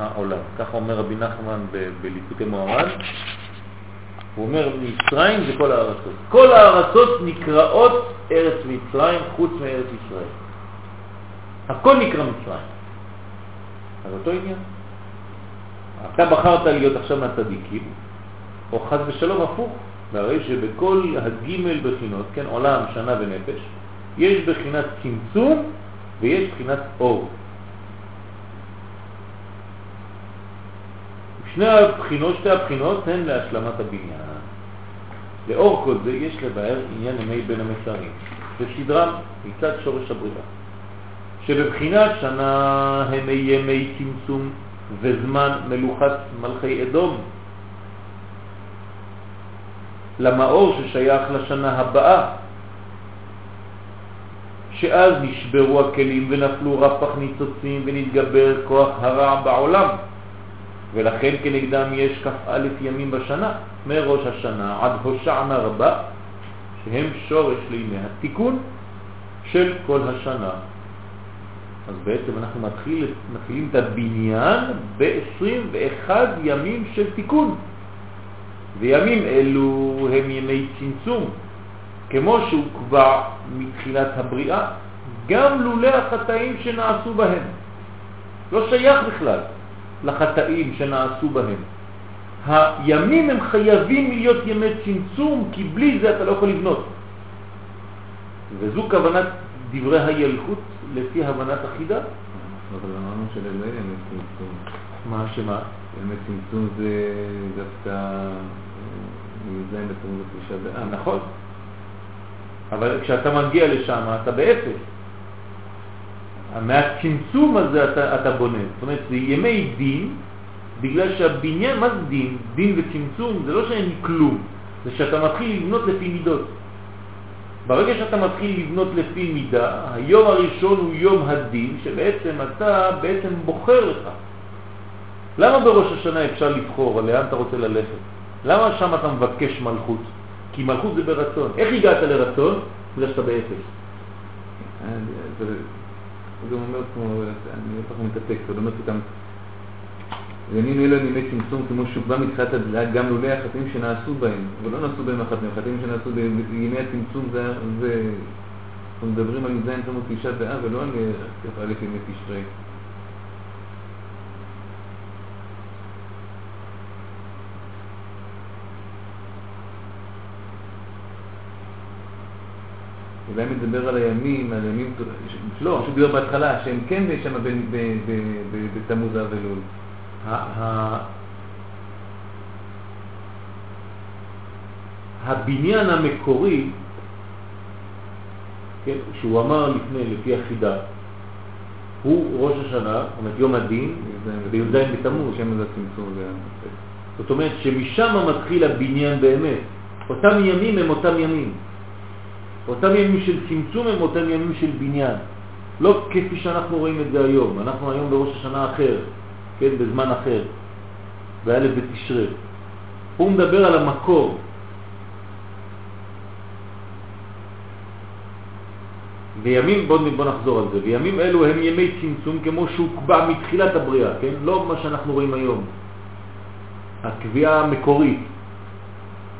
העולם. ככה אומר רבי נחמן בליקוטי מוהר"ן. הוא אומר, מצרים זה כל הארצות. כל הארצות נקראות ארץ מצרים חוץ מארץ ישראל. הכל נקרא מצרים. אז אותו עניין. אתה בחרת להיות עכשיו מהצדיקים, או חז ושלום הפוך, והרי שבכל הגימל בחינות, כן, עולם, שנה ונפש, יש בחינת צמצום ויש בחינת אור. שני הבחינות, שתי הבחינות הן להשלמת הבניין. לאור כל זה יש לבאר עניין ימי בין המצרים, וסדרם מצד שורש הבריאה, שבבחינת שנה הם ימי צמצום וזמן מלוכת מלכי אדום, למאור ששייך לשנה הבאה, שאז נשברו הכלים ונפלו רפח ניצוצים ונתגבר כוח הרע בעולם. ולכן כנגדם יש כ"א ימים בשנה, מראש השנה עד הושענה רבה, שהם שורש לימי התיקון של כל השנה. אז בעצם אנחנו מתחיל, מתחילים את הבניין ב-21 ימים של תיקון. וימים אלו הם ימי צמצום, כמו שהוא קבע מתחילת הבריאה, גם לולא החטאים שנעשו בהם. לא שייך בכלל. לחטאים שנעשו בהם. הימים הם חייבים להיות ימי צמצום, כי בלי זה אתה לא יכול לבנות. וזו כוונת דברי הילכות לפי הבנת החידה. אבל אמרנו שלזה ימי צמצום. מה, שמה? ימי צמצום זה דווקא י"ז בתמוז התשעה באב. נכון. אבל כשאתה מגיע לשם אתה באפס. מהצמצום הזה אתה, אתה בונה. זאת אומרת, זה ימי דין, בגלל שהבניין, מה זה דין? דין וצמצום זה לא שאין כלום, זה שאתה מתחיל לבנות לפי מידות. ברגע שאתה מתחיל לבנות לפי מידה, היום הראשון הוא יום הדין, שבעצם אתה בעצם בוחר לך. למה בראש השנה אפשר לבחור לאן אתה רוצה ללכת? למה שם אתה מבקש מלכות? כי מלכות זה ברצון. איך הגעת לרצון? בגלל שאתה באפס. אה, הוא גם אומר כמו, אני לא זוכר את הטקסט, הוא אומר גם ימים אלו הם ימי צמצום כמו שהוקבע מתחילת הדלת גם לולא החטאים שנעשו בהם, אבל לא נעשו בהם החטאים, החטאים שנעשו בימי הצמצום זה, אנחנו מדברים על מזין תמות תשעה באב ולא על א' ימי תשרי. אולי מדבר על הימים, על הימים, לא, שהוא דיבר בהתחלה, שהם כן שם בתמוז אב אלול. הבניין המקורי, כן, שהוא אמר לפני, לפי החידה, הוא ראש השנה, זאת אומרת יום הדין, בי"ז בתמוז. שם זה צמצום. זאת אומרת שמשם מתחיל הבניין באמת. אותם ימים הם אותם ימים. אותם ימים של צמצום הם אותם ימים של בניין. לא כפי שאנחנו רואים את זה היום. אנחנו היום בראש השנה אחר, כן, בזמן אחר, באלף בתשרה. הוא מדבר על המקור. וימים, בוא, בוא נחזור על זה, וימים אלו הם ימי צמצום כמו שהוא קבע מתחילת הבריאה, כן? לא מה שאנחנו רואים היום. הקביעה המקורית,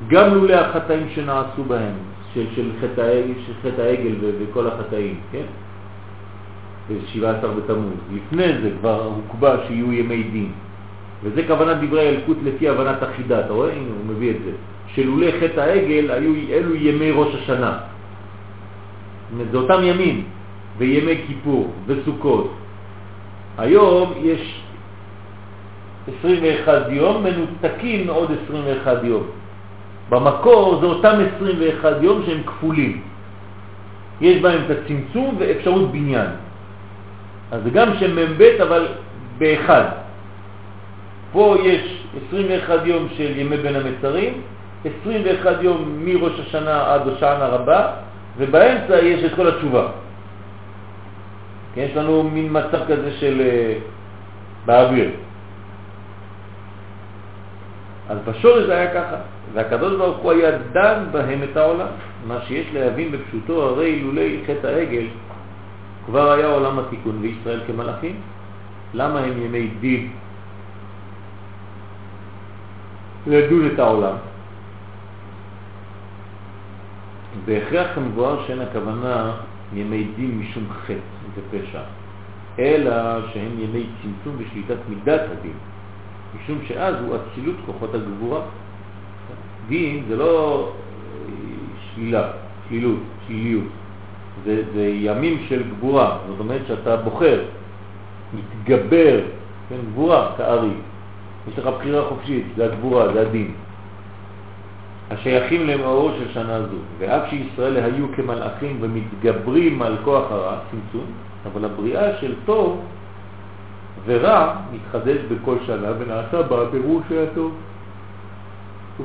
גם לולא החטאים שנעשו בהם, של, של, חטא, של חטא העגל וכל החטאים, כן? ב-17 בתמוז. לפני זה כבר הוקבע שיהיו ימי דין. וזה כוונת דברי הילקוט לפי הבנת החידה, אתה רואה? הנה הוא מביא את זה. שלולי חטא העגל היו אלו ימי ראש השנה. זה אותם ימים, וימי כיפור וסוכות. היום יש 21 יום מנותקים מעוד 21 יום. במקור זה אותם 21 יום שהם כפולים. יש בהם את הצמצום ואפשרות בניין. אז זה גם שם מ"ב אבל באחד. פה יש 21 יום של ימי בין המצרים, 21 יום מראש השנה עד הושענא רבה, ובאמצע יש את כל התשובה. יש לנו מין מצב כזה של uh, באוויר. אז בשורש זה היה ככה. והקדוש ברוך הוא היה דן בהם את העולם. מה שיש להבין בפשוטו, הרי אילולי חטא העגל, כבר היה עולם התיקון וישראל כמלאכים. למה הם ימי דין לדון את העולם. בהכרח כמבואר שאין הכוונה ימי דין משום חטא ופשע, אלא שהם ימי צמצום ושליטת מידת הדין, משום שאז הוא אצילות כוחות הגבורה. דין זה לא אה, שלילה, שלילות, שליליות, זה, זה ימים של גבורה, זאת אומרת שאתה בוחר, מתגבר, כן, גבורה כארי, יש לך בחירה חופשית, זה הגבורה, זה הדין. השייכים למאור של שנה זו, ואף שישראל היו כמלאכים ומתגברים על כוח הרע, צמצום, אבל הבריאה של טוב ורע מתחדש בכל שנה ונעשה בה בירור של הטוב.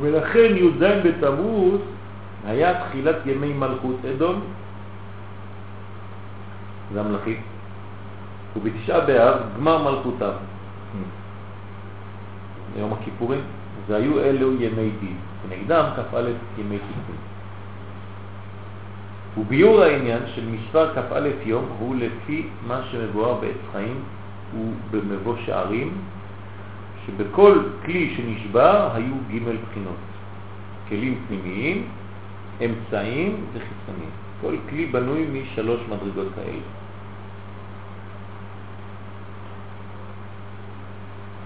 ולכן י"ז בתמוז היה תחילת ימי מלכות אדום, זה המלאכים, ובתשעה באב גמר מלכותם. יום הכיפורים, והיו אלו ימי דין, כנגדם כ"א ימי תיקון. וביור העניין של מספר כ"א יום הוא לפי מה שמבואר בעץ חיים ובמבוא שערים, שבכל כלי שנשבר היו ג' בחינות, כלים פנימיים, אמצעיים וחיצוניים. כל כלי בנוי משלוש מדרגות כאלה.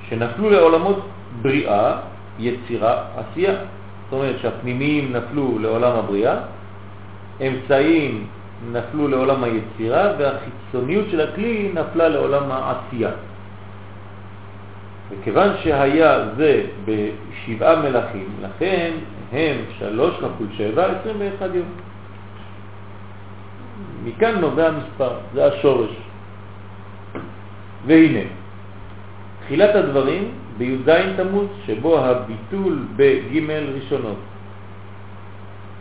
שנפלו לעולמות בריאה, יצירה, עשייה. זאת אומרת שהפנימיים נפלו לעולם הבריאה, אמצעיים נפלו לעולם היצירה והחיצוניות של הכלי נפלה לעולם העשייה. וכיוון שהיה זה בשבעה מלאכים, לכן הם שלוש כפול שבע, עשרים ואחד יום. מכאן נובע המספר, זה השורש. והנה, תחילת הדברים בי"ז תמוז, שבו הביטול בג' ראשונות.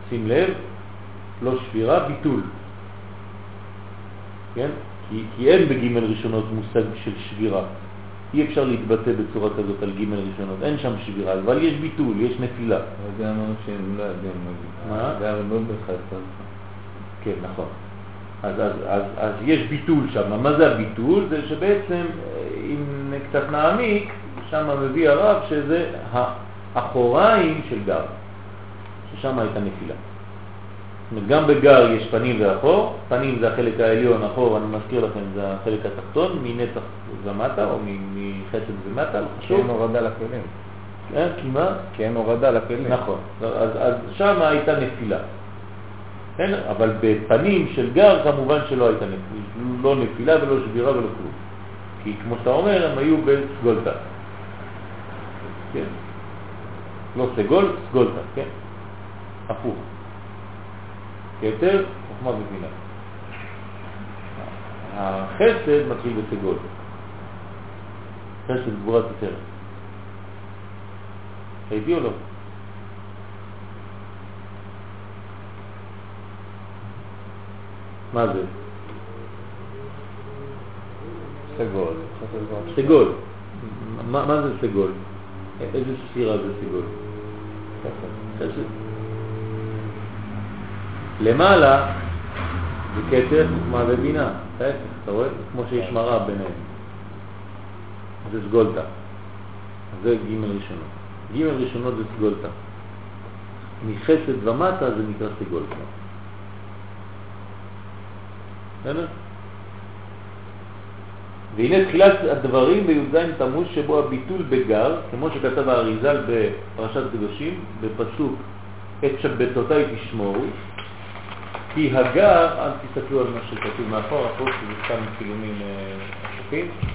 שים לב, לא שבירה, ביטול. כן? כי, כי אין בג' ראשונות מושג של שבירה. אי אפשר להתבטא בצורה כזאת על ג' ראשונות, אין שם שבירה, אבל יש ביטול, יש נפילה. אבל זה אמרנו שהם לא יודעים מה זה. היה לא בחסר. כן, נכון. אז, אז, אז, אז יש ביטול שם. מה זה הביטול? זה שבעצם, אם קצת נעמיק, שם מביא הרב שזה האחוריים של גר, ששם הייתה נפילה. גם בגר יש פנים ואחור, פנים זה החלק העליון, אחור, אני מזכיר לכם, זה החלק התחתון, מנצח ומטה, או מחסד ומטה, לא חשוב. כי אין הורדה לכלים. כן, כי מה? כי אין הורדה לכלים. נכון, אז, אז שם הייתה נפילה. כן? אבל בפנים של גר כמובן שלא הייתה נפילה, לא נפילה ולא שבירה ולא כלום. כי כמו שאתה אומר, הם היו בסגולתה. כן? לא סגול, סגולתה, כן? הפוך. כתר, חוכמה ובינה. החסד מתחיל בסגול. חסד גבורת יותר. הייתי או לא? מה זה? סגול. סגול. מה זה סגול? איזה ספירה זה סגול? חסד. למעלה זה כתר, חוכמה ובינה, ההפך, אתה רואה? כמו שיש מראה ביניהם. זה סגולתה. זה ג' ראשונות. ג' ראשונות זה סגולתה. מחסד ומטה זה נקרא סגולתה. בסדר? והנה תחילת הדברים בי"ז תמוז שבו הביטול בגר, כמו שכתב האריזל בפרשת קדושים, בפסוק את שבתותי תשמורו, כי הגר, אל תסתכלו על מה שכתוב מאחור, פה, כי זה סתם צילומים הפוכים, אה,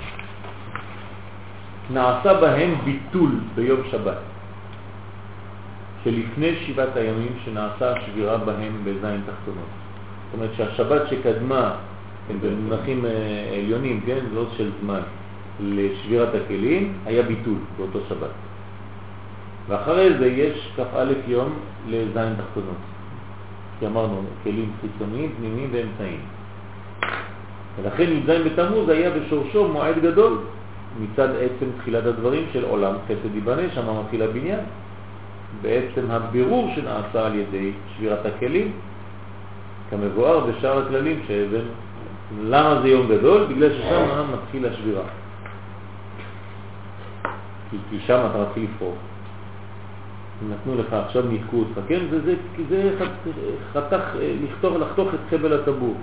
נעשה בהם ביטול ביום שבת, שלפני שבעת הימים שנעשה השבירה בהם בזין תחתונות. זאת אומרת שהשבת שקדמה במונחים אה, עליונים, כן, לא של זמן, לשבירת הכלים, היה ביטול באותו שבת. ואחרי זה יש כ"א יום לזין תחתונות. כי אמרנו, כלים חיצוניים, פנימיים ואמצעיים. ולכן י"ז בתמוז היה בשורשו מועד גדול מצד עצם תחילת הדברים של עולם חסד ייבנה, שם מתחיל הבניין. בעצם הבירור שנעשה על ידי שבירת הכלים, כמבואר בשאר הכללים שהבאנו. למה זה יום גדול? בגלל ששם מתחיל השבירה. כי, שם אתה מתחיל לפרוק. נתנו לך, עכשיו ניתקו אותך, כן? זה, זה, זה חתך, לחתוך, לחתוך את חבל הטבור.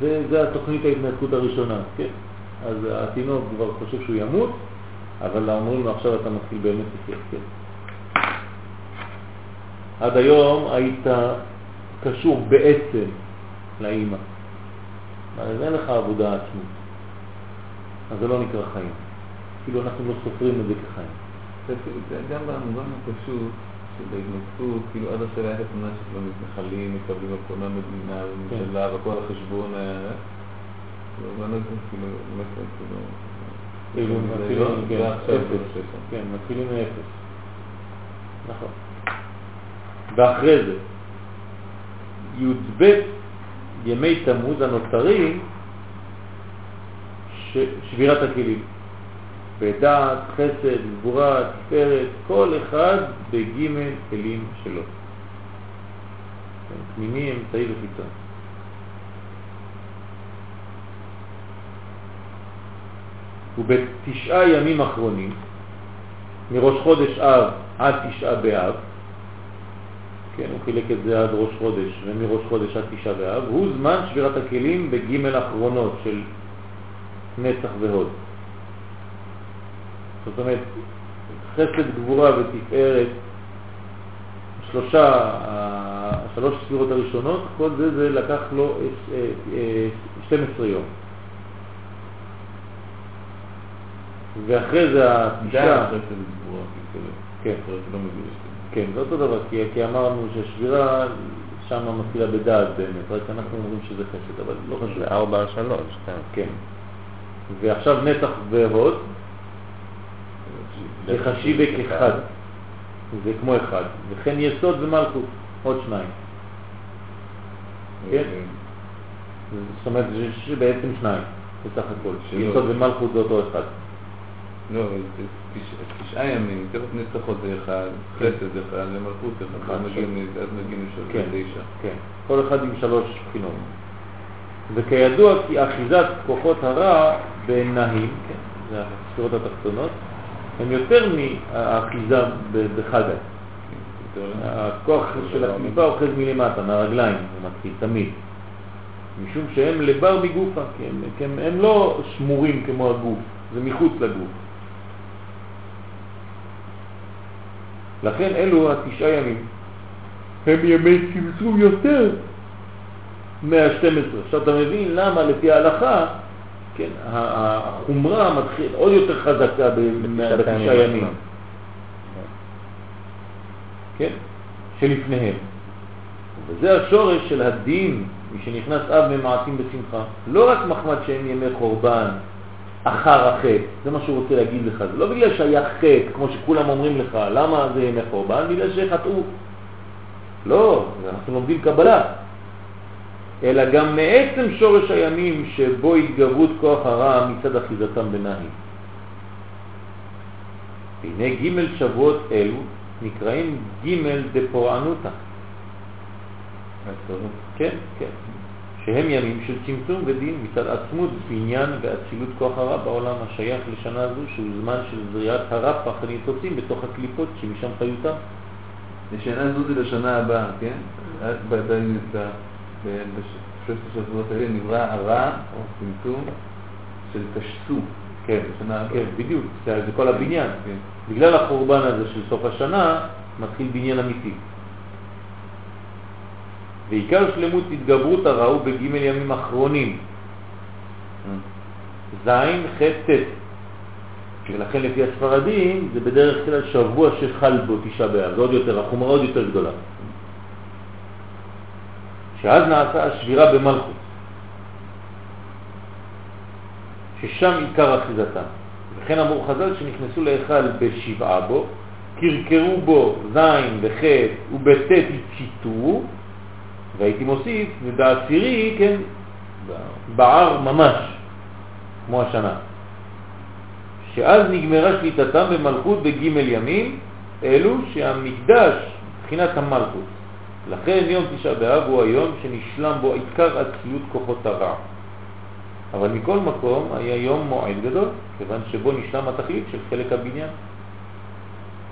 זה, זה התוכנית ההתנתקות הראשונה, כן? אז התינוק כבר חושב שהוא ימות, אבל אומרים לו עכשיו אתה מתחיל באמת לחיות, כן? עד היום היית קשור בעצם לאימא. אז אין לך עבודה עצמית. אז זה לא נקרא חיים. כאילו אנחנו לא סופרים את זה כחיים. גם במובן הפשוט שבהתנצחות, כאילו עד עכשיו היה את התמונה של המתנחלים, מקבלים על קונה מדינה וממשלה כן. וכל החשבון היה... במובן הזה כאילו, באמת כאילו... כאילו מתחילים, כן, כן, מתחילים מאפס. נכון. ואחרי זה, י"ב ימי תמוז הנותרים, שבירת הכלים. בדעת, חסד, גבורה, תפארת, כל אחד בגימל כלים שלו. פנימי, אמצעי וחיצון. ובתשעה ימים אחרונים, מראש חודש אב עד תשעה באב, כן, הוא חילק את זה עד ראש חודש, ומראש חודש עד תשעה באב, הוא זמן שבירת הכלים בגימל אחרונות של נצח והוד. זאת אומרת, חסד, גבורה ותפארת, שלושה, שלוש ספירות הראשונות, כל זה, זה לקח לו 12 יום. ואחרי זה התשעה... כן, לא כן, זה אותו דבר, כי, כי אמרנו שהשבירה שם מתחילה בדעת באמת, רק אנחנו אומרים שזה חסד, אבל לא חשוב. זה ארבע על שלוש, כן. כן. ועכשיו נצח והוד, וחשיבה כאחד, זה כמו אחד, וכן יסוד ומלכות, עוד שניים. כן? זאת אומרת, זה בעצם שניים, בסך הכל. יסוד ומלכות זה אותו אחד. לא, זה תשעה ימים, תכף נצטרכות זה אחד, כן. חסד אחד, למלכות אחד, אז מגיעים לשלוש כן, תשע. כן, כל אחד עם שלוש בחינות. וכידוע כי אחיזת כוחות הרע בנהים, כן, זה הספירות התחתונות, הם יותר מהאחיזה בחגה. הכוח של הקליפה אוחז מלמטה, מהרגליים, זה מתחיל תמיד. משום שהם לבר מגופה, כי הם, כי הם, הם לא שמורים כמו הגוף, זה מחוץ לגוף. לכן אלו התשעה ימים הם ימי צמצום יותר מה-12. עכשיו אתה מבין למה לפי ההלכה כן, החומרה מתחיל עוד יותר חזקה בתשעה ימים. כן, שלפניהם. וזה השורש של הדין, משנכנס אב ממעטים בשמחה. לא רק מחמד שהם ימי חורבן, אחר החטא, זה מה שהוא רוצה להגיד לך. זה לא בגלל שהיה חטא, כמו שכולם אומרים לך, למה זה ימי חורבן? בגלל שחטאו. לא, אנחנו לומדים קבלה. אלא גם מעצם שורש הימים שבו התגברות כוח הרע מצד אחיזתם בנהי. והנה ג' שבועות אלו נקראים ג' דפורענותה. כן, כן. שהם ימים של צמצום ודין מצד עצמות, בניין ואצילות כוח הרע בעולם השייך לשנה זו, שהוא זמן של זריעת הרפח הניצוצים בתוך הקליפות שמשם חיותם. לשנה זו זה לשנה הבאה, כן? בשלושת השבועות האלה נברא הרע או צמצום של תשסו. כן, כן, בדיוק, זה, כל הבניין. כן. בגלל החורבן הזה של סוף השנה, מתחיל בניין אמיתי. ועיקר שלמות התגברות הרע הוא בג' ימים אחרונים. זין, ח', ט'. ולכן לפי הספרדים זה בדרך כלל שבוע שחל בו תשעה באב, זה עוד יותר, החומרה עוד יותר גדולה. שאז נעשה השבירה במלכות, ששם עיקר אחיזתם. וכן אמרו חז"ל שנכנסו להיכל בשבעה בו, קרקרו בו זין וחטא ובט' הציתו, והייתי מוסיף, ובעשירי, כן, בער ממש, כמו השנה. שאז נגמרה שליטתם במלכות בג' ימים, אלו שהמקדש, מבחינת המלכות. לכן יום תשעה באב הוא היום שנשלם בו עיקר עציות כוחות הרע. אבל מכל מקום היה יום מועד גדול, כיוון שבו נשלם התכלית של חלק הבניין.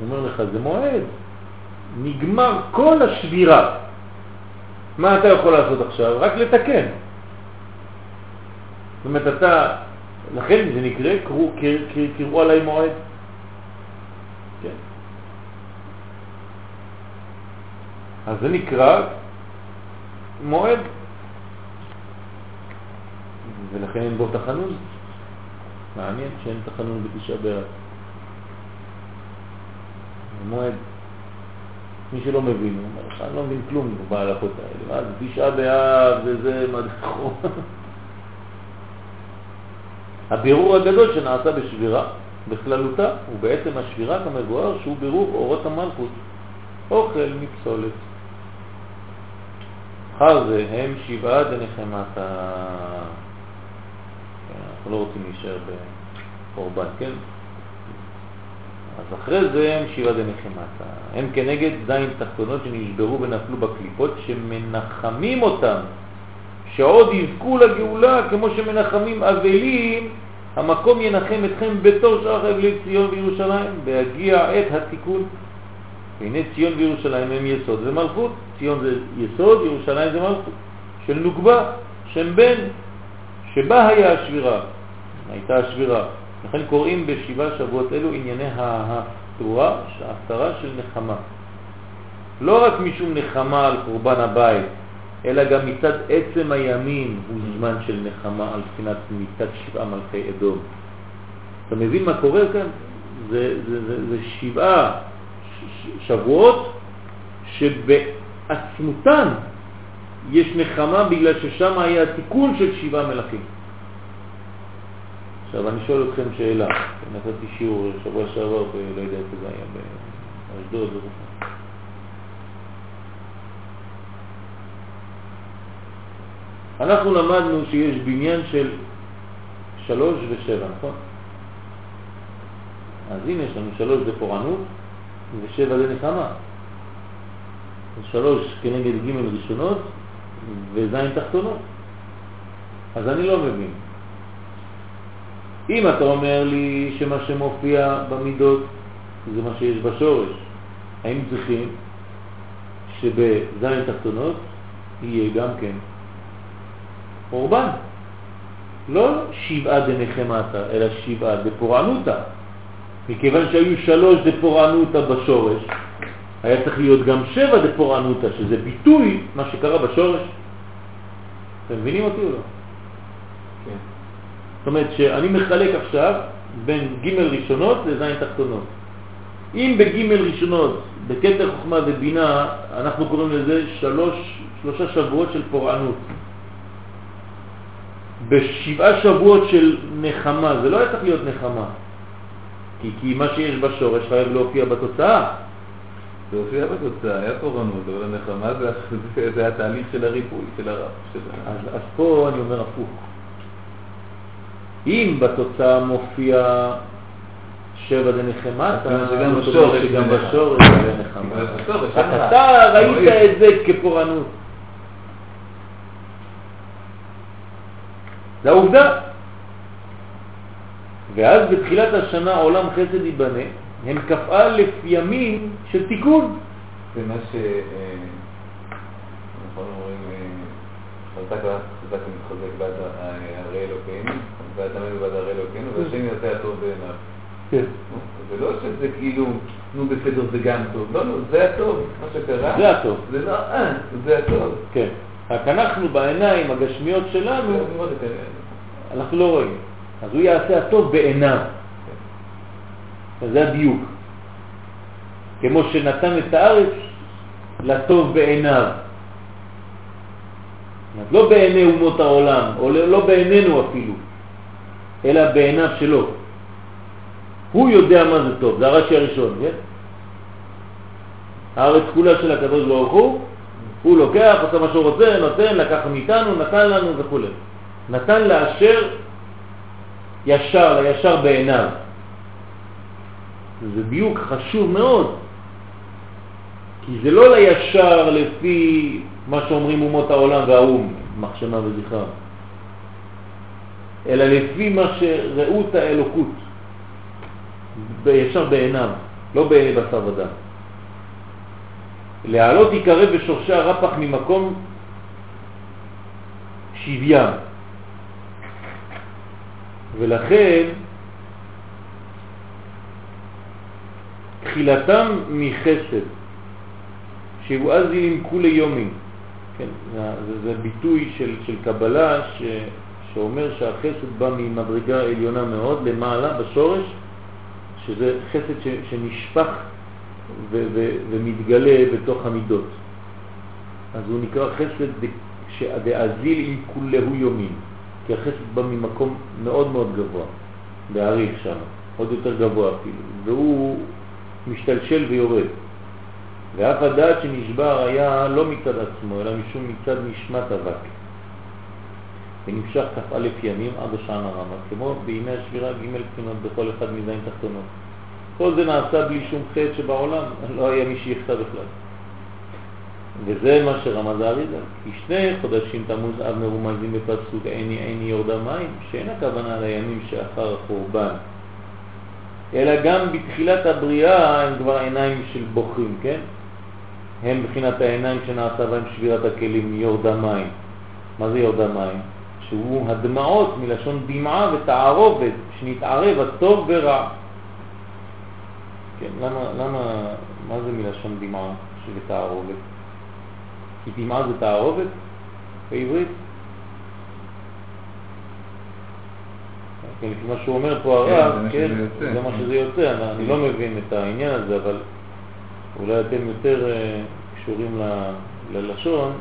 הוא אומר לך, זה מועד. נגמר כל השבירה. מה אתה יכול לעשות עכשיו? רק לתקן. זאת אומרת, אתה, לכן זה נקרא, קראו, קראו עליי מועד. כן. אז זה נקרא מועד. ולכן אין בו תחנון. מעניין שאין תחנון בתשעה באב. מועד. מי שלא מבין, הוא אומר לך, אני לא מבין כלום בהלכות האלה. מה זה תשעה באב וזה מדחו. הבירור הגדול שנעשה בשבירה, בכללותה, הוא בעצם השבירה כמבואר שהוא בירור אורות המלכות, אוכל מפסולת. אחר זה הם שבעה דנחמתה. אנחנו לא רוצים להישאר בקורבן, כן? אז אחרי זה הם שבעה דנחמתה. הם כנגד זין תחתונות שנשברו ונפלו בקליפות שמנחמים אותם, שעוד יזכו לגאולה כמו שמנחמים אבלים, המקום ינחם אתכם בתור שאר חבלי ציון וירושלים, בהגיע עת התיקון. והנה ציון וירושלים הם יסוד ומלכות, ציון זה יסוד, ירושלים זה מלכות, של נוגבה, שם בן, שבה היה השבירה, הייתה השבירה. לכן קוראים בשבעה שבועות אלו ענייני ההפטורה, ההפטרה של נחמה. לא רק משום נחמה על קורבן הבית, אלא גם מצד עצם הימים הוא זמן של נחמה על בחינת מצד שבעה מלכי אדום. אתה מבין מה קורה כאן? זה, זה, זה, זה שבעה שבועות שבעצמותן יש נחמה בגלל ששם היה תיקון של שבעה מלכים. עכשיו אני שואל אתכם שאלה, נתתי שיעור שבוע שעבר, לא יודע איפה זה היה, באשדוד, לא. אנחנו למדנו שיש בניין של שלוש ושבע, נכון? אז הנה יש לנו שלוש זה פורענות ושבע זה נחמה. שלוש כנגד ג' ראשונות וזין תחתונות. אז אני לא מבין. אם אתה אומר לי שמה שמופיע במידות זה מה שיש בשורש, האם צריכים שבזין תחתונות יהיה גם כן קורבן? לא שבעה דנחמתה, אלא שבעה דפורענותה. מכיוון שהיו שלוש דפורענותה בשורש, היה צריך להיות גם שבע דפורענותה, שזה ביטוי מה שקרה בשורש. אתם מבינים אותי או לא? כן. זאת אומרת שאני מחלק עכשיו בין ג' ראשונות לזין תחתונות. אם בג' ראשונות, בקטר חוכמה ובינה, אנחנו קוראים לזה שלוש, שלושה שבועות של פורענות. בשבעה שבועות של נחמה, זה לא היה צריך להיות נחמה, כי, כי מה שיש בשורש חייב להופיע בתוצאה. זה הופיע בתוצאה, היה פורענות, אבל הנחמה זה, זה, זה התהליך של הריפוי, של הרב. של... אז, אז פה אני אומר הפוך. אם בתוצאה מופיע שבע דנחמתה, שגם בשורש שגם בשורש זה נחמה. אתה ראית את זה כפורענות. זה העובדה. ואז בתחילת השנה עולם חסד ייבנה, הם כ"א ימים של תיקון. זה מה ש... אה, אנחנו אומרים, אה, חזק חזק ומתחזק בעד הרי אלוקינו, ועד עמנו בעד הרי אלוקינו, והשם יעשה הטוב בעיניו. כן. זה לא שזה כאילו, נו בסדר זה גם טוב, לא, לא, זה הטוב, מה שקרה. זה הטוב. זה לא, אה, זה הטוב. כן. רק אנחנו בעיניים הגשמיות שלנו, אנחנו לא רואים. אז הוא יעשה הטוב בעיניו. זה הדיוק. כמו שנתן את הארץ לטוב בעיניו. לא בעיני אומות העולם, או לא בעינינו אפילו, אלא בעיניו שלו. הוא יודע מה זה טוב, זה הרש"י הראשון, כן? הארץ כולה של הקדוש ברוך הוא, הוא לוקח, עושה מה שהוא רוצה, נותן, לקח מאיתנו, נתן לנו וכו'. נתן לאשר ישר, לישר בעיניו. זה דיוק חשוב מאוד, כי זה לא לישר לפי מה שאומרים אומות העולם והאום, מחשמה וזכרה, אלא לפי מה שראות האלוקות, ישר בעיניו. לא בעיני בשר ודם. להעלות יקרב בשורשי הרפח ממקום שוויין. ולכן תחילתם מחסד, שהוא אז יומין. כן, זה, זה ביטוי של, של קבלה ש, שאומר שהחסד בא ממדרגה עליונה מאוד למעלה בשורש, שזה חסד ש, שנשפך ו, ו, ומתגלה בתוך המידות. אז הוא נקרא חסד דאזיל עם כולהו יומין, כי החסד בא ממקום מאוד מאוד גבוה, בעריך שם, עוד יותר גבוה אפילו, והוא משתלשל ויורד. ואף הדעת שנשבר היה לא מצד עצמו, אלא משום מצד נשמת אבק. ונמשך כ"א ימים עד השען הרמה, כמו בימי השבירה ג' בחינות בכל אחד מזין תחתונות. כל זה נעשה בלי שום חטא שבעולם, לא היה מי שיחטא בכלל. וזה מה שרמז האריזה, כי שני חודשים תמוז אב מרומזים בפסוק עיני עיני יורדה מים, שאין הכוונה לימים שאחר החורבן, אלא גם בתחילת הבריאה הם כבר עיניים של בוחרים, כן? הם בחינת העיניים שנעשה בהם שבירת הכלים, יורדה מים. מה זה יורדה מים? שהוא הדמעות מלשון דמעה ותערובת, שנתערב הטוב ורע. כן, למה, למה, מה זה מלשון דמעה ותערובת? כי דמעה זה תערובת בעברית? כן, לפי מה שהוא אומר פה כן, הרב, זה כן, מה שזה יוצא. זה מה שזה יוצא, אני לא מבין את העניין הזה, אבל אולי אתם יותר אה, קשורים ל- ללשון,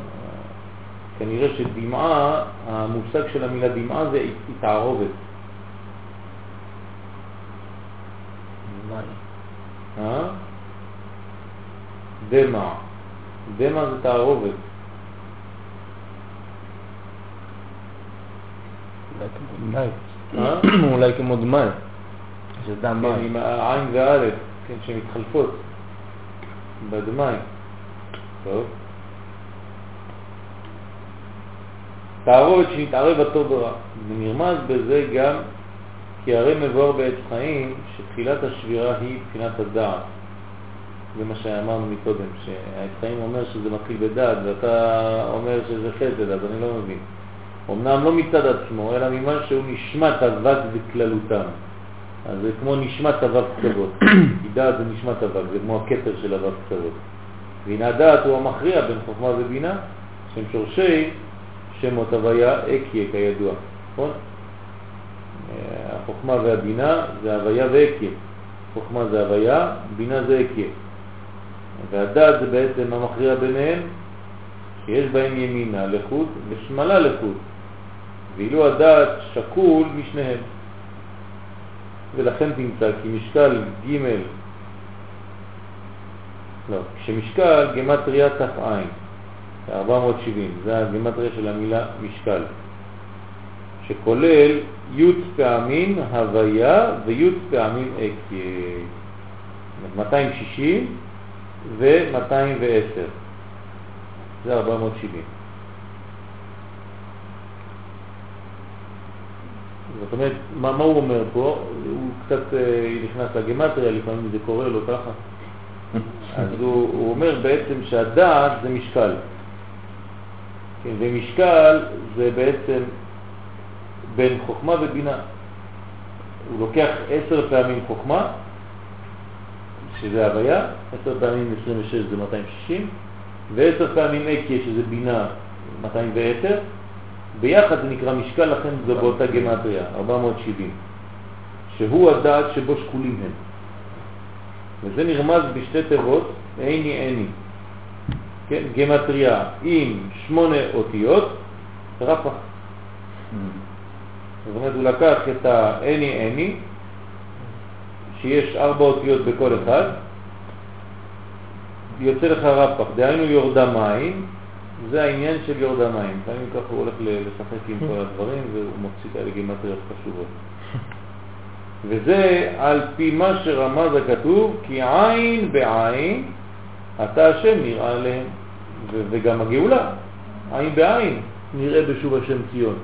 כנראה שדמעה, המושג של המילה דמעה זה התערובת. אה? דמע. דמע זה תערובת. אה? אולי כמו דמאי, שזה דם כן, מים. עם העין והאלף, כן, שמתחלפות בדמי. טוב. תערובת שנתערב הטוב ורע. ונרמז בזה גם כי הרי מבואר בעץ חיים שתחילת השבירה היא בחינת הדעת. זה מה שאמרנו מקודם, שהעץ חיים אומר שזה מתחיל בדעת ואתה אומר שזה חסד, אז אני לא מבין. אמנם לא מצד עצמו, אלא ממה שהוא נשמת אבק וכללותם. אז זה כמו נשמת אבק קצוות. כי דעת זה נשמת אבק, זה כמו הכתר של אבק קצוות. והנה הדעת הוא המכריע בין חוכמה ובינה, שהם שורשי שמות הוויה אקיה כידוע, נכון? אה, החוכמה והבינה זה הוויה ואקיה. חוכמה זה הוויה, בינה זה אקיה. והדעת זה בעצם המכריע ביניהם, שיש בהם ימינה לחוד ושמאלה לחוד. ואילו הדעת שקול משניהם. ולכן תמצא כי משקל ג' לא, כשמשקל גמטריה ת"ע, 470, זה הגמטריה של המילה משקל, שכולל י' פעמים הוויה וי' פעמים אקיה. 260 ו-210, זה 470. זאת אומרת, מה, מה הוא אומר פה? הוא קצת אה, נכנס לגמטריה, לפעמים זה קורה לו ככה. אז הוא, הוא אומר בעצם שהדעת זה משקל. כן, ומשקל זה בעצם בין חוכמה ובינה. הוא לוקח עשר פעמים חוכמה, שזה הוויה, עשר פעמים 26 זה 260, ועשר פעמים אקיה שזה בינה 210, ביחד זה נקרא משקל, לכן זה באותה גמטריה, 470, שהוא הדעת שבו שקולים הם. וזה נרמז בשתי תיבות, איני איני. כן, גמטריה עם שמונה אותיות, רפח. זאת אומרת, הוא לקח את האני איני, שיש ארבע אותיות בכל אחד, יוצא לך רפח, דהיינו יורדה מים, זה העניין של יורדה מים. לפעמים ככה הוא הולך לשחק עם כל הדברים והוא מוציא כאלה גימטריות חשובות. וזה על פי מה שרמז הכתוב, כי עין בעין אתה השם נראה עליהם. ו- וגם הגאולה, עין בעין, נראה בשוב השם ציון.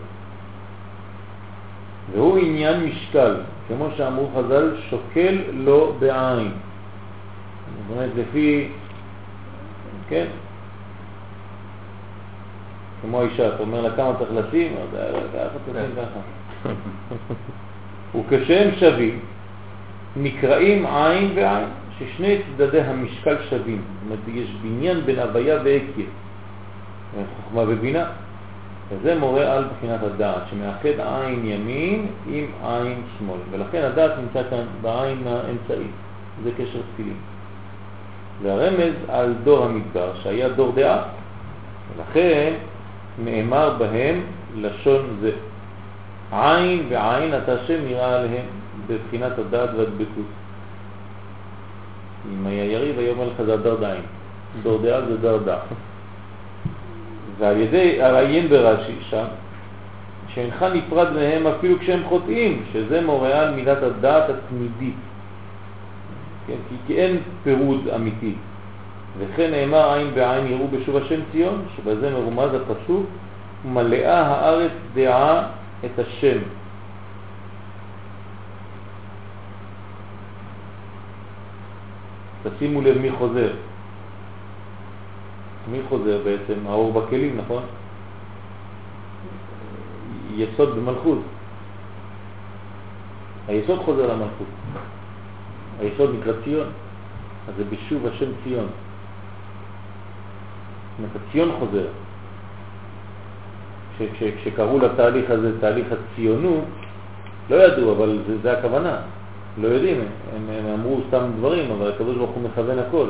והוא עניין משקל, כמו שאמרו חז"ל, שוקל לו בעין. זאת אומרת, לפי, כן, כמו האישה, אתה אומר לה כמה צריך לשים, אז ככה תשים ככה. וכשהם שווים, נקראים עין ועין, ששני צדדי המשקל שווים. זאת אומרת, יש בניין בין הוויה ועקב, חוכמה ובינה. וזה מורה על בחינת הדעת, שמאחד עין ימין עם עין שמאל. ולכן הדעת נמצא כאן בעין האמצעית. זה קשר תפילים. והרמז על דור המדבר, שהיה דור דעה. ולכן נאמר בהם לשון זה. עין ועין אתה השם נראה עליהם בבחינת הדעת והדבקות. אם היה יריב, היה אומר לך זה הדר דין. דור דעה זה דר דעה. ועל ידי הרעיין ברש"י שם, שאינך נפרד מהם אפילו כשהם חוטאים, שזה מורה על מידת הדעת התמידית. כן, כי, כי אין פירוד אמיתי. וכן נאמר עין בעין יראו בשוב השם ציון, שבזה מרומז הפסוק, מלאה הארץ דעה את השם. תשימו לב מי חוזר. מי חוזר בעצם? האור בכלים, נכון? יסוד במלכות. היסוד חוזר למלכות. היסוד נקרא ציון, אז זה בשוב השם ציון. זאת אומרת, הציון חוזר. כשקראו לתהליך הזה תהליך הציונות, לא ידעו, אבל זה, זה הכוונה. לא יודעים, הם, הם אמרו סתם דברים, אבל הוא מכוון הכל.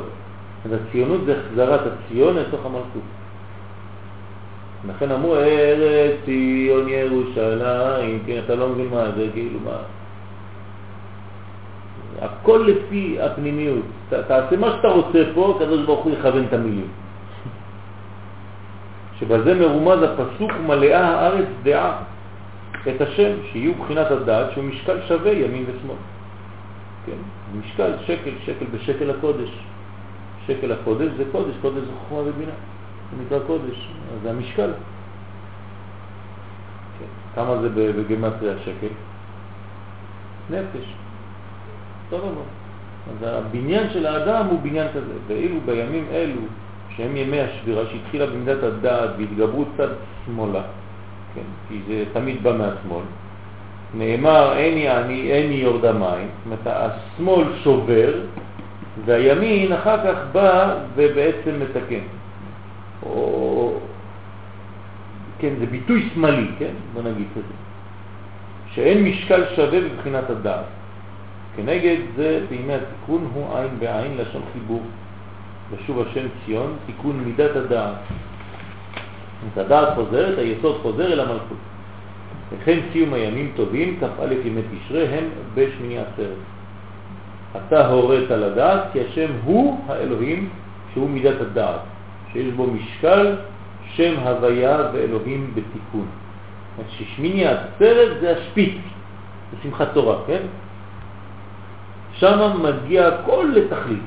אז הציונות זה החזרת הציון לתוך המלכות. לכן אמרו, ארץ ציון ירושלים, כן, אתה לא מבין מה זה, כאילו מה... הכל לפי הפנימיות. תעשה מה שאתה רוצה פה, הקדוש ברוך הוא יכוון את המילים. שבזה מרומז הפסוק מלאה הארץ דעה את השם, שיהיו בחינת הדעת שהוא משקל שווה ימין ושמאל. כן, משקל שקל, שקל בשקל הקודש. שקל הקודש זה קודש, קודש זה חוכמה ובינה, זה נקרא קודש, זה המשקל. כן. כמה זה בגמטריה שקל? נפש. אותו דבר. אז הבניין של האדם הוא בניין כזה, ואילו בימים אלו, שהם ימי השבירה, שהתחילה במידת הדעת והתגברו צד שמאלה, כן, כי זה תמיד בא מהשמאל, נאמר אין יעני, אין יורד המים, זאת אומרת השמאל שובר והימין אחר כך בא ובעצם מתקן. או... כן, זה ביטוי שמאלי, כן? בוא נגיד כזה. שאין משקל שווה בבחינת הדעת. כנגד זה בימי התיקון הוא עין בעין לשון חיבור. לשוב השם ציון, תיקון מידת הדעת. את הדעת חוזרת, היסוד חוזר אל המלכות. וכן סיום הימים טובים, כ"א ימי תשרה, הם בשמיני עצרת. אתה הורית לדעת כי השם הוא האלוהים שהוא מידת הדעת, שיש בו משקל שם הוויה ואלוהים בתיקון. ששמיני עצרת זה השפיץ, זה שמחת תורה, כן? שם מגיע כל לתכלית.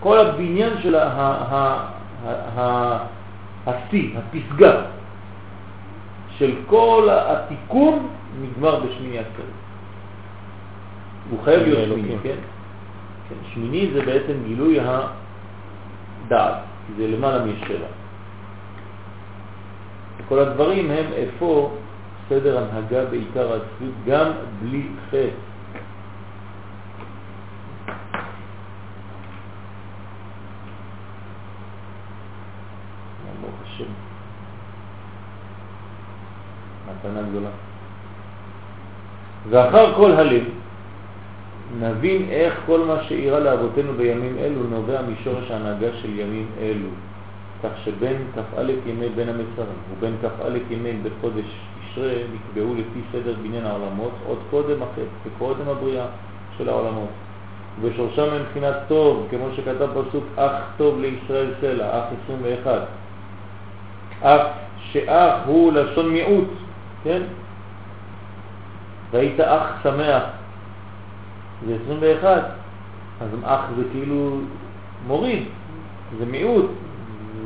כל הבניין של השיא, הפסגה של כל התיקון נגמר בשמיני עצרת. הוא חייב להיות שמיני, כן? כן? שמיני זה בעצם גילוי הדעת, כי זה למעלה משבע. כל הדברים הם איפה סדר הנהגה בעיקר הציות, גם בלי חטא. מתנה גדולה. ואחר כל הלב, נבין איך כל מה שאירע לאבותינו בימים אלו נובע משורש ההנהגה של ימים אלו. כך שבין כ"א ימי בין המצרים ובין כ"א ימי בחודש תשרה נקבעו לפי סדר בניין העולמות עוד קודם החטא וקודם הבריאה של העולמות. ובשורשם הם מבחינת טוב, כמו שכתב פסוק אך טוב לישראל סלע, אך 21. אף שאח הוא לשון מיעוט, כן? והיית אח שמח, זה 21, אז אח זה כאילו מוריד, זה מיעוט,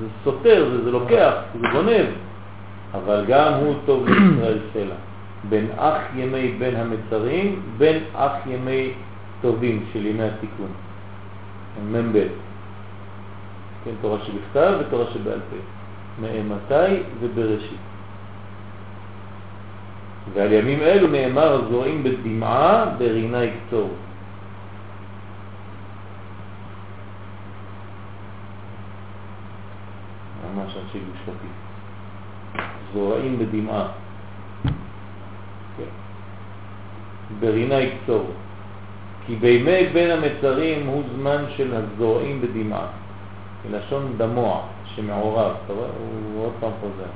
זה סותר, זה, זה לוקח, זה גונב, אבל גם הוא טוב לישראל סלע. בין אח ימי בין המצרים, בין אח ימי טובים של ימי התיקון. מ"ב. כן, תורה שבכתב ותורה שבעל פה. מאימתי ובראשית. ועל ימים אלו נאמר זורעים בדמעה ברינה יקצור. ממש אנשי גוש קטיף. זורעים בדמעה. כן. ברינה יקצור. כי בימי בין המצרים הוא זמן של הזורעים בדמעה. מלשון דמוע, שמעורב? הוא עוד פעם חוזר.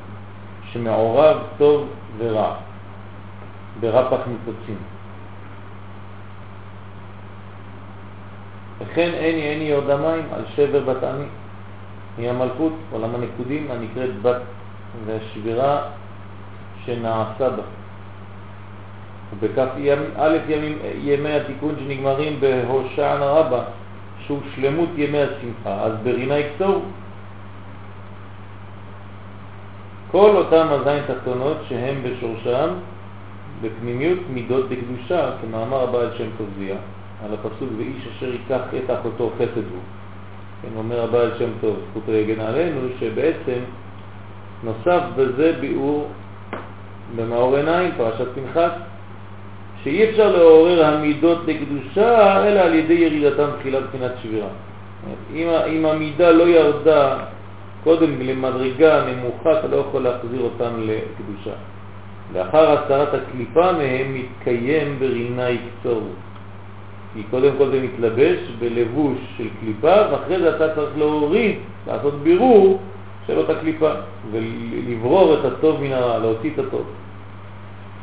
שמעורב טוב ורע, ברפח ניצוצים. וכן אין יעני יורד המים על שבר בת עמי. היא המלכות, עולם הנקודים, הנקראת בת, והשבירה שנעשה בה. ובכף א' ימים, ימי התיקון שנגמרים בהושענא רבה, שהוא שלמות ימי השמחה, אז ברינה יקצור. כל אותם הזין תחתונות שהם בשורשם, בפנימיות מידות בקדושה, כמאמר הבעל שם טוביה, על הפסוק ואיש אשר ייקח את אחותו חסד הוא. כן, אומר הבעל שם טוב, זכותו יגן עלינו, שבעצם נוסף בזה ביאור במאור עיניים, פרשת פנחס, שאי אפשר לעורר המידות לקדושה אלא על ידי ירידתם תחילה בחינת שבירה. אם, אם המידה לא ירדה קודם למדרגה נמוכה, אתה לא יכול להחזיר אותם לקדושה. לאחר הסרת הקליפה מהם מתקיים ברינה יקצור. כי קודם כל זה מתלבש בלבוש של קליפה, ואחרי זה אתה צריך להוריד, לעשות בירור של אותה קליפה, ולברור את הטוב מן הרע, להוציא את הטוב.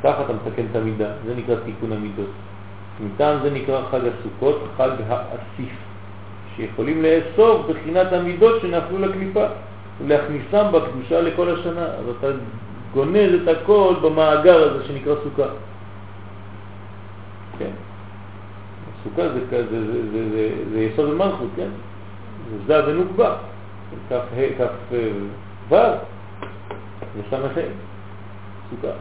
ככה אתה מתקן את המידה, זה נקרא תיקון המידות. מטעם זה נקרא חג הסוכות, חג האסיף, שיכולים לאסוף בחינת המידות שנפלו לקליפה, ולהכניסם בקדושה לכל השנה. אז אתה גונז את הכל במאגר הזה שנקרא סוכה. כן. סוכה זה, זה, זה, זה, זה, זה, זה יסוד המלכות, כן? זה זב ונוקבה, כף ו' וס"ה, סוכה.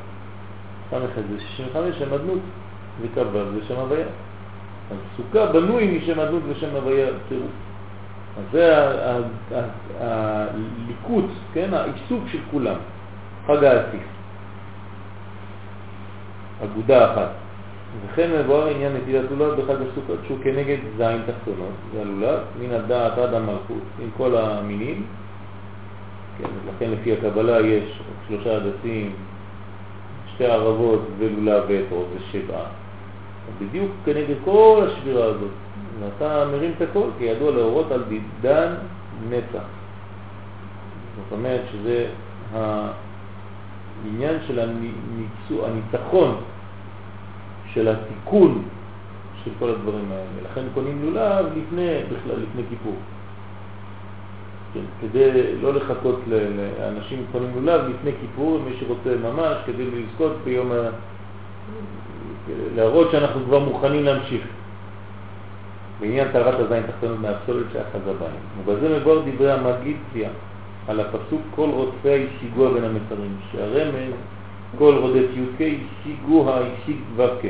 ס"ח זה 65 שם אדנות, וכ"ו זה שם הוויה. אז סוכה בנוי משם אדנות ושם הוויה צירוף. אז זה הליקוט, כן, העיסוק של כולם, חג האסיף. אגודה אחת. וכן מבואר עניין נטילת לולב בחג הסוכות שהוא כנגד זין תחתונות, זה הלולב, מן הדעת עד המלכות, עם כל המינים. כן, לכן לפי הקבלה יש שלושה הדסים, שתי ערבות ולולב ואתרות זה שבעה. בדיוק כנגד כל השבירה הזאת. ואתה מרים את הכל, כי ידוע להורות על דידן נצח. זאת אומרת שזה העניין של הניצו, הניצחון, של התיקון של כל הדברים האלה. לכן קונים לולב לפני, בכלל, לפני כיפור. כן, כדי לא לחכות לאנשים קונים לולב לפני כיפור, מי שרוצה ממש, כדי לזכות ביום ה... להראות שאנחנו כבר מוכנים להמשיך. בעניין טהרת הזין תחתונות מהפסולת שאחז הביים. ובזה מבואר דברי המגיציה על הפסוק כל רודפי השיגוה בין המצרים, שהרמז כל רודף י"ק השיגוה השיג ו"ק.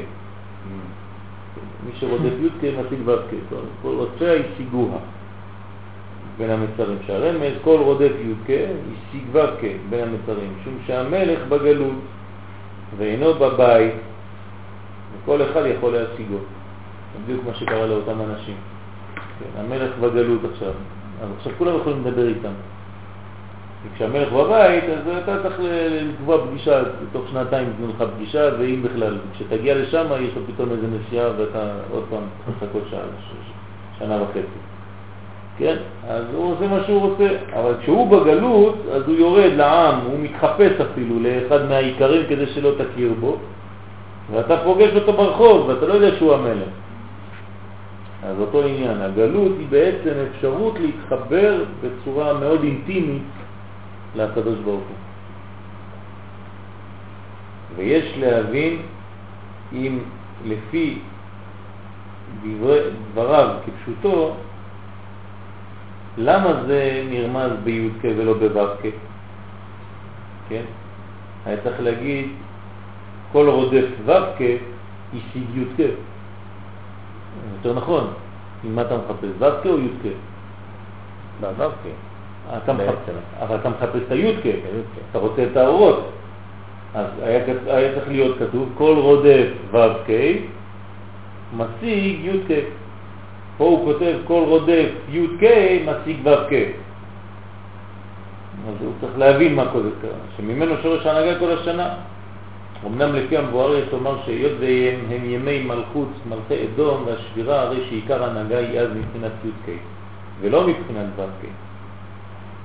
מי שרודף י"ק משיג ו"ק, כל רודפי השיגוה. בין המצרים, שהרמז כל רודף י"ק השיג ו"ק בין המצרים, משום שהמלך בגלות ואינו בבית, וכל אחד יכול להשיגו. בדיוק מה שקרה לאותם אנשים. כן, המלך בגלות עכשיו, אז עכשיו כולם יכולים לדבר איתם. וכשהמלך בבית, אז אתה צריך לקבוע פגישה, תוך שנתיים תנו לך פגישה, ואם בכלל, כשתגיע לשם יש לו פתאום איזה נסיעה ואתה עוד פעם צריך לחכות שעה, שנה וחצי. כן? אז הוא עושה מה שהוא רוצה, אבל כשהוא בגלות, אז הוא יורד לעם, הוא מתחפש אפילו לאחד מהעיקרים כדי שלא תכיר בו, ואתה פוגש אותו ברחוב, ואתה לא יודע שהוא המלך. אז אותו עניין, הגלות היא בעצם אפשרות להתחבר בצורה מאוד אינטימית לקדוש ברוך הוא. ויש להבין אם לפי דברי, דבריו כפשוטו, למה זה נרמז בי"ק ולא בו"ק? כן? היה צריך להגיד כל רודף ו"ק השיג י"ק. יותר נכון, מה אתה מחפש, ו"ק או י"ק? לא, דווקא. אתה מחפש. אבל אתה מחפש את הי"ק, אתה רוצה את האורות. אז היה, צריך להיות כתוב כל רודף ו"ק משיג י"ק. פה הוא כותב כל רודף י"ק משיג ו"ק. אז הוא צריך להבין מה קורה כאן, שממנו שורש ההנהגה כל השנה. אמנם לפי המבואר יש לומר שהיות והם הם ימי מלכות, מלכי אדום והשבירה, הרי שעיקר ההנהגה היא אז מבחינת י"ק, ולא מבחינת ו"ק.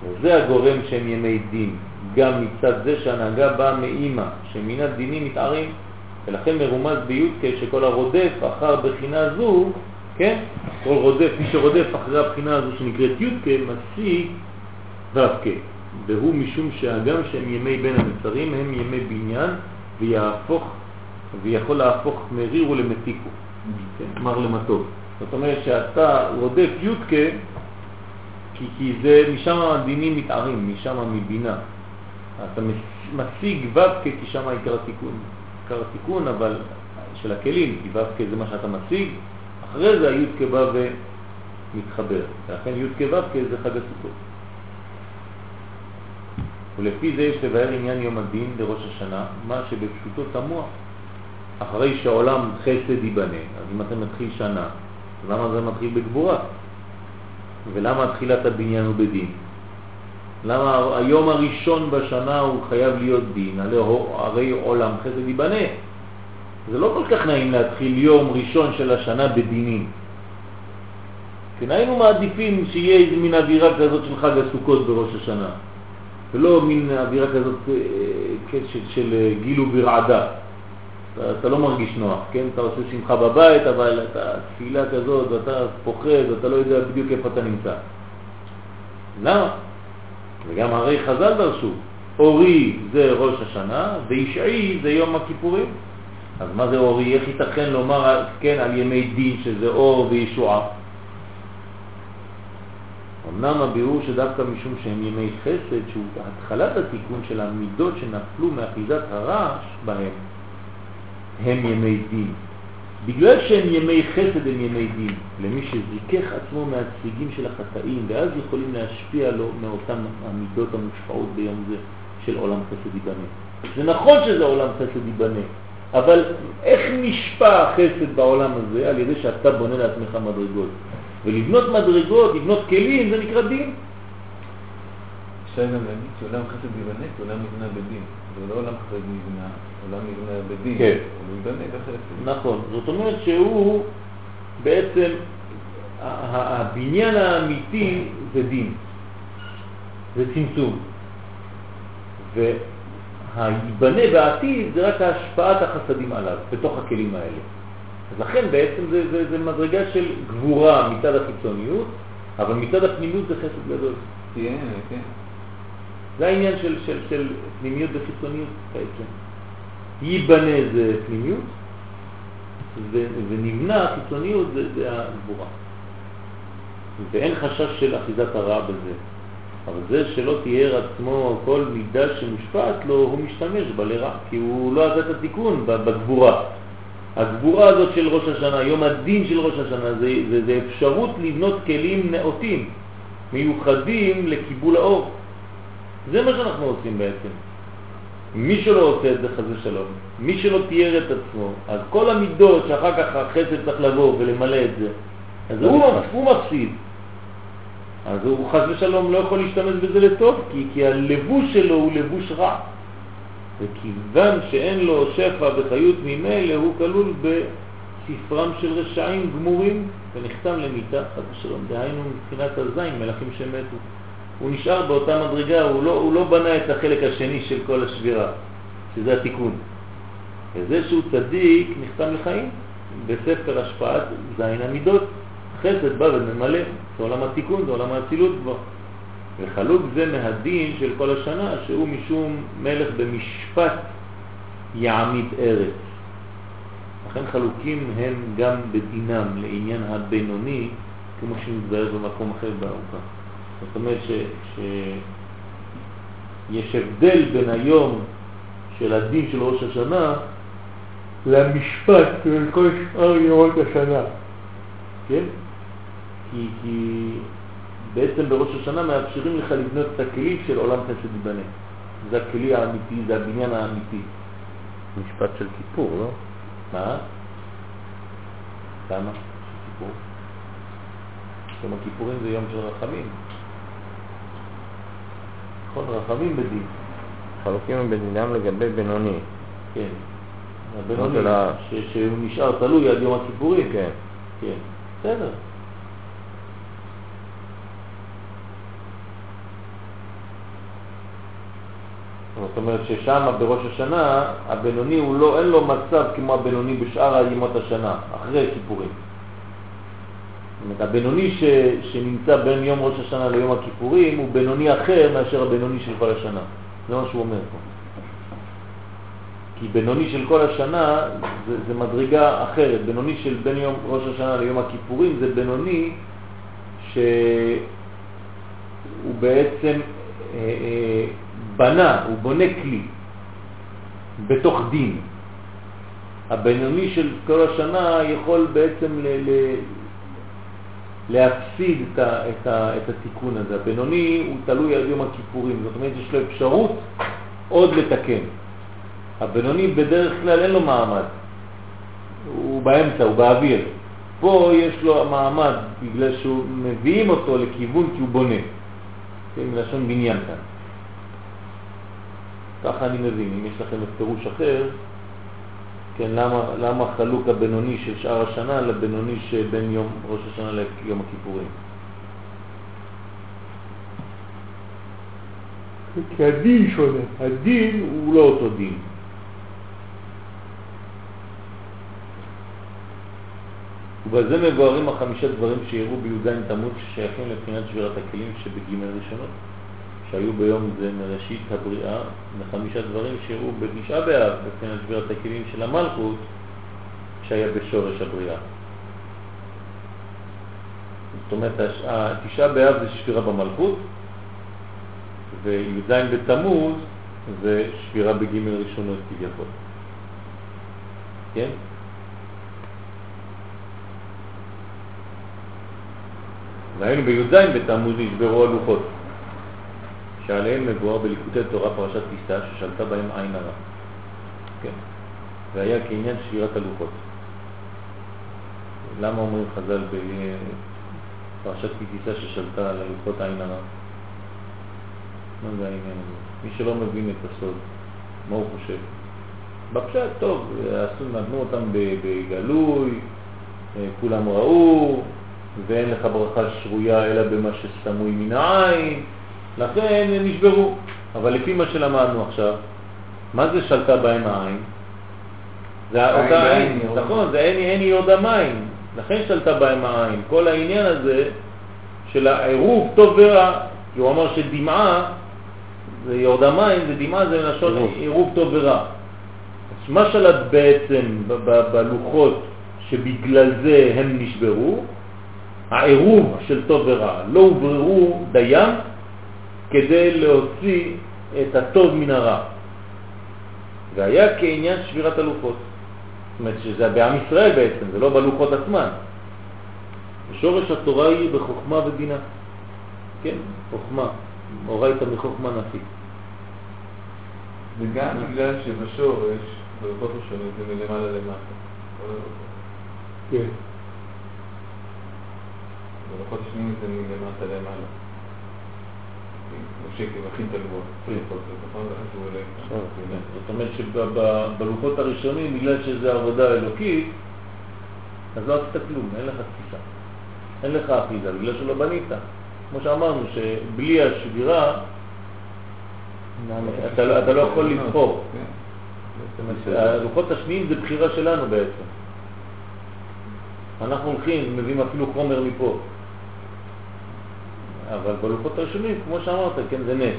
וזה הגורם שהם ימי דין, גם מצד זה שההנהגה באה מאימא, שמן הדינים מתארים, ולכן מרומז בי"ק שכל הרודף אחר בחינה זו, כן, כל רודף, מי שרודף אחרי הבחינה הזו שנקראת י"ק, משיג ו"ק, והוא משום שהגם שהם ימי בין המצרים הם ימי בניין, ויהפוך, ויכול להפוך מריר ולמתיקו, כן, מר למתוק. זאת אומרת שאתה רודף י"ק, כי, כי זה משם הדינים מתארים, משם מבינה. אתה משיג ו"ק כי שם עיקר התיקון, עיקר התיקון, אבל של הכלים, כי ו"ק זה מה שאתה משיג, אחרי זה הי"ק בא ומתחבר. ולכן י"ק ו"ק זה חג הסוכות. ולפי זה יש לבאר עניין יום הדין לראש השנה, מה שבפשוטו תמוה. אחרי שהעולם חסד ייבנה, אז אם אתה מתחיל שנה, למה זה מתחיל בגבורה? ולמה תחילת הבניין הוא בדין? למה היום הראשון בשנה הוא חייב להיות דין? הרי, עולם חסד ייבנה. זה לא כל כך נעים להתחיל יום ראשון של השנה בדינים. כן, היינו מעדיפים שיהיה איזה מין אווירה כזאת של חג הסוכות בראש השנה, ולא מין אווירה כזאת אה, כן, של, של אה, גיל וברעדה. אתה, אתה לא מרגיש נוח, כן? אתה עושה שמחה בבית, אבל אתה תפילה כזאת, ואתה פוחד, ואתה לא יודע בדיוק איפה אתה נמצא. למה? וגם הרי חז"ל דרשו, אורי זה ראש השנה, וישעי זה יום הכיפורים. אז מה זה אורי? איך ייתכן לומר כן על ימי דין שזה אור וישועה? אמנם הביאור שדווקא משום שהם ימי חסד, שהוא התחלת התיקון של המידות שנפלו מאחיזת הרעש בהם, הם ימי דין. בגלל שהם ימי חסד הם ימי דין, למי שזיכך עצמו מהצליגים של החטאים, ואז יכולים להשפיע לו מאותן המידות המושפעות ביום זה של עולם חסד ייבנה. זה נכון שזה עולם חסד ייבנה, אבל איך נשפע החסד בעולם הזה? על ידי שאתה בונה לעצמך מדרגות. ולבנות מדרגות, לבנות כלים, זה נקרא דין. אפשר גם להגיד שעולם חסד ייבנה כי עולם נבנה בדין. זה לא עולם חסד נבנה, עולם נבנה בדין. כן. הוא ייבנה בחסד. נכון, זאת אומרת שהוא בעצם, הבניין האמיתי זה דין, זה צמצום. והייבנה בעתיד זה רק השפעת החסדים עליו, בתוך הכלים האלה. אז לכן בעצם זה, זה, זה מדרגה של גבורה מצד החיצוניות, אבל מצד הפנימיות זה חסד גדול. תהיה, כן. זה העניין של, של, של פנימיות וחיצוניות בעצם. ייבנה זה פנימיות, ו- ונבנה חיצוניות זה, זה הגבורה. ואין חשש של אחיזת הרע בזה. אבל זה שלא תיאר עצמו כל מידה שמושפעת לו, הוא משתמש בה לרע, כי הוא לא עשה את התיקון בגבורה. הגבורה הזאת של ראש השנה, יום הדין של ראש השנה, זה, זה, זה אפשרות לבנות כלים נאותים, מיוחדים לקיבול האור. זה מה שאנחנו עושים בעצם. מי שלא עושה את זה חז ושלום, מי שלא תיאר את עצמו, אז כל המידות שאחר כך החסד צריך לבוא ולמלא את זה, אז הוא, הוא מפסיד. אז הוא חז ושלום לא יכול להשתמש בזה לטוב, כי, כי הלבוש שלו הוא לבוש רע. וכיוון שאין לו שפע וחיות ממילא, הוא כלול בספרם של רשעים גמורים, ונחתם למיטה, חס ושלום, דהיינו מבחינת הזין, מלאכים שמתו. הוא נשאר באותה מדרגה, הוא לא, הוא לא בנה את החלק השני של כל השבירה, שזה התיקון. וזה שהוא צדיק נחתם לחיים בספר השפעת זין המידות. חסד בא וממלא, זה עולם התיקון, זה עולם האצילות כבר. וחלוק זה מהדין של כל השנה, שהוא משום מלך במשפט יעמיד ארץ. לכן חלוקים הם גם בדינם לעניין הבינוני, כמו שמתבהר במקום אחר בארוכה. זאת אומרת שיש הבדל בין היום של הדין של ראש השנה למשפט של כל שאר ימות השנה. כן? כי, כי בעצם בראש השנה מאפשרים לך לבנות את הכלים של עולם חסד ייבנה. זה הכלי האמיתי, זה הבניין האמיתי. משפט של כיפור, לא? מה? למה? כיפור? יום הכיפורים זה יום של רחמים. נכון, רחמים בדין. חלוקים בדינם לגבי בינוני. כן. הבינוני, שהוא נשאר תלוי עד יום הכיפורים. כן. כן. בסדר. זאת אומרת ששם בראש השנה הבינוני הוא לא, אין לו מצב כמו הבינוני בשאר ימות השנה, אחרי כיפורים. אומרת, הבינוני ש, שנמצא בין יום ראש השנה ליום הכיפורים הוא בינוני אחר מאשר הבינוני של כל השנה. זה מה שהוא אומר פה. כי בינוני של כל השנה זה, זה מדרגה אחרת. בינוני של בין יום ראש השנה ליום הכיפורים זה בינוני שהוא בעצם אה, אה, בנה, הוא בונה כלי בתוך דין. הבינוני של כל השנה יכול בעצם ל, ל, להפסיד את, ה, את, ה, את התיקון הזה. הבינוני הוא תלוי על יום הכיפורים, זאת אומרת יש לו אפשרות עוד לתקן. הבינוני בדרך כלל אין לו מעמד, הוא באמצע, הוא באוויר. פה יש לו מעמד בגלל שהוא מביאים אותו לכיוון כי הוא בונה. כן, מלשון בניין כאן. ככה אני מבין, אם יש לכם פירוש אחר, כן, למה, למה חלוק הבינוני של שאר השנה לבינוני שבין יום ראש השנה ליום הכיפורים? כי הדין שונה, הדין הוא לא אותו דין. ובזה מבוארים החמישה דברים שיראו בי"ז תמוז ששייכים לבחינת שבירת הכלים שבג' ראשונות, שהיו ביום זה מראשית הבריאה, מחמישה דברים שיראו בתשעה באב בבחינת שבירת הכלים של המלכות שהיה בשורש הבריאה. זאת אומרת, התשעה באב זה שבירה במלכות, וי"ז בתמוז זה שבירה בג' ראשונות כביכול. כן? והיינו בי"ז בתמוז נשברו הלוחות, שעליהם מבואר בליקוטי תורה פרשת פיסה ששלטה בהם עין הרע. כן. והיה כעניין שבירת הלוחות. למה אומרים חז"ל בפרשת פיסה ששלטה על הלוחות עין הרע? מה זה העניין הזה? מי שלא מבין את הסוד, מה הוא חושב? בפשט, טוב, עשו, נתנו אותם בגלוי, אה, כולם ראו, ואין לך ברכה שרויה אלא במה שסמוי מן העין, לכן הם נשברו. אבל לפי מה שלמדנו עכשיו, מה זה שלטה בהם העין? זה אותה עין. נכון, זה אין אין יורדה מים, לכן שלטה בהם העין. כל העניין הזה של העירוב טוב ורע, כי הוא אמר שדמעה זה יורדה מים, זה דמעה זה לשון עירוב. טוב ורע. אז מה שלט בעצם בלוחות שבגלל זה הם נשברו? העירוב של טוב ורע. לא הובררו דיים כדי להוציא את הטוב מן הרע. והיה כעניין שבירת הלוחות. זאת אומרת שזה בעם ישראל בעצם, זה לא בלוחות עצמן. שורש התורה היא בחוכמה ובינה. כן, חוכמה. אורייתא מחוכמה נפית. וגם בגלל שבשורש, בלוחות ראשונים זה מלמעלה למטה. כן. בלוחות השניים זה מלמטה למעלה. משה כמכין את הלוחות. הלוחות, נכון? כן. זאת אומרת שבלוחות הראשונים, בגלל שזה עבודה אלוקית, אז לא עשית כלום, אין לך תפיסה. אין לך אחיזה, בגלל שלא בנית. כמו שאמרנו, שבלי השבירה, אתה לא- אתה לא יכול לבחור. כן. הלוחות השניים זה בחירה שלנו בעצם. אנחנו הולכים, מביאים אפילו חומר מפה. אבל בלוחות הראשונים, כמו שאמרת, כן, זה נס.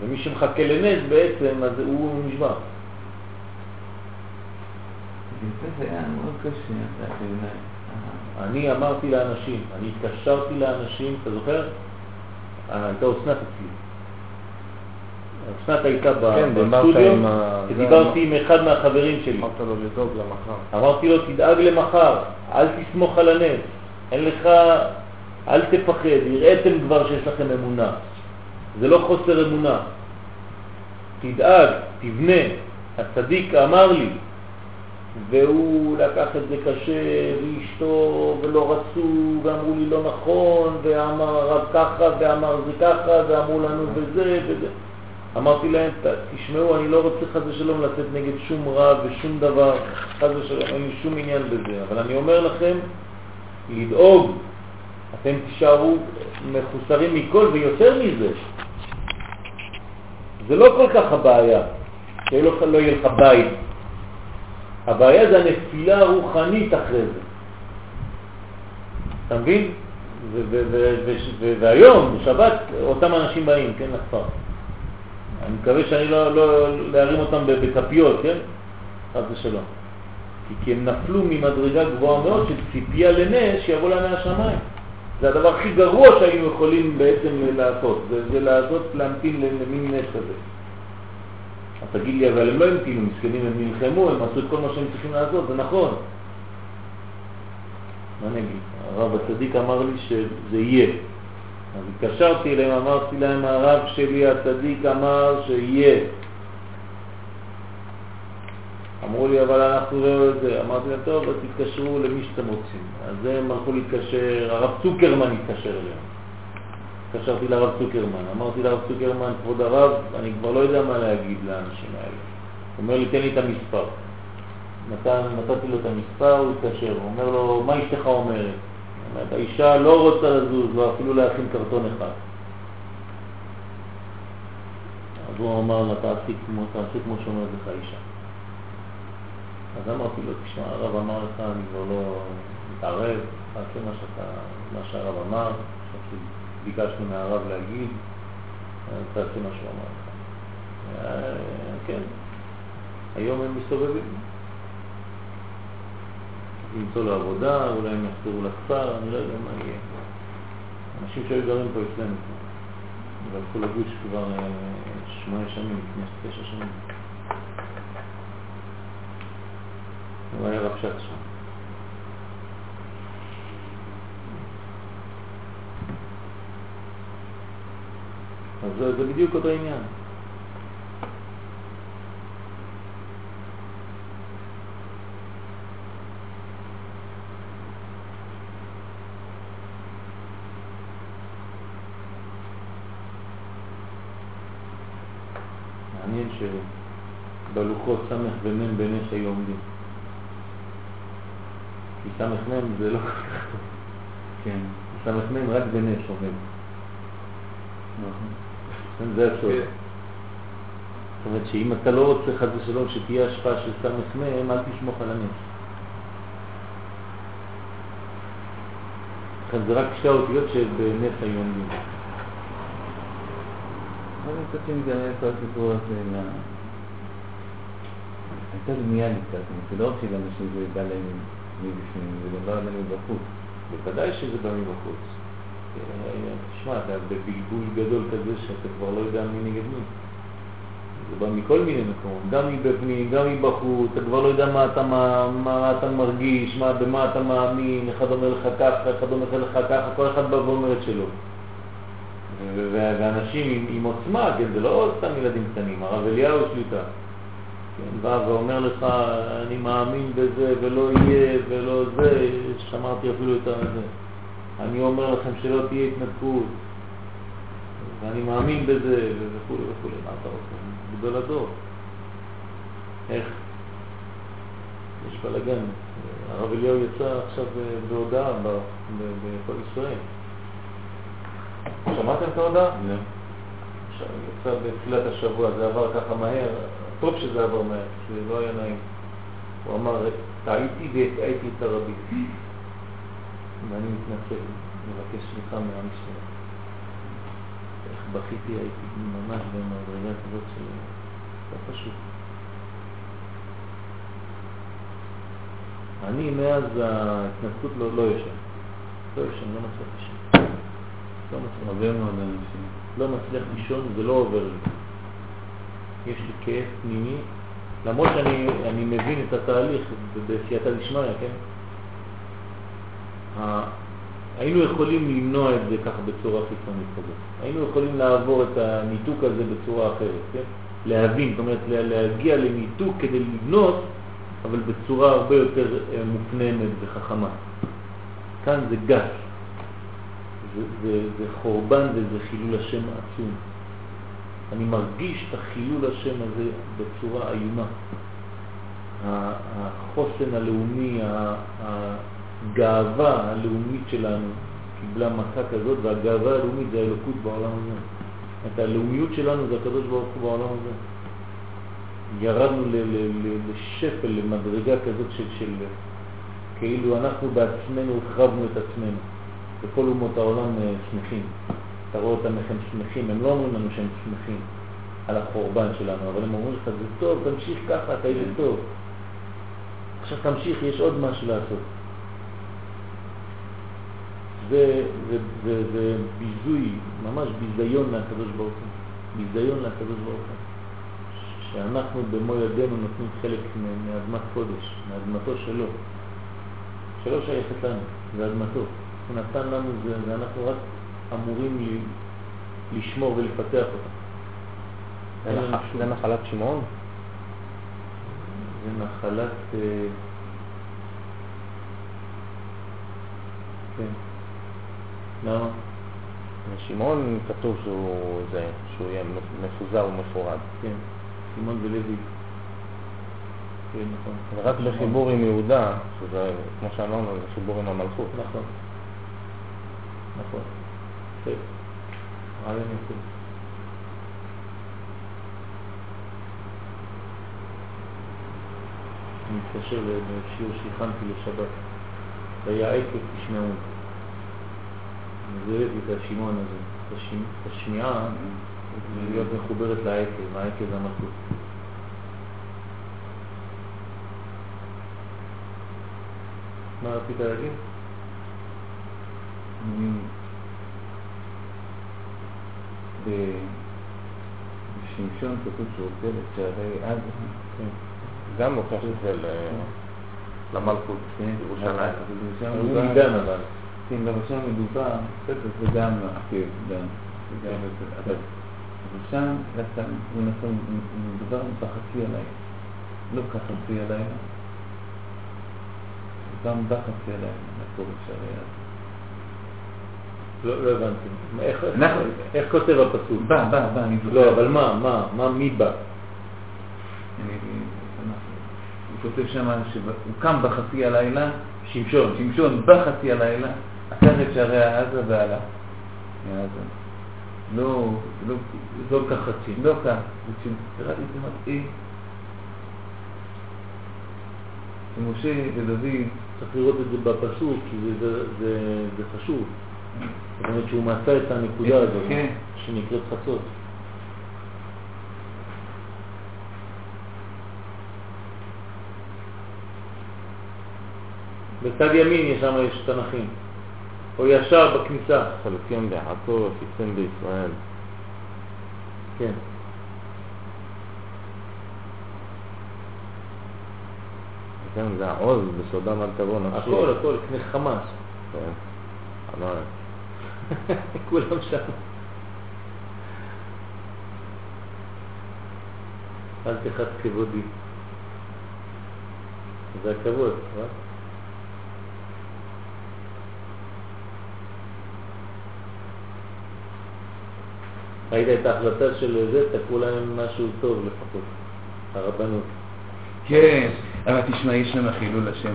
ומי שמחכה לנס בעצם, אז הוא נשבר. זה היה מאוד קשה. אני אמרתי לאנשים, אני התקשרתי לאנשים, אתה זוכר? אה, הייתה אסנת אצלי. אסנת הייתה כן, בסטודיו, ודיברתי עם אחד מהחברים שלי. אמרת לו לדאוג למחר. אמרתי לו, תדאג למחר, אל תסמוך על הנס. אין לך, אל תפחד, הראיתם כבר שיש לכם אמונה. זה לא חוסר אמונה. תדאג, תבנה. הצדיק אמר לי, והוא לקח את זה קשה, ואשתו, ולא רצו, ואמרו לי לא נכון, ואמר הרב ככה, ואמר זה ככה, ואמרו לנו וזה וזה. אמרתי להם, תשמעו, אני לא רוצה חס ושלום לצאת נגד שום רב ושום דבר, חס ושלום, אין לי שום עניין בזה, אבל אני אומר לכם, לדאוג, אתם תישארו מחוסרים מכל ויותר מזה. זה לא כל כך הבעיה, שלא יהיה לך בית. הבעיה זה הנפילה הרוחנית אחרי זה. אתה מבין? והיום, בשבת, אותם אנשים באים, כן, לכפר. אני מקווה שאני לא, לא להרים אותם בכפיות, כן? חד ושלום. כי הם נפלו ממדרגה גבוהה מאוד של ציפייה לנס שיבוא להם מהשמיים. זה הדבר הכי גרוע שהיינו יכולים בעצם לעשות, זה, זה לעשות, להמתין למין נס כזה. אז תגיד לי, אבל הם לא המתינו, מסכנים, הם נלחמו, הם עשו את כל מה שהם צריכים לעשות, זה נכון. מה אני אגיד? הרב הצדיק אמר לי שזה יהיה. אז התקשרתי אליהם, אמרתי להם, הרב שלי הצדיק אמר שיהיה. אמרו לי, אבל אנחנו לא יודעים. אמרתי להם, טוב, אז תתקשרו למי שאתם רוצים. אז הם הלכו להתקשר, הרב צוקרמן התקשר אליהם. התקשרתי לרב צוקרמן, אמרתי לרב צוקרמן, כבוד הרב, אני כבר לא יודע מה להגיד לאנשים האלה. הוא אומר לי, תן לי את המספר. נתן, נתתי לו את המספר, הוא התקשר, הוא אומר לו, מה אשתך אומרת? אומרת, האישה לא רוצה לזוז, לא אפילו להכין קרטון אחד. אז הוא אמר לה, תעשי כמו, תעשי כמו שאומרת לך אישה. אז אמרתי לו, תשמע, הרב אמר לך, אני כבר לא מתערב, תעשה מה, שאתה, מה שהרב אמר, ביקשנו מהרב להגיד, תעשי מה שהוא אמר לך. אה, כן, היום הם מסתובבים. למצוא לו עבודה, אולי הם יחזרו לכפר, אני לא יודע מה יהיה. אנשים שהיו גרים פה אצלנו והלכו לגוש כבר אה, שמונה שנים, לפני תשע שנים. הוא היה רב שם. אז זה, זה בדיוק אותו עניין. מעניין שבלוחות סמך ומם בנש היו עומדים. כי סמך מם זה לא כל כך טוב. כן. סמך מם רק בנש עומד. זה הסוד. כן. זאת אומרת שאם אתה לא רוצה חד ושלום שתהיה השפעה של סמך מם, אל תשמוך על הנס. לכן זה רק שתי האותיות שבנס היו עומדים. אבל מצד שני גם היה כל הסיפור הזה. הייתה בנייה לקצת, זה לא רק שלאנשים זה בא להם מבפנים, זה גם בא להם מבחוץ. בוודאי שזה בא מבחוץ. תשמע, אתה בבלבול גדול כזה שאתה כבר לא יודע מי נגד מי. זה בא מכל מיני מקומות, גם מבפנים, גם מבחוץ, אתה כבר לא יודע מה אתה, מה, מה אתה מרגיש, מה, במה אתה מאמין, אחד אומר לך ככה, אחד אומר לך ככה, כל אחד בא ואומר את שלו. ואנשים עם, עם עוצמה, כן, זה לא סתם ילדים קטנים, הרב אליהו שליטה. כן, בא ואומר לך, אני מאמין בזה ולא יהיה ולא זה, שמעתי אפילו את זה. אני אומר לכם שלא תהיה התנתקות, ואני מאמין בזה, וכו' וכו'. מה אתה רוצה? גדול הדור. איך? יש בלגן. הרב אליהו יצא עכשיו בהודעה בכל ישראל. שמעתם את ההודעה? לא. יצא בתחילת השבוע, זה עבר ככה מהר, טוב שזה עבר מהר, זה לא היה נעים. הוא אמר, טעיתי והטעיתי את הרבים. ואני מתנצל, מבקש סליחה מעם ישראל. איך בכיתי, הייתי ממש במדרגה כזאת של... לא פשוט. אני מאז ההתנצלות לא, לא ישן. לא ישן, לא מצליח לישון. לא מצליח. אנשים. לא מצליח לישון, זה לא עובר לי. יש לי כאב פנימי, למרות שאני אני מבין את התהליך בסייעתא דשמיא, כן? היינו יכולים למנוע את זה ככה בצורה חיצונית כזאת. היינו יכולים לעבור את הניתוק הזה בצורה אחרת, כן? להבין, זאת אומרת להגיע לניתוק כדי לבנות, אבל בצורה הרבה יותר אה, מופנמת וחכמה. כאן זה גס, זה, זה, זה חורבן וזה חילול השם עצום. אני מרגיש את החילול השם הזה בצורה איומה. החוסן הלאומי, הגאווה הלאומית שלנו קיבלה מכה כזאת, והגאווה הלאומית זה האלוקות בעולם הזה. את הלאומיות שלנו זה הקדוש ברוך הוא בעולם הזה. ירדנו לשפל, למדרגה כזאת של, של כאילו אנחנו בעצמנו החרבנו את עצמנו. וכל אומות העולם אה, שמחים. אתה רואה אותם איך הם שמחים, הם לא אומרים לנו שהם שמחים על החורבן שלנו, אבל הם אומרים לך, זה טוב, תמשיך ככה, אתה איזה טוב. עכשיו תמשיך, יש עוד משהו לעשות. זה, זה, זה, זה ביזוי, ממש ביזיון מהקדוש ברוך הוא. ביזיון מהקדוש ברוך הוא. שאנחנו במו ידינו נותנים חלק מאדמת קודש, מאדמתו שלו, שלא שייכת לנו, זה אדמתו. הוא נתן לנו זה, ואנחנו רק אמורים לשמור ולפתח אותה. זה נחלת שמעון? זה נחלת... אה, כן. למה? שמעון כתוב שהוא, זה, שהוא יהיה מפוזר ומפורד. כן, שמעון ולוי. כן, נכון. ורק בחיבור עם יהודה, שזה, כמו שאמרנו, זה חיבור עם המלכות. נכון. נכון. כן. רעיון יפה. אני מתקשר לשיעור שהכנתי לשבת. ויעקב תשמעו. אני אוהב את השמעון הזה, את השמיעה, להיות מחוברת לעקב, העקב זה המלכות. מה רצית להגיד? בשמשון כתוב שהוא רוצה לצערי עד... כן. גם לוקח את זה למלכות, כן, ירושלים. הוא עידן אבל. כן, אבל שם מדובר, בסדר, זה גם עקב, גם. כן. אבל שם הוא נכון, מדובר בחצי הלילה. לא כחצי הלילה. גם בחצי הלילה, לקורש הרי לא, לא הבנתי. איך כותב הפסוק? בא, בא, בא, אני לא, אבל מה, מה, מה, מי בא? הוא כותב שם שהוא קם בחצי הלילה, שמשון. שמשון בחצי הלילה, עקר את שערי העזה ועלה מעזה. לא, לא, לא כחצי. לא כך. קראתי את זה מתאים. שמשה ודוד... צריך לראות את זה בפסוק, כי זה, זה, זה, זה חשוב. זאת אומרת שהוא מצא את הנקודה הזאת, כן. שנקראת חצות. בצד ימין יש שם יש תנכים, או ישר בכניסה. חלוקים ביעקב, עקיצים בישראל. כן. כן, זה העוז בסודם אל תבוא נפשי. הכל, הכל, קנה חמאס. כן, אמר. כולם שם. אל תחת כבודי. זה הכבוד, אה? ראית את ההחלטה של זה, תקעו להם משהו טוב לפחות, הרבנות. כן, אבל תשמע, יש שם חילול השם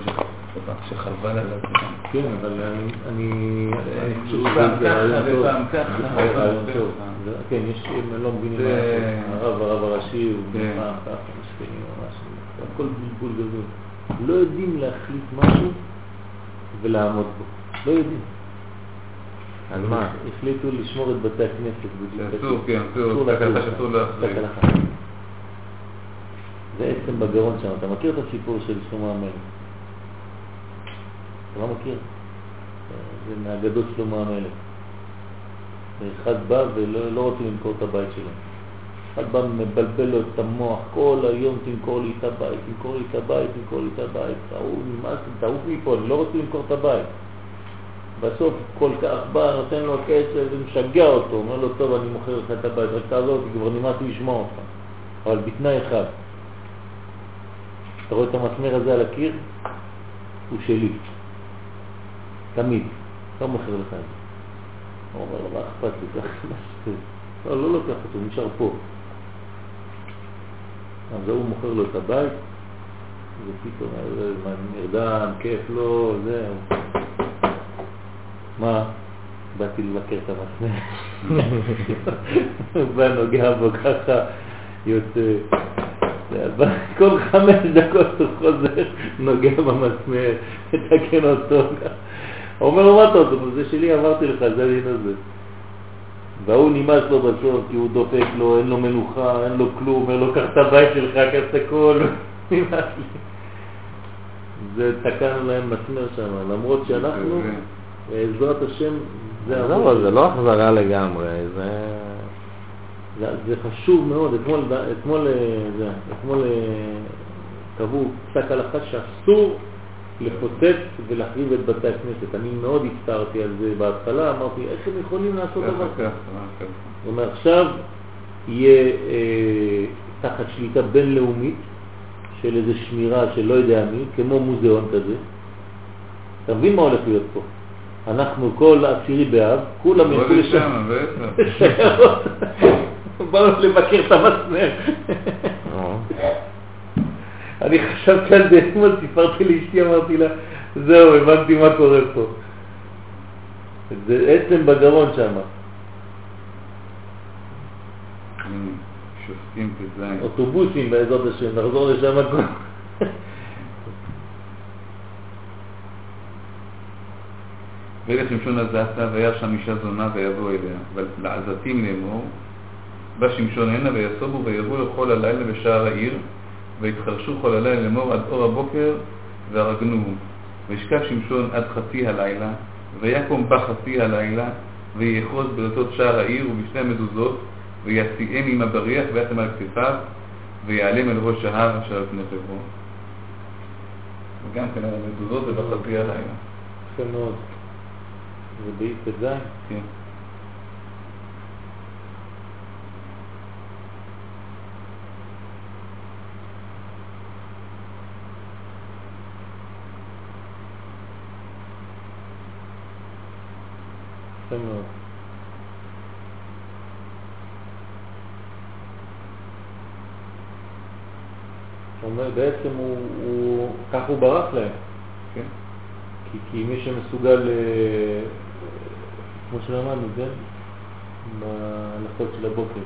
שחרבן עליו. כן, אבל אני חושב פעם שזה ככה. ופעם ככה. כן, יש, הם לא לעשות. הרב, הרב הראשי, הוא כן. פעם ככה, מסכנים ממש. הכל בלבול גדול. לא יודעים להחליט משהו ולעמוד בו. לא יודעים. על מה? החליטו לשמור את בתי הכנסת. בדיוק. אסור, כן, אסור. תקלה שאסור להחליט. זה עצם בגרון שם. אתה מכיר את הסיפור של שלמה המלך? אתה לא מכיר? זה מהגדות שלמה המלך. אחד בא ולא לא רוצה למכור את הבית שלו. אחד בא מבלבל לו את המוח, כל היום תמכור לי את הבית, תמכור לי את הבית, תמכור לי את הבית. ההוא נמאס, תעוף מפה, אני לא רוצה למכור את הבית. בסוף כל כך בא, נותן לו כסף ומשגע אותו, אומר לו, טוב, אני מוכר לך את הבית, רק תעזור אותי, כבר נמאס לשמוע אותך. אבל בתנאי אחד, אתה רואה את המסמר הזה על הקיר? הוא שלי. תמיד. לא מוכר לך את זה. הוא אומר לו, מה אכפת לי? קח שתרצה. לא, לא לוקח אותו, נשאר פה. אז הוא מוכר לו את הבית, ופתאום, נרדם, כיף לו, זהו. מה? באתי לבקר את. הוא בא, נוגע בו ככה, יוצא. כל חמש דקות הוא חוזר, נוגע במסמר, מתקן אותו. הוא אומר לו, מה אתה עושה? זה שלי, אמרתי לך, זה הדין הזה. והוא נמאס לו בסוף, כי הוא דופק לו, אין לו מנוחה, אין לו כלום, אומר לו, קח את הבית שלך, קח את הכל, נמאס לי. זה תקענו להם מסמר שם, למרות שאנחנו, בעזרת השם, זה המון. זה לא החזרה לגמרי, זה... זה, זה חשוב מאוד, אתמול, אתמול, אה, זה, אתמול אה, קבעו פסק הלכה שאסור לפוצץ ולהחריב את בתי הכנסת. אני מאוד הצטערתי על זה בהתחלה, אמרתי, איך הם יכולים לעשות דבר כזה? זאת אומרת, עכשיו יהיה אה, תחת שליטה בינלאומית של איזו שמירה של לא יודע מי, כמו מוזיאון כזה. אתה מבין מה הולך להיות פה? אנחנו כל עשירי באב, כולם ילכו לשם. באנו לבקר את המסמר. אני חשבתי על זה אתמול, סיפרתי לאשתי, אמרתי לה, זהו, הבנתי מה קורה פה. זה עצם בגרון שם. שופטים ט"ז. אוטובוסים בעזרת השם, נחזור לשם הכל. וילך שמשון עזתה, וירא שם אישה זונה ויבוא אליה. ולעזתים לאמור, בא שמשון הנה ויסובו ויבואו לכל הלילה בשער העיר, ויתחרשו כל הלילה לאמור עד אור הבוקר, והרגנוהו. וישכב שמשון עד חצי הלילה, ויקום בה חצי הלילה, ויאחוז בדלתות שער העיר ובשתי המזוזות, ויסיעם עם הבריח ויתם על כתפיו, ויעלם אל ראש ההר אשר על פני חברון. וגם כן על המזוזות זה בחצי הלילה. יפה מאוד. זה באי ט"ז? כן. מאוד. הוא אומר, בעצם הוא, הוא, כך הוא ברח להם. כן. כי, כי מי שמסוגל, אה, כמו שלמדנו, כן? בהלכות של הבוקר,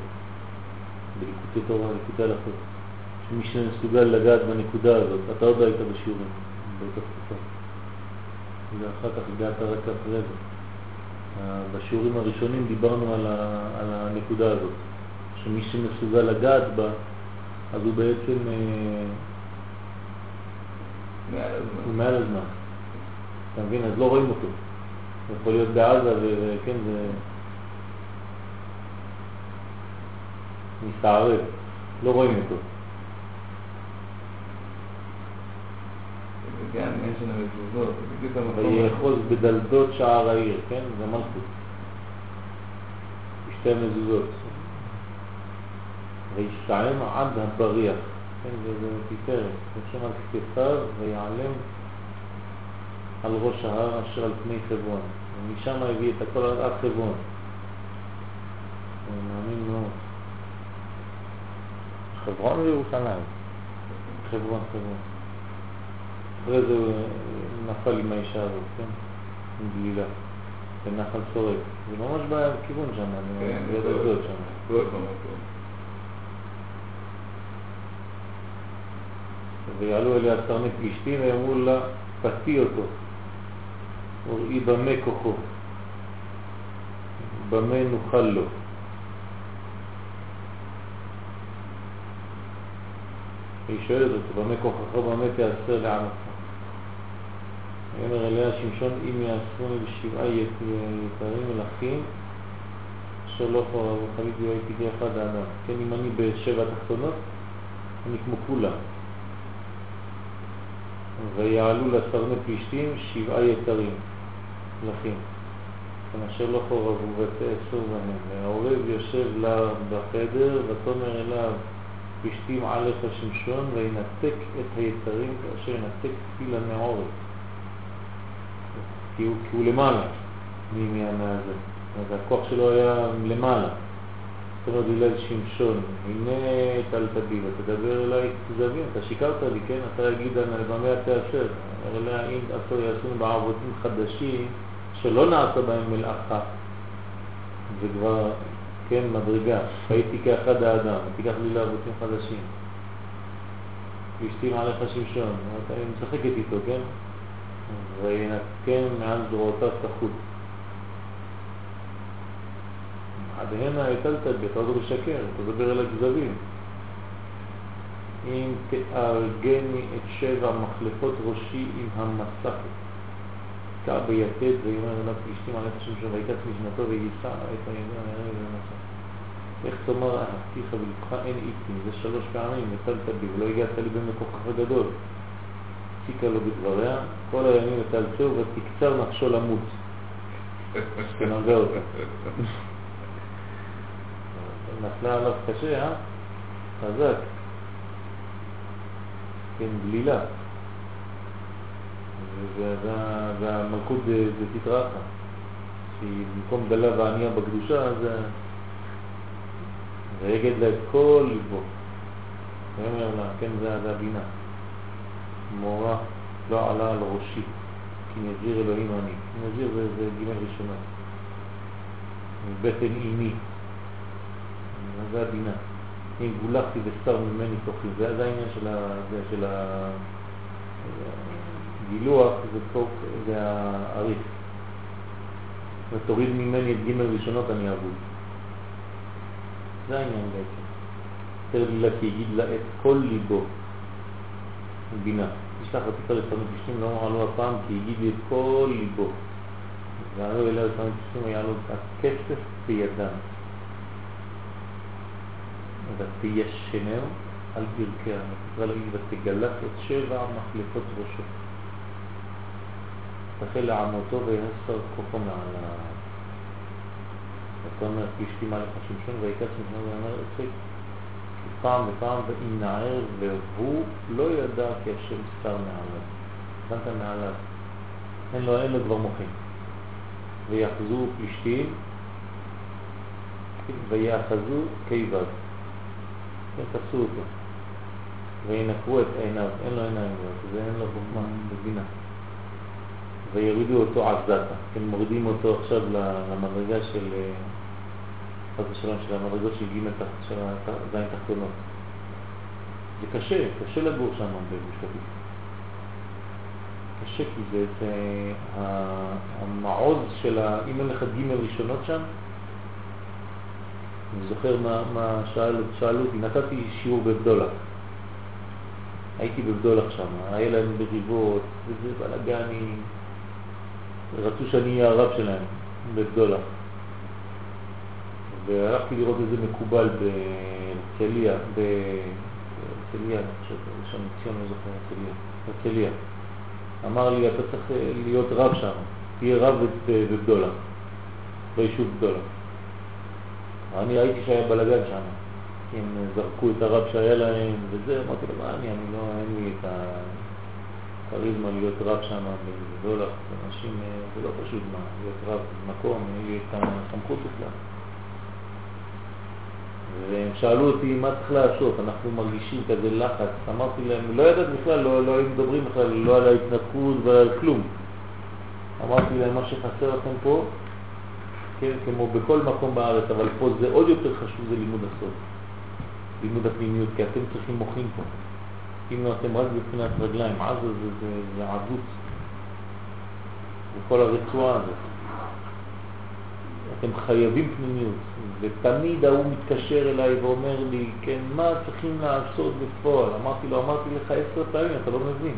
בליקוטי תורה, ליקוטי הלכות, שמי שמסוגל לגעת בנקודה הזאת, אתה עוד לא היית בשיעורים באותה תקופה. ואחר כך הגעת רק אחרי זה. בשיעורים הראשונים דיברנו על, ה, על הנקודה הזאת, שמי שמסוגל לגעת בה, אז הוא בעצם, אה, מעל הוא הזמן. מעל הזמן. אתה מבין? אז לא רואים אותו. הוא יכול להיות בעזה וכן, זה מסתערב, לא רואים אותו. זה גם עניין של המזוזות, זה בדיוק המקום. ויאחוז בדלתות שער העיר, כן? זה מלכות. בשתי מזוזות. וישתעם עד הבריח, כן? זה תפארת. יושב על כתפיו ויעלם על ראש ההר אשר על פני חברון. ומשם הביא את הכל עד חברון. אני מאמין מאוד. חברון וירושלים. חברון, חברון. אחרי זה הוא נפל עם האישה הזאת, כן? עם גלילה. בנחל סורק. זה ממש בכיוון שם, כן, ליד זה- אשדוד שם. ויעלו אליה סרני פלישתים ויאמרו לה, פתי אותו, וראי במה כוחו, במה נוכל לו. היא שואלת אותו, במה כוחך, במה תיאסר לעמך? ויאמר אליה שמשון, אם יאסרו לי בשבעה יקרים מלכים, אשר לא חורב וחליתי והייתי כאחד האדם. כן, אם אני בשבע תחתונות, אני כמו כולם. ויעלו לסרני פלישתים שבעה יתרים. מלכים. אשר לא חורבו ותאסור בהם. והעורב יושב לה בחדר, ותאמר אליו, פשתים עליך שמשון, וינתק את היצרים כאשר ינתק תפילה מעורב. כי הוא, כי הוא למעלה מהזה. אז הכוח שלו היה למעלה. זאת אומרת, הלל שמשון, הנה טלטבי, ותדבר אליי כזבים, אתה שיקרת לי, כן? אתה יגיד במה תאשר, אלא אם אסור יעשון בעבותים חדשים שלא נעשה בהם מלאכה, זה כבר, כן, מדרגה, הייתי כאחד האדם, תיקח לי לעבותים חדשים. והשתים עליך שמשון, אתה משחקת איתו, כן? וינתקם מעל זרועותיו תחוץ. עד הנה הטלת בי, אתה עוד משקר, אתה מדבר אל הכזבים. אם תארגני את שבע מחלפות ראשי עם המסכת. קע ביתד ויאמר אליו פלישתים עליך שם שם ויקץ משנתו ויישא את הידע הערב ומסע. איך תאמר אהבתיך ולבך אין איתי, זה שלוש פעמים, נטלת בי ולא הגעת לי באמת כל הפסיקה לו בדבריה, כל הימים נטלתו ותקצר נפשו למות. שתנרגע אותה. נפלה עליו קשה, אה? חזק. כן, בלילה. והמלכות זה תתרחה, שהיא במקום דלה וענייה בקדושה, זה ויגד לה את כל ליבו. כן, זה הבינה. מורה לא עלה על ראשי, כי נזיר אלוהים אני. נזיר זה, זה גימל ראשונה. מבטן אימי. זה הבינה. אם גולחתי וסתר ממני תוכי, זה, זה העניין של, ה, זה, של הגילוח, זה, תוק, זה העריף. ותוריד ממני את ג' ראשונות אני אבוד. זה העניין בעצם. יותר לה כי יגיד לה את כל ליבו, בינה. תשלח ותקרא לפעמים פשטים, לא אמרה לו הפעם כי יגיד לי את כל ליבו. ועלו אליה לפעמים פשטים, היה לו הכסף בידם. ותיישנר על ברכיה, תקרא להגיד את שבע מחלפות ראשו. תחל לעמותו ויסר כוחו מעליו. אתה אומר, פלישתים עליך שמשון ויקץ משון ואומר, אצל פעם ופעם וינער והוא לא ידע כי השם סתר מעליו. הבנת מעליו. אין לו, אין לו כבר מוחים. ויחזו פלישתים ויאחזו קיבד. כן, תפסו אותו. וינקרו את עיניו, אין לו עיניים, זה אין לו חוכמה בבינה. ויורידו אותו עזתה, כן, מורידים אותו עכשיו למדרגה של, אה, חס ושלום, של המדרגות של ג' של זין תחתונות. זה קשה, קשה לגור שם בגוש קטיף. קשה כי זה, זה המעוז של, ה, אם אין לך ג' ראשונות שם, אני זוכר מה, מה שאל, שאלו אותי, נתתי שיעור בבדולח. הייתי בבדולח שם, היה להם בריבות, וזה בלאגנים, רצו שאני אהיה הרב שלהם בבדולח. והלכתי לראות איזה מקובל בהרצליה, אני חושב, ראשון לציון, לא זוכר, הרצליה. אמר לי, אתה צריך להיות רב שם, תהיה רב בבדולח, ביישוב בדולח. אני ראיתי שהיה בלגן שם, הם זרקו את הרב שהיה להם וזה, אמרתי לו, מה אני, אני לא, אין לי את הכריזמה להיות רב שם בדולח, אנשים, זה לא פשוט מה, להיות רב במקום, אין לי את הסמכות בכלל. והם שאלו אותי מה צריך לעשות, אנחנו מרגישים כזה לחץ, אמרתי להם, לא ידעת בכלל, לא, לא היו מדברים בכלל, לא על ההתנתקות ועל כלום. אמרתי להם, מה שחסר לכם פה כן, כמו בכל מקום בארץ, אבל פה זה עוד יותר חשוב, זה לימוד הסוד, לימוד הפנימיות, כי אתם צריכים מוחים פה. אם לא, אתם רק בבחינת רגליים, עזה זה, זה, זה עזות, וכל הרצועה הזאת. אתם חייבים פנימיות, ותמיד ההוא מתקשר אליי ואומר לי, כן, מה צריכים לעשות בפועל? אמרתי לו, אמרתי לך עשר פעמים, אתה לא מבין.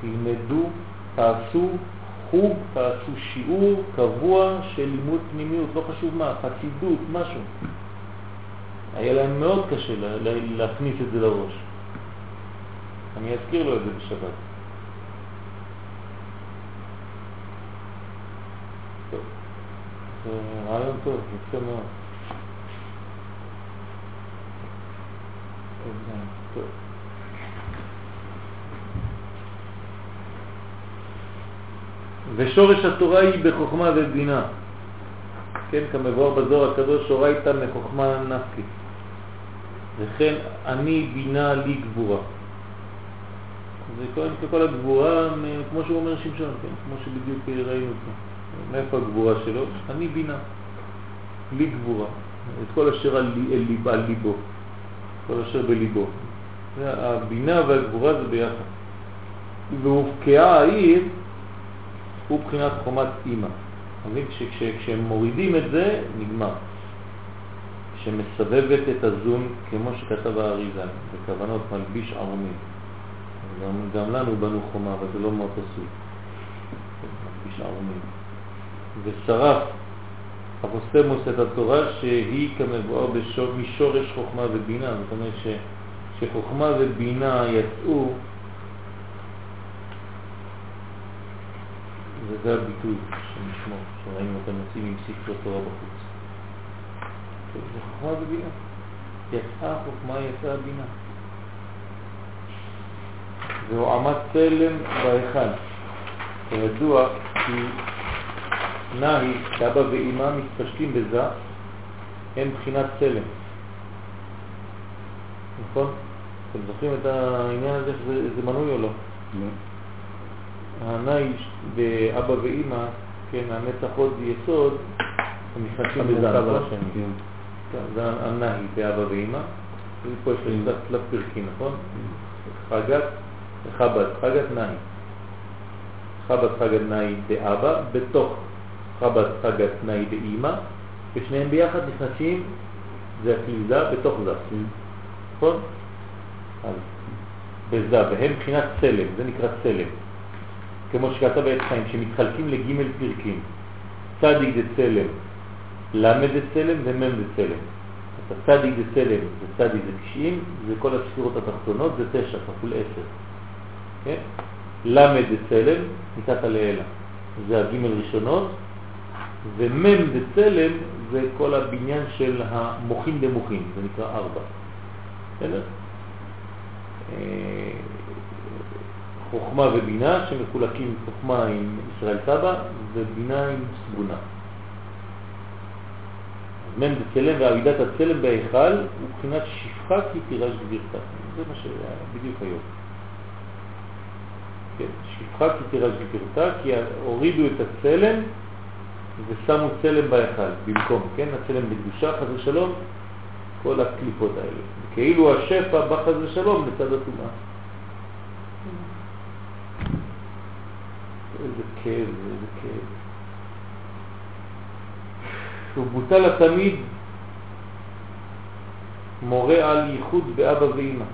תלמדו, תעשו, חוג, תעשו שיעור קבוע של לימוד פנימיות, לא חשוב מה, חסידות, משהו. היה להם מאוד קשה להכניס את זה לראש. אני אזכיר לו את זה בשבת. זה רעיון טוב, יפה מאוד. ושורש התורה היא בחוכמה ובינה. כן, כמבואר בזוהר הקדוש, שורייתא מחוכמה נפקי. וכן אני בינה לי גבורה. זה כל, כל הגבורה, כמו שהוא אומר שמשון, כן, כמו שבדיוק ראינו פה. מאיפה הגבורה שלו? אני בינה, לי גבורה. את כל אשר על, ליב, על ליבו, כל אשר בליבו. הבינה והגבורה זה ביחד. והופקעה העיר הוא בחינת חומת אימא. מבין? כשהם מורידים את זה, נגמר. שמסבבת את הזון, כמו שכתב האריזה, בכוונות מלביש ערומים. גם, גם לנו בנו חומה, אבל זה לא מאוד עשוי. מלביש ערומים. ושרף אפוסטמוס את התורה שהיא כמבואר משורש חוכמה ובינה, זאת אומרת ש, שחוכמה ובינה יצאו וזה הביטוי שנשמור, שראינו אותם יוצאים עם ספר תורה בחוץ. זה חוכמה ובינה. יצאה חוכמה, יצאה בינה. והוא עמד צלם בהיכל. כידוע כי נהי, שאבא ואימא מתפשטים בזה, הם בחינת צלם. נכון? אתם זוכרים את העניין הזה שזה מנוי או לא? לא. הנאי באבא ואימא, כן, הנצח עוד יסוד, הם נכנסים בזה על השני. כן. כן, זה הנאי באבא ואימא, ופה יש לי תלת פרקים, נכון? חגת, חב"ד, חגת נאי. חב"ד חגת נאי באבא, בתוך חב"ד חגת נאי באימא, ושניהם ביחד נכנסים, זה הכליזה בתוך זה, נכון? אז בזה, והם מבחינת צלם, זה נקרא צלם. כמו שכתב בעת חיים, שמתחלקים לג' פרקים. צדיק זה צלם, למד זה צלם ומם זה צלם. אז הצדיק זה צלם, זה צדיק זה 90, זה כל הספירות התחתונות, זה 9 כפול 10. כן? למד זה צלם, ניתת לעילה. זה הגימל ראשונות, ומם זה צלם, זה כל הבניין של המוחים במוחים, זה נקרא ארבע. בסדר? אה, חוכמה ובינה שמחולקים חוכמה עם ישראל סבא ובינה עם סגונה. מן בצלם ועבידת הצלם בהיכל הוא בחינת שפחה כי תירש גבירתה. זה מה שהיה בדיוק היום. כן, שפחה כי תירש גבירתה כי הורידו את הצלם ושמו צלם בהיכל במקום, כן, הצלם בקדושה, חז ושלום, כל הקליפות האלה. כאילו השפע בא חז ושלום לצד הטומאה. איזה כאב, איזה כאב. שהוא בוטל התמיד מורה על ייחוד באבא ואמא,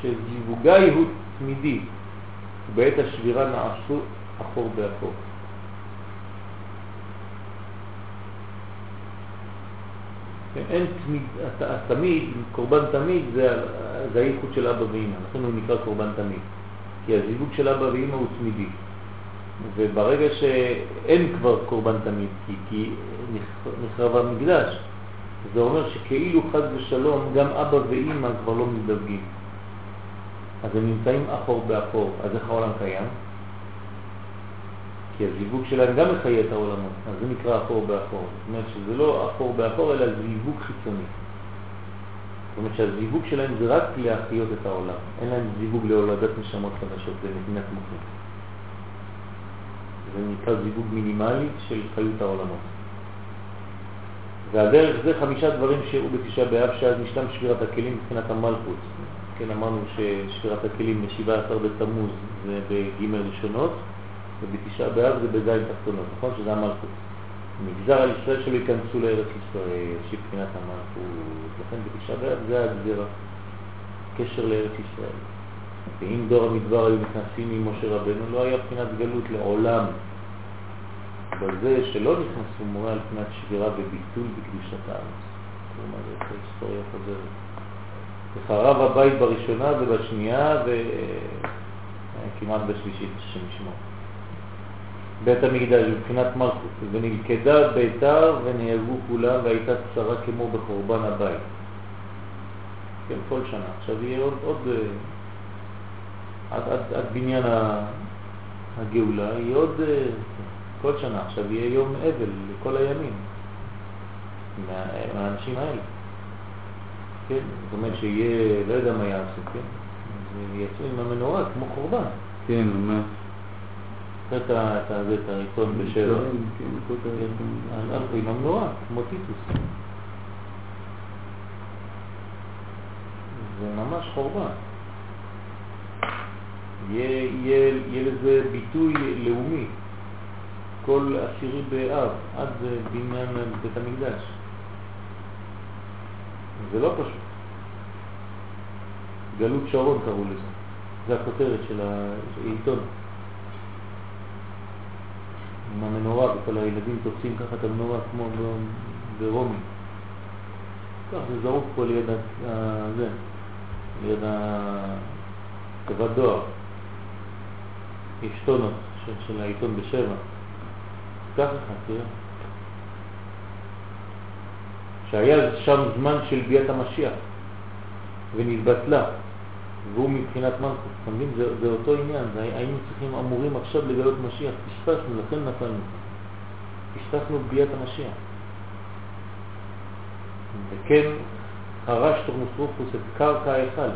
שזיווגי הוא תמידי, ובעת השבירה נעשו אחור באחור. אין תמיד, התמיד, קורבן תמיד, זה, זה הייחוד של אבא ואמא, לכן הוא נקרא קורבן תמיד. כי הזיווג של אבא ואמא הוא תמידי. וברגע שאין כבר קורבן תמיד, כי, כי נחרב המקדש, זה אומר שכאילו חז ושלום גם אבא ואימא כבר לא מזדווגים. אז הם נמצאים אחור באחור. אז איך העולם קיים? כי הזיווג שלהם גם מחיה את העולמות, אז זה נקרא אחור באחור. זאת אומרת שזה לא אחור באחור, אלא זיווג חיצוני. זאת אומרת שהזיווג שלהם זה רק להחיות את העולם. אין להם זיווג להולדת נשמות חדשות, זה נתינת מוחים. זה נקרא זיווג מינימלי של חיות העולמות. והדרך זה חמישה דברים שאירעו בתשעה באב, שאז נשלם שבירת הכלים מבחינת המלכות. כן, אמרנו ששבירת הכלים ב-17 בתמוז זה בג' ראשונות, ובתשעה באב זה בזין תחתונות, נכון? שזה המלכות. נגזר על ישראל שלא ייכנסו לארץ ישראל, שבחינת המלכות, לכן בתשעה באב זה הגזירה, קשר לארץ ישראל. ואם דור המדבר היו נכנסים עם משה רבנו, לא היה בחינת גלות לעולם. אבל זה שלא נכנסו מורה על פנת שבירה וביטול בקדושת הארץ. כלומר, זה ההיסטוריה חוזרת. וחרב הבית בראשונה ובשנייה וכמעט בשלישית, השם ישמור. בית המקדש מבחינת מלכות, ונלכדה ביתר ונהרגו כולם והייתה צרה כמו בחורבן הבית. כן, כל שנה. עכשיו יהיה עוד, עוד אה, עד, עד, עד בניין הגאולה, יהיה עוד, אה, כל שנה עכשיו יהיה יום אבל לכל הימים מה, מהאנשים האלה. כן, זאת אומרת שיהיה, לא יודע מה יעשו, כן? יצאו עם המנורה כמו חורבן. כן, ממש. את ה- את ה- זה, את העיתון בשבע. כן, הלכו עם המנורה, כמו טיטוס. זה ממש חורבן. יהיה לזה ביטוי לאומי. כל עשירי באב, עד בניין בית המקדש. זה לא פשוט. גלות שרון קראו לזה. זה הכותרת של העיתון. עם המנורה וכל הילדים תופסים ככה את המנורה כמו ברומי. כך זה זרוק פה ליד ה- ה- זה, ליד התיבת דואר. יש של, של העיתון בשבע. לך, תראה. שהיה שם זמן של ביאת המשיח ונתבטלה והוא מבחינת מלכות, אתה מבין? זה, זה אותו עניין, זה, היינו צריכים, אמורים עכשיו לגלות משיח, פספסנו, לכן נפלנו. פספסנו ביאת המשיח. וכן חרש תורנוסרופוס את קרקע ההיכל,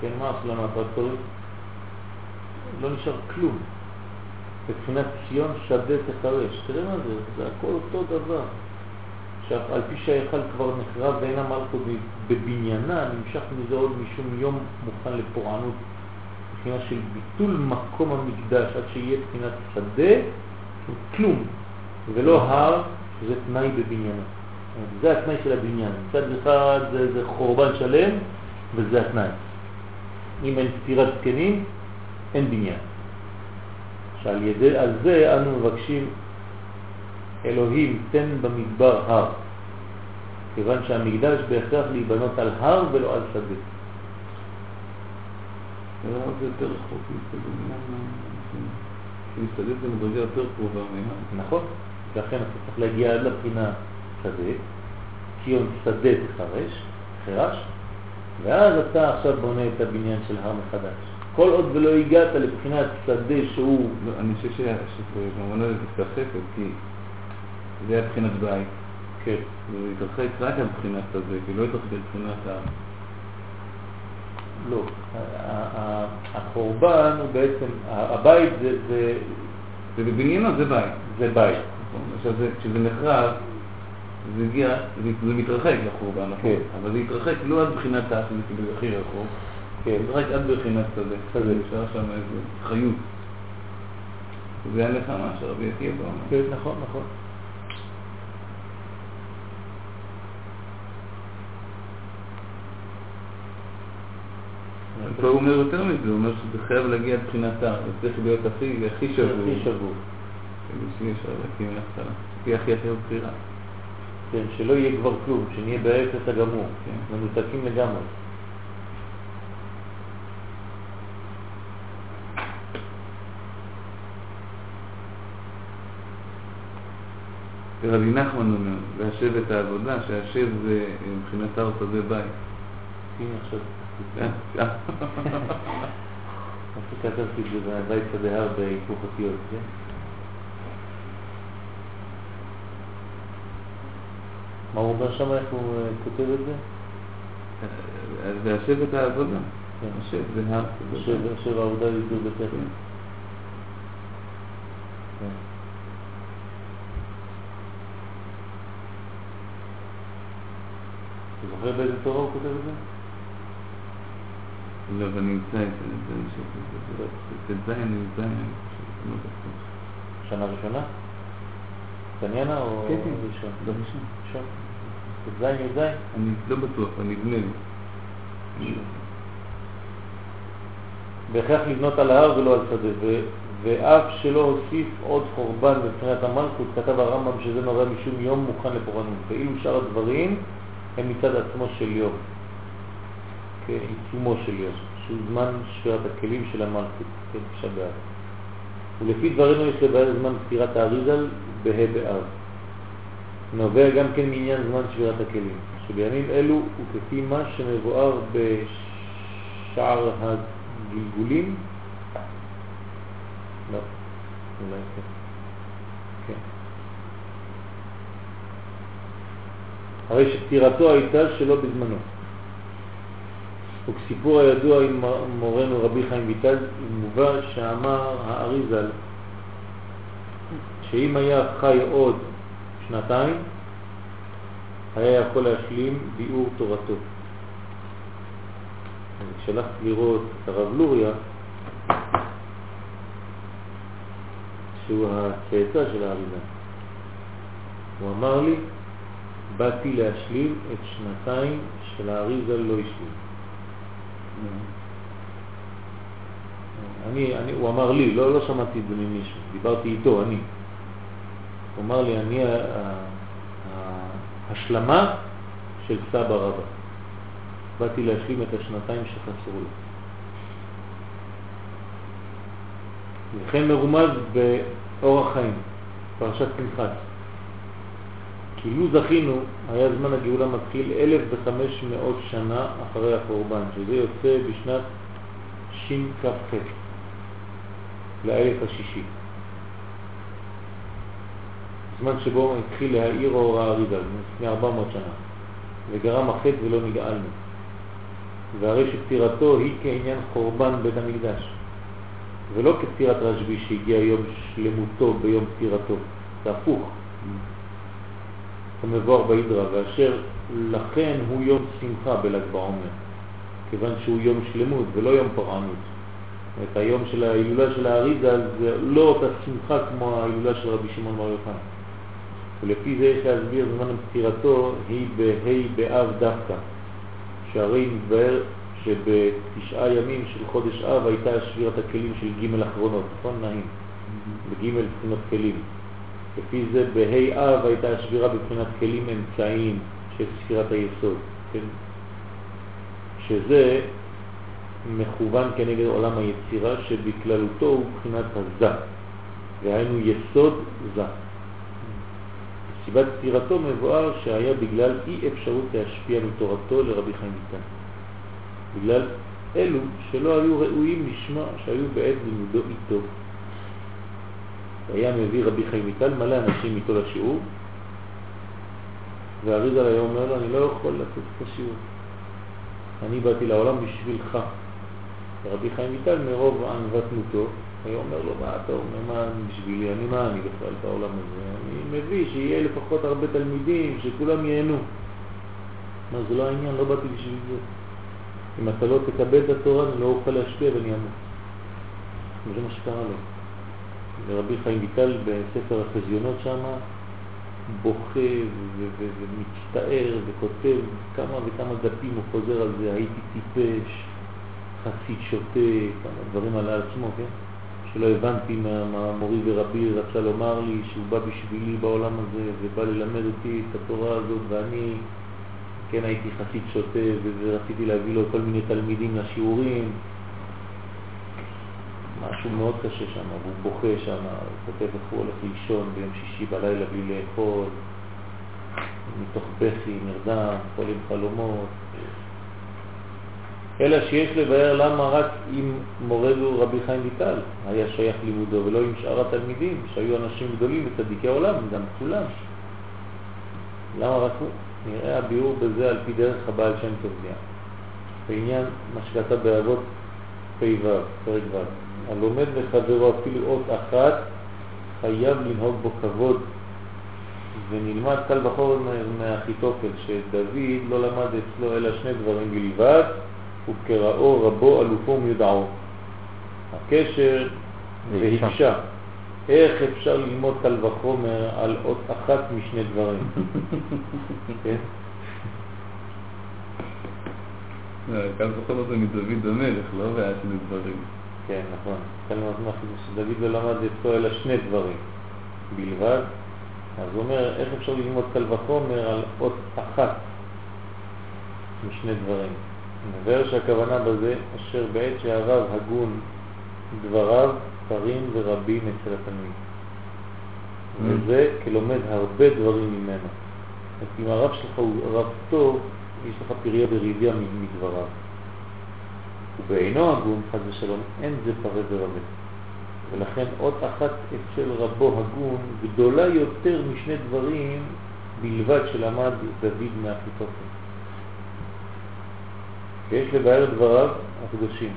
כן, מה עשו לנו הטרקטורים? לא נשאר כלום. מבחינת ציון שדה תחרש. תראה מה זה, זה הכל אותו דבר. עכשיו, על פי שההיכל כבר נחרב ואין המלכות בבניינה, נמשך מזה עוד משום יום מוכן לפורענות, מבחינה של ביטול מקום המקדש עד שיהיה מבחינת שדה, כלום, ולא הר, שזה תנאי בבניינו. זה התנאי של הבניין. מצד אחד זה, זה חורבן שלם, וזה התנאי. אם אין סתירת זקנים, אין בניין. שעל ידי, על זה אנו מבקשים אלוהים תן במדבר הר, כיוון שהמקדש בהכרח להיבנות על הר ולא על שדה. זה יותר רחוק יותר קרובה. נכון? לכן אתה צריך להגיע עד לבחינה שדה, ציון שדה תחרש, חרש, ואז אתה עכשיו בונה את הבניין של הר מחדש. כל עוד ולא הגעת לבחינת שדה שהוא... לא, אני חושב שזה במובן הזה מתרחקת, כי זה היה בחינת בית. כן. וזה התרחק רק על בחינת הזה, כי לא התרחק על בחינת ה... לא. החורבן הוא בעצם, הבית זה, זה, זה בבניינו זה בית. זה בית. נכון. עכשיו זה- כשזה נחרב, זה הגיע, זה, זה מתרחק לחורבן, נכון? כן. אבל זה התרחק לא עד בחינת ה... כאילו הכי רחוק, כן. זה רק עד בחינת שדה. שדה. אפשר שם איזה חיות. זה היה לך מה שרבי עקיבא אומר. כן, נכון, נכון. פה הוא אומר יותר מזה, הוא אומר שזה חייב להגיע עד בחינת. זה צריך להיות הכי שבור. הכי שבור. כאילו שיהיה אפשר להקים מההתחלה. תהיה הכי הכי בחירה. כן, שלא יהיה כבר כלום, שנהיה באפס הגמור, כן. מנותקים לגמרי. ורבי נחמן אומר, להשב את העבודה, שהשב זה מבחינת הר שדה בית. הנה אה, אה. עכשיו כתבתי את זה בבית שדה הר בהיפוך אותיות, כן? מה הוא אומר שם, איך הוא אה, כותב את זה? אז להשב את העבודה. כן. השב זה הר. אשר העבודה ידעו. כן. כן. אתה זוכר באיזה תורה הוא כותב את זה? לא, אבל נמצא את זה, זה אני חושב שזה ט"ז נמצא, אני. שנה ראשונה? קניינה או כן, כן. ראשון? לא ראשון. ט"ז י"ז? אני לא בטוח, אבל נדמה לי. בהכרח לבנות על ההר ולא על שדה, ואף שלא הוסיף עוד חורבן מבחינת המלכות, כתב הרמב"ם שזה נורא משום יום מוכן לפורענות, ואילו שאר הדברים הם מצד עצמו של יום, כעיצומו של יום, שהוא זמן שבירת הכלים של המלכות, כן, באב. ולפי דברינו יש לבאר זמן פטירת האריזל בה' באב. נובע גם כן מעניין זמן שבירת הכלים, שבימים אלו וכפי מה שמבואר בשער הגלגולים, לא, אולי כן. כן. הרי שפטירתו הייתה שלא בזמנו. וכסיפור הידוע עם מורנו רבי חיים ויטל, מובא שאמר האריזל, שאם היה חי עוד שנתיים, היה יכול להשלים ביאור תורתו. כשהלכתי לראות את הרב לוריה, שהוא הצאצא של האריזל, הוא אמר לי, באתי להשלים את שנתיים של האריזל לא השלים. אני, אני, הוא אמר לי, לא, לא שמעתי את זה ממישהו, דיברתי איתו, אני. הוא אמר לי, אני ההשלמה של סבא רבא. באתי להשלים את השנתיים שחסרו לי. וכן מרומז באורח חיים, פרשת פנחס. כי לו זכינו, היה זמן הגאולה מתחיל 1,500 שנה אחרי החורבן, שזה יוצא בשנת שכ"ח, לאלף השישי. זמן שבו התחיל להאיר אור האריזה, לפני 400 שנה, וגרם החטא ולא נגאלנו. והרי שפטירתו היא כעניין חורבן בית המקדש, ולא כפטירת רשב"י שהגיע יום שלמותו ביום פטירתו, זה הפוך. כמבואר בהידרה, ואשר לכן הוא יום שמחה בל"ג בעומר, כיוון שהוא יום שלמות ולא יום פרענות. את היום של ההילולה של האריזה זה לא אותה שמחה כמו ההילולה של רבי שמעון בר יוחנן. ולפי זה יש להסביר זמן פטירתו היא בה' באב דווקא, שהרי מתבהר שבתשעה ימים של חודש אב הייתה שבירת הכלים של ג' אחרונות, נכון נעים? בג' בחינות כלים. לפי זה בה' אב הייתה השבירה בבחינת כלים אמצעיים של ספירת היסוד, כן? שזה מכוון כנגד עולם היצירה שבכללותו הוא בחינת הזה, והיינו יסוד זה. סיבת פטירתו מבואר שהיה בגלל אי אפשרות להשפיע מתורתו לרבי חיים ויטל. בגלל אלו שלא היו ראויים לשמוע, שהיו בעת לימודו איתו. היה מביא רבי חיים ויטל מלא אנשים איתו לשיעור, והריזל היה אומר לו, אני לא יכול לתת את השיעור. אני באתי לעולם בשבילך. ורבי חיים ויטל מרוב ענוותנותו היה אומר לו, מה אתה אומר, מה בשבילי, אני מה אני בכלל בעולם הזה? אני מביא שיהיה לפחות הרבה תלמידים, שכולם ייהנו. מה, זה לא העניין, לא באתי בשביל זה. אם אתה לא תקבל את התורה, אני לא אוכל להשפיע ואני אמור. וזה מה שקרה לו. ורבי חיים ויטל בספר החזיונות שם בוכה ומצטער וכותב כמה וכמה דפים הוא חוזר על זה, הייתי טיפש, חסיד שוטה, כמה דברים על עצמו, כן? שלא הבנתי מה, מה מורי ורבי רצה לומר לי שהוא בא בשבילי בעולם הזה ובא ללמד אותי את התורה הזאת ואני כן הייתי חסיד שוטה ורציתי להביא לו כל מיני תלמידים לשיעורים משהו מאוד קשה שם, והוא בוכה שם, הוא כותב איך הוא הולך לישון ביום שישי בלילה בלי לאכול, מתוך בכי, נרדם, חולים חלומות. אלא שיש לבאר למה רק עם מורנו רבי חיים ויטל היה שייך לימודו, ולא עם שאר התלמידים, שהיו אנשים גדולים וצדיקי עולם, גם כולם. למה רק הוא? נראה הביאור בזה על פי דרך הבעל שם טוב בעניין מה שכתב באבות פ"ו, פרק ו'. הלומד לחברו אפילו אות אחת, חייב לנהוג בו כבוד. ונלמד קל וחומר מהחיתופל, שדוד לא למד אצלו אלא שני דברים בלבד, וקראו רבו אלופו ומיודעו. הקשר והקשה. איך אפשר ללמוד קל וחומר על אות אחת משני דברים? כן? קל וחומר זה מדוד המלך, לא שני דברים. כן, נכון. שדוד לא למד אצלו אלא שני דברים בלבד, אז הוא אומר, איך אפשר ללמוד קל וחומר על אות אחת משני דברים? מבאר שהכוונה בזה, אשר בעת שהרב הגון דבריו מספרים ורבים אצל התלמיד. וזה כלומד הרבה דברים ממנו. אם הרב שלך הוא רב טוב, יש לך פריה בריביה מדבריו. ובעינו הגון, חס ושלום, אין זה פרה ורבה. ולכן אות אחת אצל רבו הגון גדולה יותר משני דברים בלבד שלמד דוד מאחיתופל. ויש לבאר דבריו הקדושים.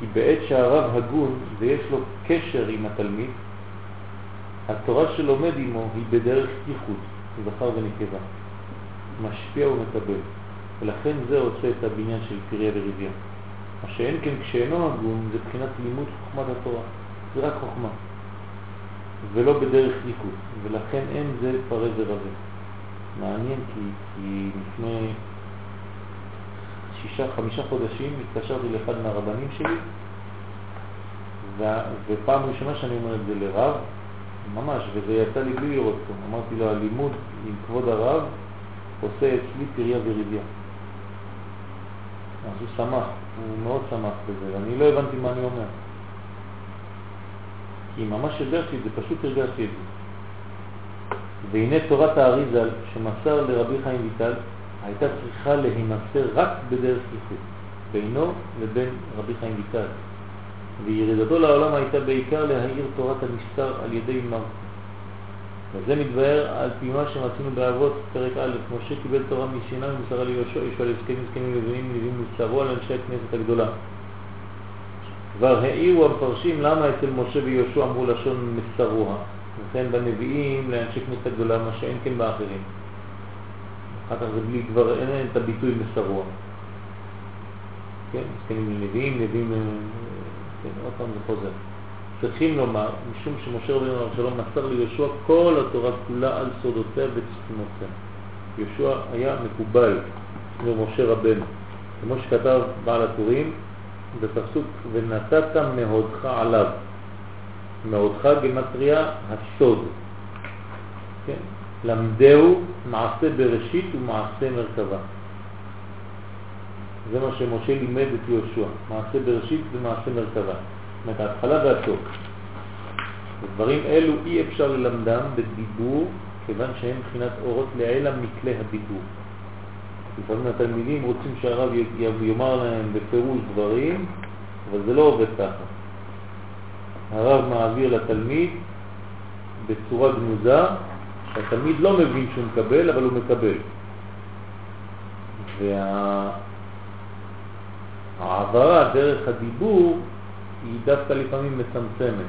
כי בעת שהרב הגון ויש לו קשר עם התלמיד, התורה שלומד עמו היא בדרך ייחוד, זכר ונקבה, משפיע ומקבל, ולכן זה עושה את הבניין של פריה ורבייה. מה שאין כן כשאינו הגון זה בחינת לימוד חוכמת התורה, זה רק חוכמה, ולא בדרך ייחוד, ולכן אין זה פרה ורבה. מעניין כי, כי לפני שישה, חמישה חודשים התקשרתי לאחד מהרבנים שלי, ו... ופעם ראשונה שאני אומר את זה לרב, ממש, וזה יצא לי בלי לראות פה. אמרתי לו, הלימוד עם כבוד הרב עושה אצלי פריה וריביה. אז הוא שמח, הוא מאוד שמח בזה, ואני לא הבנתי מה אני אומר. כי ממש הרגשתי את זה, פשוט הרגשתי את זה. והנה תורת האריזל שמסר לרבי חיים ויטל הייתה צריכה להימסר רק בדרך ייחוד, בינו לבין רבי חיים ויטל. וירידתו לעולם הייתה בעיקר להאיר תורת המסתר על ידי מרקו. וזה מתבהר על פי מה שמצינו באבות פרק א', משה קיבל תורה מסיני ומסרה ליהושע, ישוע לזקנים זקנים לבנים נביאים וצרו על אנשי הכנסת הגדולה. כבר העירו המפרשים למה אצל משה ויהושע אמרו לשון מסרוה, וכן בנביאים לאנשי כנסת הגדולה, מה שאין כן באחרים. אחר כך זה בלי, כבר אין את הביטוי מסרוה. כן, זקנים לנביאים, נביאים כן, עוד פעם זה חוזר. צריכים לומר, משום שמשה רבינו אבשלום מסר ליהושע כל התורה כולה על סודותיה וצפונותיה. יהושע היה מקובל ממשה רבנו, כמו שכתב בעל הטורים בפסוק ונתת מהודך עליו. מהודך גמטריה הסוד. כן? למדהו מעשה בראשית ומעשה מרכבה. זה מה שמשה לימד את יהושע, מעשה בראשית ומעשה מרכבה. אומרת, ההתחלה והסוף. דברים אלו אי אפשר ללמדם בדיבור, כיוון שהם מבחינת אורות לעילה מכלי הדיבור. לפעמים התלמידים רוצים שהרב יאמר להם בפירוש דברים, אבל זה לא עובד ככה. הרב מעביר לתלמיד בצורה גנוזה, שהתלמיד לא מבין שהוא מקבל, אבל הוא מקבל. וה... העברה דרך הדיבור היא דווקא לפעמים מצמצמת.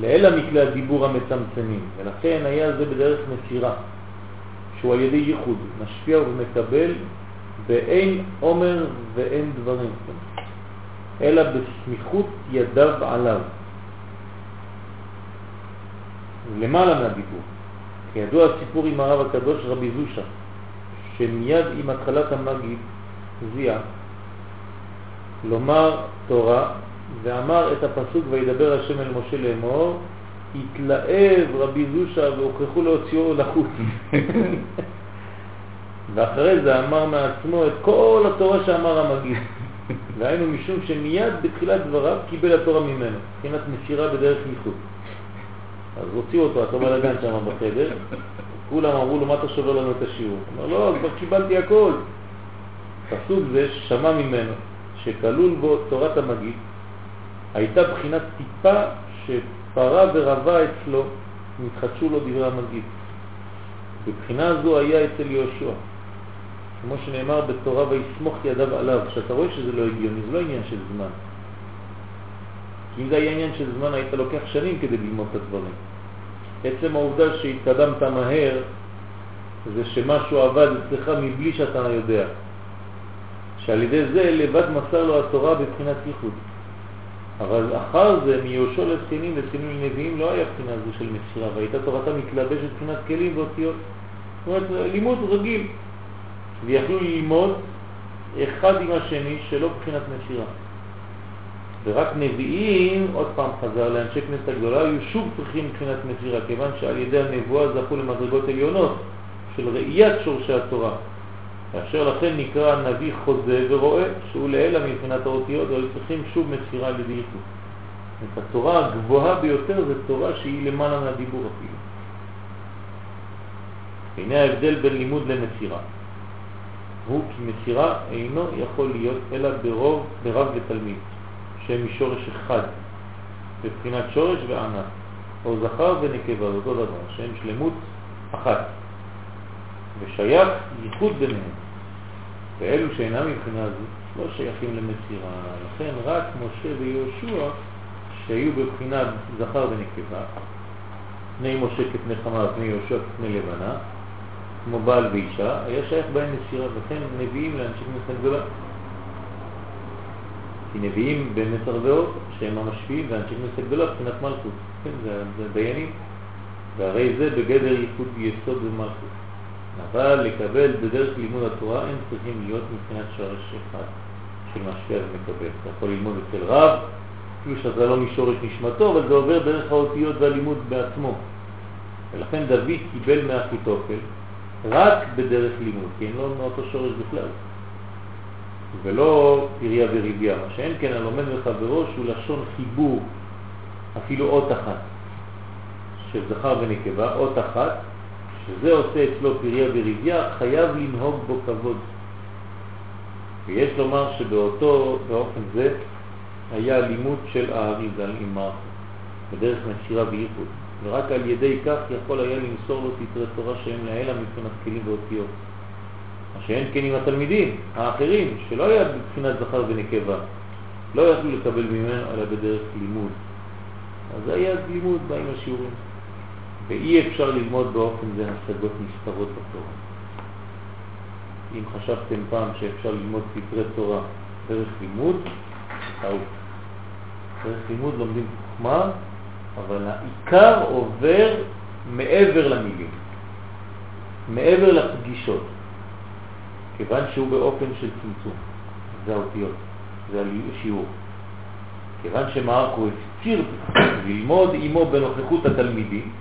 לאלה מכלי הדיבור המצמצמים, ולכן היה זה בדרך מסירה, שהוא על ידי ייחוד, משפיע ומקבל באין עומר ואין דברים, אלא בסמיכות ידיו עליו. למעלה מהדיבור. כידוע הסיפור עם הרב הקדוש רבי זושה, שמיד עם התחלת המגיד זיע לומר תורה ואמר את הפסוק וידבר השם אל משה לאמור התלהב רבי זושה והוכרחו להוציאו לחוץ. ואחרי זה אמר מעצמו את כל התורה שאמר המגיד. והיינו משום שמיד בתחילת דבריו קיבל התורה ממנו מבחינת מסירה בדרך ייחוד. אז הוציאו אותו, אתה בלגן שם בחדר. כולם אמרו לו, מה אתה שובר לנו את השיעור? הוא אומר, לא, כבר קיבלתי הכל. פסוק זה שמע ממנו שכלול בו תורת המגיד, הייתה בחינת טיפה שפרה ורבה אצלו, נתחדשו לו דברי המגיד. בבחינה זו היה אצל יהושע. כמו שנאמר בתורה ויסמוך ידיו עליו, שאתה רואה שזה לא הגיוני, זה לא עניין של זמן. כי אם זה היה עניין של זמן, היית לוקח שנים כדי ללמוד את הדברים. עצם העובדה שהתקדמת מהר זה שמשהו עבד אצלך מבלי שאתה יודע. שעל ידי זה לבד מסר לו התורה בבחינת ייחוד. אבל אחר זה מיהושע לזקנים וזקנים לנביאים לא היה בחינה זו של מסירה, והייתה תורתה מתלבשת בבחינת כלים ואותיות. זאת אומרת, לימוד רגיל. ויכלו ללמוד אחד עם השני שלא בבחינת מסירה. ורק נביאים, עוד פעם חזר לאנשי כנסת הגדולה, היו שוב צריכים מבחינת מסירה, כיוון שעל ידי הנבואה זכו למדרגות עליונות של ראיית שורשי התורה. כאשר לכן נקרא הנביא חוזה ורואה שהוא לעילה מבחינת האותיות, אבל צריכים שוב מסירה ייחוד. את התורה הגבוהה ביותר זה תורה שהיא למעלה מהדיבור אפילו. הנה ההבדל בין לימוד למסירה. הוא כי מסירה אינו יכול להיות אלא ברוב, ברב ותלמיד, שהם משורש אחד, בבחינת שורש וענת, או זכר ונקבה, אותו דבר, שהם שלמות אחת, ושייך ייחוד ביניהם. ואלו שאינם מבחינה זו לא שייכים למסירה, לכן רק משה ויהושע שהיו בבחינת זכר ונקבה, פני משה כפני חמה ופני יהושע כפני לבנה, כמו בעל ואישה, היה שייך בהם מסירה, וכן נביאים לאנשי כנסת גדולה. כי נביאים במסר ואות, שהם המשפיעים, ואנשי כנסת גדולה מבחינת מלכות. כן, זה, זה דיינים. והרי זה בגדר ייחוד יסוד ומלכות. אבל לקבל בדרך לימוד התורה אין צריכים להיות מבחינת שורש אחד של משפיע ומקבל. אתה יכול ללמוד אצל רב, אפילו שאתה לא משורש נשמתו, אבל זה עובר דרך האותיות והלימוד בעצמו. ולכן דוד קיבל מאחיתופל רק בדרך לימוד, כי אין לו מאותו שורש בכלל. ולא פריה וריביה, מה שאין כן הלומד מחברו שהוא לשון חיבור, אפילו אות אחת, של זכר ונקבה, אות אחת, שזה עושה אצלו פריה וריביה, חייב לנהוג בו כבוד. ויש לומר שבאותו, באופן זה, היה לימוד של האריזל עם מערכות, בדרך מסירה וייחוד. ורק על ידי כך יכול היה למסור לו סתרי תורה שהם לאלה מבחינת כלים ואותיות. מה שאין כן עם התלמידים האחרים, שלא היה בבחינת זכר ונקבה, לא יכלו לקבל ממנו אלא בדרך לימוד. אז זה היה לימוד באים השיעורים. ואי אפשר ללמוד באופן זה השגות נסתרות בתורה. אם חשבתם פעם שאפשר ללמוד ספרי תורה דרך לימוד, טעות. דרך לימוד לומדים חוכמה, אבל העיקר עובר מעבר למילים, מעבר לפגישות, כיוון שהוא באופן של צמצום, זה האותיות, זה השיעור. כיוון שמרקו הפציר ללמוד עמו בנוכחות התלמידים,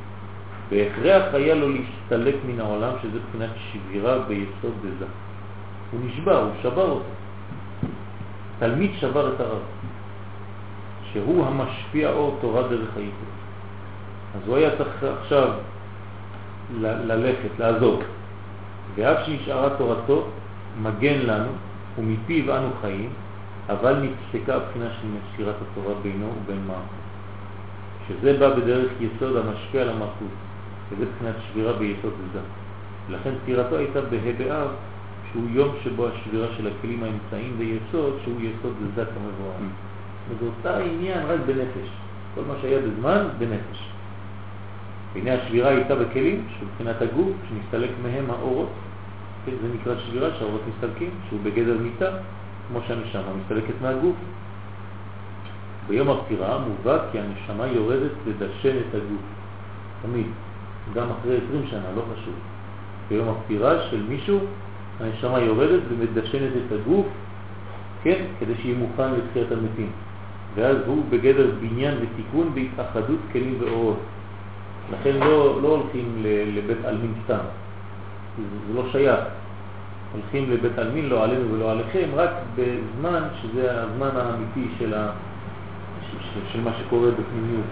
בהכרח היה לו להסתלק מן העולם, שזה בחינת שבירה ביסוד דזה. הוא נשבר, הוא שבר אותו. תלמיד שבר את הרב. שהוא המשפיע אור תורה דרך הייחוד. אז הוא היה צריך עכשיו ללכת, לעזוב. ואף שנשארה תורתו, מגן לנו, ומפיו אנו חיים, אבל נפסקה הבחינה של מסירת התורה בינו ובין מערכו. שזה בא בדרך יסוד המשפיע על וזה מבחינת שבירה ביסוד זה. לכן סתירתו הייתה בה' באב, שהוא יום שבו השבירה של הכלים האמצעיים ביסוד, שהוא יסוד זה כמבואר. וזה אותה עניין רק בנפש. כל מה שהיה בזמן, בנפש. והנה השבירה הייתה בכלים, שבבחינת הגוף, שנסתלק מהם האורות. כן, זה נקרא שבירה, שהאורות מסתלקים, שהוא בגדר מיטה, כמו שהנשמה מסתלקת מהגוף. ביום הפטירה מובא כי הנשמה יורדת לדשן את הגוף. תמיד. גם אחרי 20 שנה, לא חשוב. ביום הפטירה של מישהו, הנשמה יורדת ומדשנת את הגוף, כן, כדי שיהיה מוכן לתחיית המתים. ואז הוא בגדר בניין ותיקון בהתאחדות כלים ואורות. לכן לא, לא הולכים לבית אלמין סתם, זה לא שייך. הולכים לבית אלמין לא עלינו ולא עליכם, רק בזמן שזה הזמן האמיתי של, ה... של, של מה שקורה בפנימיות.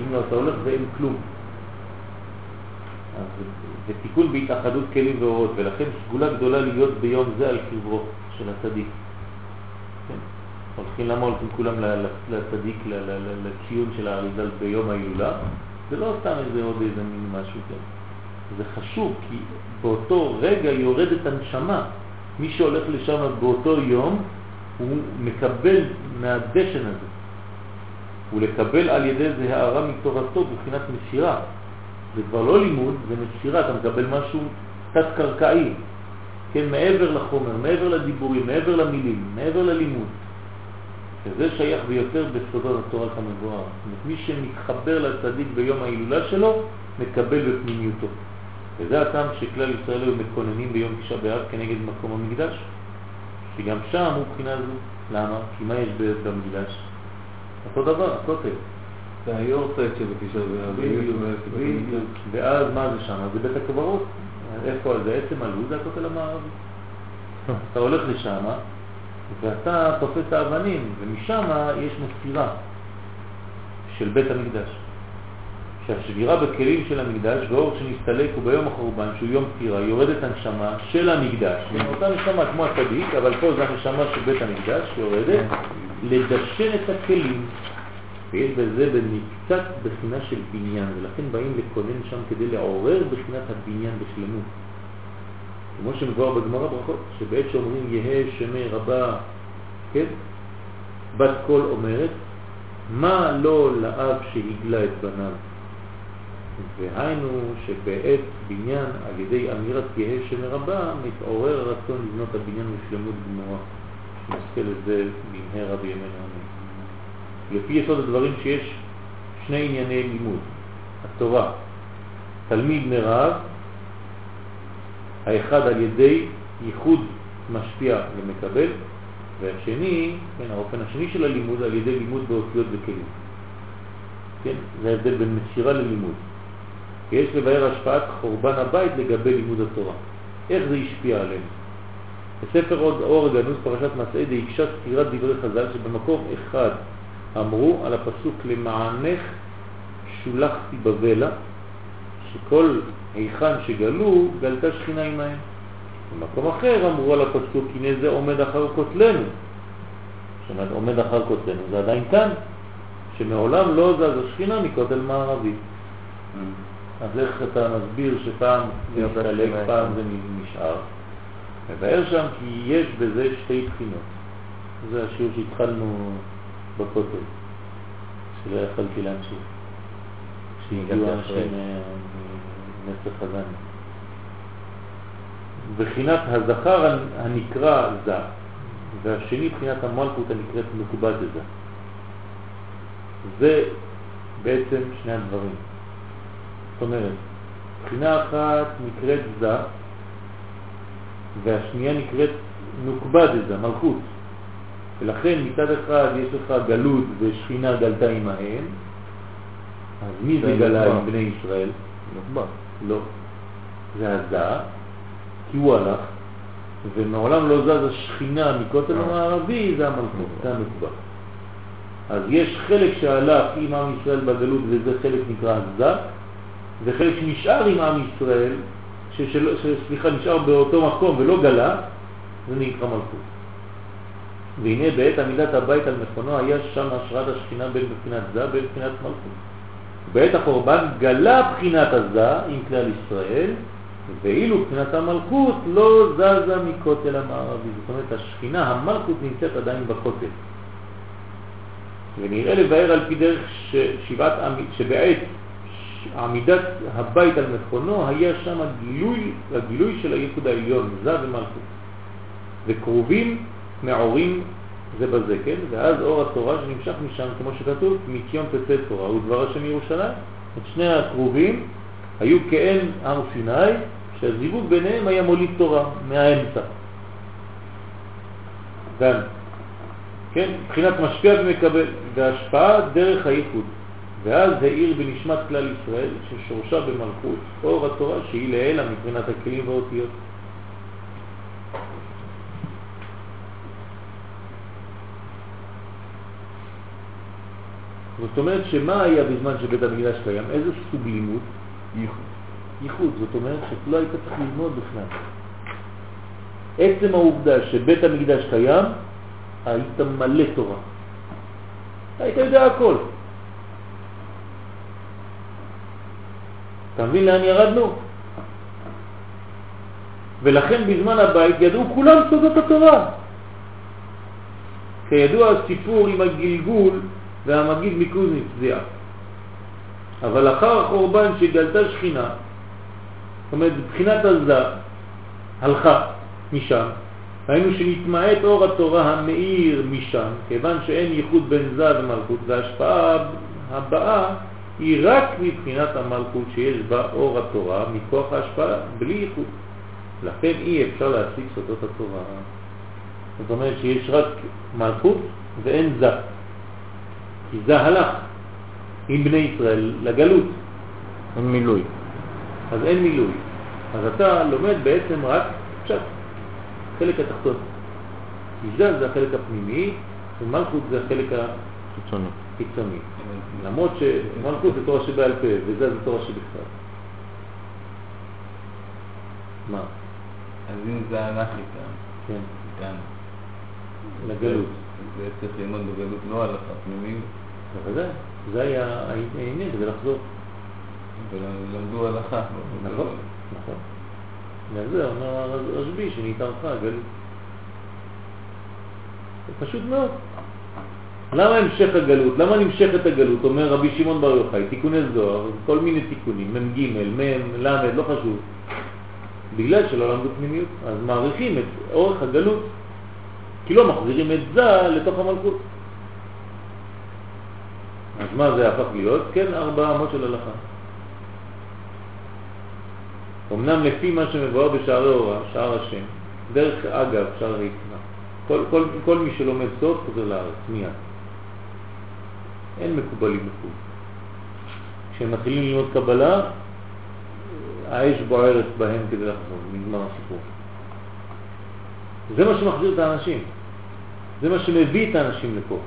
אם לא, אתה הולך ואין כלום. אז זה תיקון בהתאחדות כלים ואורות, ולכן סגולה גדולה להיות ביום זה על קברו של הצדיק. כן. הולכים, למה הולכים כולם לצדיק, לציון של האריזל ביום ההילולה? זה לא סתם איזה עוד איזה מין משהו כן. זה חשוב, כי באותו רגע יורדת הנשמה. מי שהולך לשם באותו יום, הוא מקבל מהדשן הזה. ולקבל על ידי זה הערה מתורתו בבחינת מסירה. זה כבר לא לימוד, זה מסירה, אתה מקבל משהו תת-קרקעי, כן, מעבר לחומר, מעבר לדיבורים, מעבר למילים, מעבר ללימוד. וזה שייך ביותר בסודות התורה כמבואר. מי שמתחבר לצדיק ביום ההילולה שלו, מקבל בפנימיותו. וזה הטעם שכלל ישראל היו מקוננים ביום תשעה באב כנגד מקום המקדש, שגם שם הוא בחינה זו. למה? כי מה יש במקדש? אותו דבר, הכותל. זה היורצייט. בדיוק, ואז מה זה שם? זה בית הקברות. איפה זה עצם הלו"ז? זה הכותל המערבי. אתה הולך לשם, ואתה תופס את האבנים, ומשם יש מסירה של בית המקדש. שהשבירה בכלים של המקדש, ואור שנסתלק הוא ביום החורבן, שהוא יום פטירה, יורדת הנשמה של המקדש. אותה נשמה כמו הצדיק, אבל פה זה הנשמה של בית המקדש, יורדת לדשן את הכלים. ויש בזה במקצת בחינה של בניין, ולכן באים לכונן שם כדי לעורר בחינת הבניין בשלמות. כמו שמבואר בגמרא ברכות, שבעת שאומרים יהא שמי רבה, כן? בת קול אומרת, מה לא לאב שהגלה את בניו? והיינו שבעת בניין על ידי אמירת יהא שמי רבה, מתעורר הרצון לבנות הבניין בשלמות גמורה. נזכה לזה במהרה בימינו אמן. לפי יסוד הדברים שיש שני ענייני לימוד, התורה, תלמיד מרב, האחד על ידי ייחוד משפיע למקבל, והשני, כן, האופן השני של הלימוד על ידי לימוד באותיות וכלים. כן, זה ההבדל בין מסירה ללימוד. ויש לבאר השפעת חורבן הבית לגבי לימוד התורה. איך זה השפיע עליהם? בספר עוד אור הגנוז פרשת מסעי דהיקשה סתירת דברי חז"ל שבמקום אחד אמרו על הפסוק למענך שולחתי בבלה, שכל היכן שגלו, גלתה שכינה עמהם. במקום אחר אמרו על הפסוק, הנה זה עומד אחר כותלנו. זאת אומרת, עומד אחר כותלנו, זה עדיין כאן, שמעולם לא זז השכינה מכותל מערבי. אז איך אתה מסביר שפעם זה מתחלק, פעם זה נשאר? מבאר שם כי יש בזה שתי בחינות. זה השיעור שהתחלנו בכותל, שלא יכלתי להמשיך. כשהגיעו אנשים מנצר חזני. בחינת הזכר הנקרא זה, והשני בחינת המלכות הנקראת מקובת זה. זה בעצם שני הדברים. זאת אומרת, בחינה אחת נקראת זה, והשנייה נקראת נוקבה דזה, מלכות. ולכן מצד אחד יש לך גלות ושכינה גלתה עמהם, אז מי זה גלה עם בני ישראל? נוקבה. לא. זה הזה, כי הוא הלך, ומעולם לא זז השכינה מכותל המערבי, זה המלכות, זה הנוקבה. אז יש חלק שהלך עם עם ישראל בגלות וזה חלק נקרא זה, וחלק שנשאר עם עם ישראל, שסליחה, נשאר באותו מקום ולא גלה, זה נקרא מלכות. והנה בעת עמידת הבית על מכונו היה שם השראת השכינה בין בחינת זה בין בחינת מלכות. בעת החורבן גלה בחינת הזה עם כלל ישראל, ואילו בחינת המלכות לא זזה מכותל המערבי. זאת אומרת, השכינה, המלכות נמצאת עדיין בכותל. ונראה לבאר על פי דרך שבעת, שבעת עמידת הבית על מכונו היה שם הגילוי, הגילוי של הייחוד העליון, זה ומלכות. וקרובים מעורים זה בזה, כן? ואז אור התורה שנמשך משם, כמו שכתוב, מציון תצא תורה, הוא דבר השם ירושלים. את שני הקרובים היו כאין הר סיני, שהזיווג ביניהם היה מוליד תורה מהאמצע. כן? מבחינת משפיע ומקבל, והשפעה דרך הייחוד. ואז העיר בנשמת כלל ישראל, ששורשה במלכות, אור התורה שהיא לעילה מבחינת הכלים והאותיות. זאת אומרת שמה היה בזמן שבית המקדש קיים? איזה סוג לימוד? ייחוד. ייחוד, זאת אומרת שלא היית צריך ללמוד בכלל. עצם העובדה שבית המקדש קיים, היית מלא תורה. היית יודע הכל. אתה מבין לאן ירדנו? ולכן בזמן הבית ידעו כולם סודות התורה. כידוע הסיפור עם הגלגול והמגיד מקוזניץ זיעה. אבל אחר החורבן שגלתה שכינה, זאת אומרת, בחינת עזה הלכה משם, ראינו שנתמעט אור התורה המאיר משם, כיוון שאין ייחוד בין זה ומלכות, וההשפעה הבאה היא רק מבחינת המלכות שיש בה אור התורה מכוח ההשפעה, בלי ייחוד. לכן אי אפשר להשיג סודות התורה. זאת אומרת שיש רק מלכות ואין זה. כי זה הלך עם בני ישראל לגלות. אין מילוי. אז אין מילוי. אז אתה לומד בעצם רק פשט, חלק התחתון. אישה זה החלק הפנימי, ומלכות זה החלק חיצוני. החיצוני. למרות שמלכות זה תורה שבעל פה, וזה זה תורה שבכתב. מה? אז אם זה הלך איתם, כן, איתם. לגלות. זה צריך ללמוד בגלות לא הלכה פנימית, בוודאי, זה היה העניין, כדי לחזור. ולמדו הלכה. נכון, נכון. זה אומר הרשב"י שנתארכה גלות. זה פשוט מאוד. למה המשך הגלות? למה נמשכת הגלות? אומר רבי שמעון בר יוחאי, תיקוני זוהר, כל מיני תיקונים, מ"ג, מ', ל', לא חשוב. בגלל שלא למדו פנימיות, אז מעריכים את אורך הגלות, כי לא מחזירים את זה לתוך המלכות. אז מה זה הפך להיות? כן, ארבע אמות של הלכה. אמנם לפי מה שמבואר בשערי אורה, שער השם, דרך אגב, שער היצנה, כל, כל, כל מי שלומד סוד חוזר לארץ, מיד. אין מקובלים בחו"ל. כשהם מתחילים ללמוד קבלה, האש בוערת בהם כדי לחזור, נגמר הסיפור. זה מה שמחזיר את האנשים. זה מה שמביא את האנשים לפה.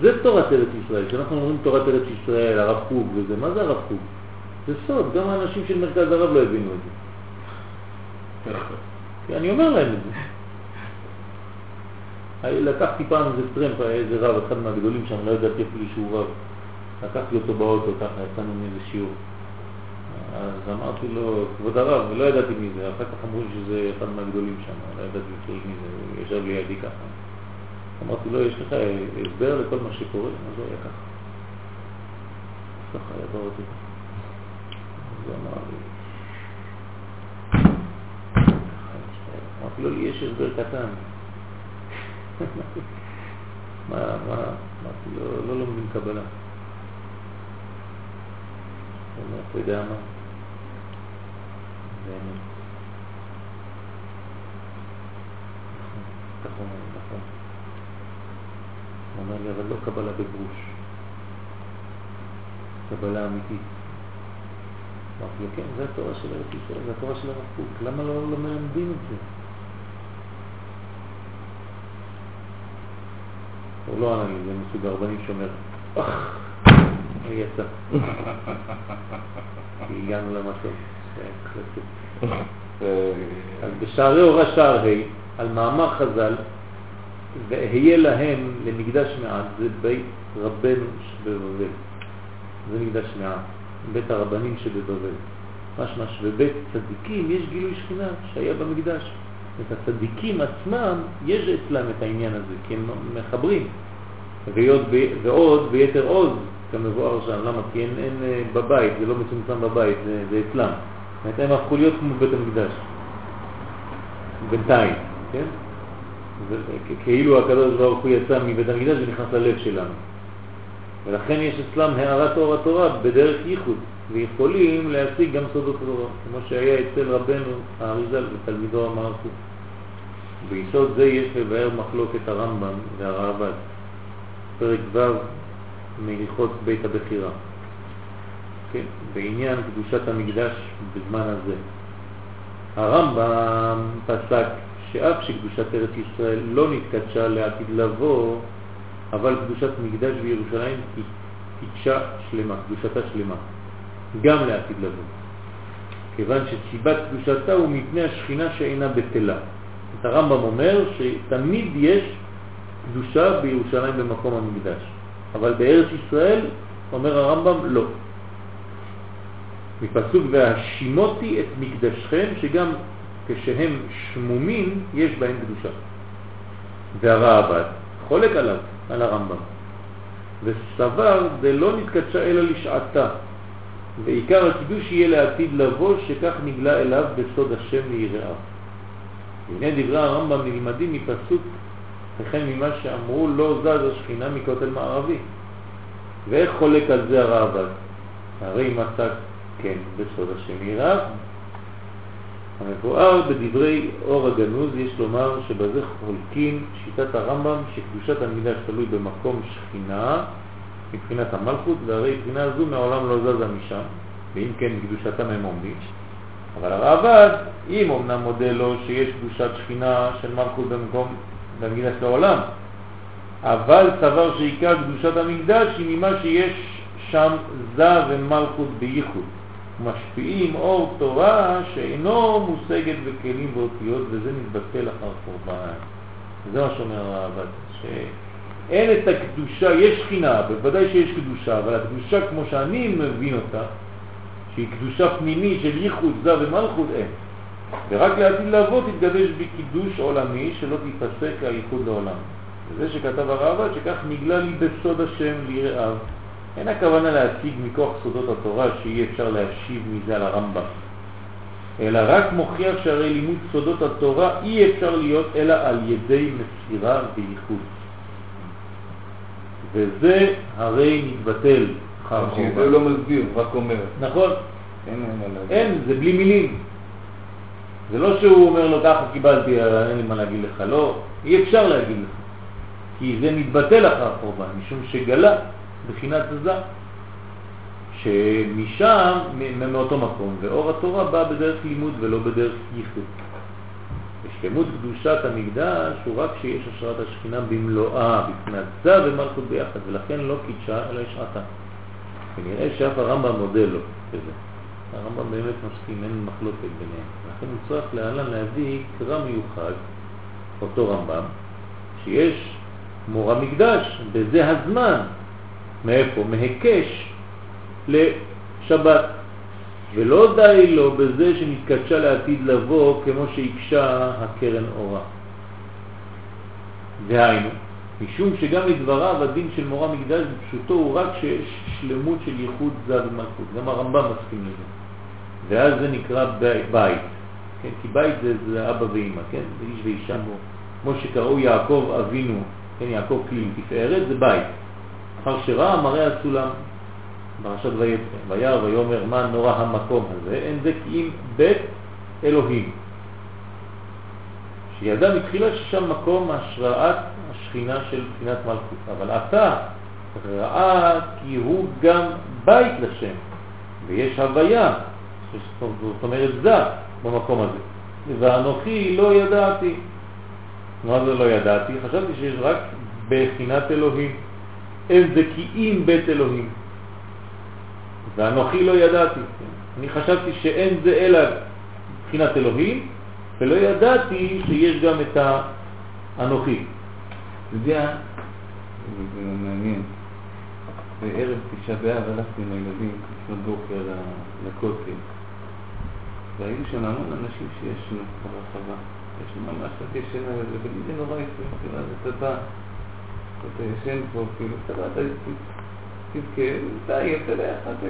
זה תורת ארץ ישראל. כשאנחנו אומרים תורת ארץ ישראל, הרב קוק וזה, מה זה הרב קוק? זה סוד, גם האנשים של מרכז הרב לא הבינו את זה. כי אני אומר להם את זה. לקחתי פעם איזה טרמפ, איזה רב, אחד מהגדולים שם, לא ידעתי אפילו שהוא רב. לקחתי אותו באוטו, ככה יצאנו מאיזה שיעור. אז אמרתי לו, כבוד הרב, ולא ידעתי מי זה, אחר כך אמרו שזה אחד מהגדולים שם, לא ידעתי בכלל מי זה, הוא ישב לידי ככה. אמרתי לו, יש לך הסבר לכל מה שקורה? אז הוא היה ככה. ככה היה באוטו. אז הוא אמר לי, אמרתי לו, לי יש הסבר קטן. מה, מה, אמרתי לו, לא לומדים קבלה. הוא אומר, אתה יודע מה? זה אמת. נכון, נכון. הוא אומר לי, אבל לא קבלה בגרוש. קבלה אמיתית. אמרתי לו, כן, זה התורה של ארץ ישראל, זה התורה של הרב קוק, למה לא, לא מלמדים את זה? הוא לא ענה לי, זה מסוג הרבנים שאומר, הוא יצא. הגענו למטוס. אז בשערי אורה שער ה', על מאמר חז"ל, והיה להם למקדש מעט, זה בית רבנו שבבבל. זה מקדש מעט, בית הרבנים שבבבל. משמע שבבית צדיקים יש גילוי שכינה שהיה במקדש. את הצדיקים עצמם, יש אצלם את העניין הזה, כי הם מחברים. ועוד, ועוד ביתר עוז, כמבואר שם, למה? כי אין, אין אה, בבית, זה לא מצומצם בבית, זה, זה אצלם. זאת אומרת, הם הפכו להיות כמו בית המקדש. בינתיים, כן? כאילו הקדוש ברוך הוא יצא מבית המקדש ונכנס ללב שלנו. ולכן יש אצלם הערת אור התורה בדרך ייחוד, ויכולים להשיג גם סודות התורה, כמו שהיה אצל רבנו האריזל ותלמידו המערכות. ביסוד זה יש לבאר מחלוקת הרמב"ם והרעב"ד, פרק ו' מהלכות בית הבחירה, כן, בעניין קדושת המקדש בזמן הזה. הרמב"ם פסק שאף שקדושת ארץ ישראל לא נתקדשה לעתיד לבוא, אבל קדושת מקדש בירושלים היא קדשה שלמה, קדושתה שלמה, גם לעתיד לבוא. כיוון שסיבת קדושתה הוא מפני השכינה שאינה בטלה. את הרמב"ם אומר שתמיד יש קדושה בירושלים במקום המקדש, אבל בארץ ישראל, אומר הרמב"ם, לא. מפסוק והשימותי את מקדשכם, שגם כשהם שמומים יש בהם קדושה. והרעב"ד חולק עליו, על הרמב"ם, וסבר דלא נתקדשה אלא לשעתה, ועיקר הקידוש יהיה לעתיד לבוא, שכך נגלה אליו בסוד השם ליראיו. והנה דברי הרמב"ם נלמדים מפסוק וכן ממה שאמרו לא זז השכינה מכותל מערבי. ואיך חולק על זה הרעב"ד? הרי מצא כן בסוד השם יראיו. המבואר בדברי אור הגנוז יש לומר שבזה חולקים שיטת הרמב"ם שקדושת המקדש תלוי במקום שכינה מבחינת המלכות, והרי מבחינה זו מעולם לא זזה משם, ואם כן קדושתם הם עומדים, אבל הרעב"ד, אם אמנם מודה לו שיש קדושת שכינה של מלכות במקום, במקדש לעולם, אבל סבר שעיקר קדושת המקדש היא ממה שיש שם זה ומלכות בייחוד. משפיעים אור תורה שאינו מושגת בכלים ואותיות וזה מתבטל אחר חורבן. זה מה שאומר הרעב"ד, שאין את הקדושה, יש שכינה, בוודאי שיש קדושה, אבל הקדושה כמו שאני מבין אותה, שהיא קדושה פנימית של ייחוד זה ומלכות אין. ורק לעתיד לבוא תתגבש בקידוש עולמי שלא תיפסק הייחוד לעולם. וזה שכתב הרעב"ד שכך נגלה לי בסוד השם ליראיו. אין הכוונה להציג מכוח סודות התורה שאי אפשר להשיב מזה על הרמב"ם, אלא רק מוכיח שהרי לימוד סודות התורה אי אפשר להיות אלא על ידי מסירה וייחוד. וזה הרי מתבטל אחר שזה חורבן. לא מסביר, רק אומר. נכון, אין. אין, זה בלי מילים. זה לא שהוא אומר לו ככה קיבלתי, אה, אין לי מה להגיד לך, לא, אי אפשר להגיד לך. כי זה מתבטל אחר חורבן, משום שגלה בחינת זה, שמשם, מאותו מקום, ואור התורה בא בדרך לימוד ולא בדרך ייחוד. ושלמות קדושת המקדש הוא רק שיש השראת השכינה במלואה, בפנת זה ומלכות ביחד, ולכן לא קידשה אלא השעתה. ונראה שאף הרמב"ם מודה לו בזה. הרמב"ם באמת מסכים, אין מחלוקת ביניהם. לכן הוא צריך להלן להביא קרא מיוחד, אותו רמב"ם, שיש מורה מקדש בזה הזמן, מאיפה? מהיקש לשבת. ולא די לו בזה שנתקדשה לעתיד לבוא כמו שהקשה הקרן אורה. דהיינו, משום שגם לדבריו הדין של מורה מקדש בפשוטו הוא רק שיש שלמות של ייחוד זה ומלכות. גם הרמב"ם מסכים לזה. ואז זה נקרא בי- בית. כן? כי בית זה, זה אבא ואמא, כן? זה איש ואישה. כמו שקראו יעקב אבינו, כן? יעקב כלי תפארת, זה בית. אחר שראה מראה הסולם, פרשת וירא ויאמר מה נורא המקום הזה, אין זה כי אם בית אלוהים. שידע מתחילה ששם מקום השראת השכינה של בחינת מלכות, אבל עתה ראה כי הוא גם בית לשם, ויש הוויה, זאת אומרת זה במקום הזה. ואנוכי לא ידעתי. מה זה לא ידעתי? חשבתי שיש רק בחינת אלוהים. אין זה כי אם בית אלוהים. ואנוכי לא ידעתי. אני חשבתי שאין זה אלא בחינת אלוהים, ולא ידעתי שיש גם את האנוכי. אתה יודע, זה מעניין. בערב תשעה באב הלכתי עם הילדים לפנות בוקר לכותל. והיו שם המון אנשים שישנו ברחבה. ישנו ממש רק ישנה וזה, ולי זה נורא יפה, כאילו, אתה בא, אתה ישן פה, כאילו, אתה בא, אתה תבכה, די, אתה לך, אתה...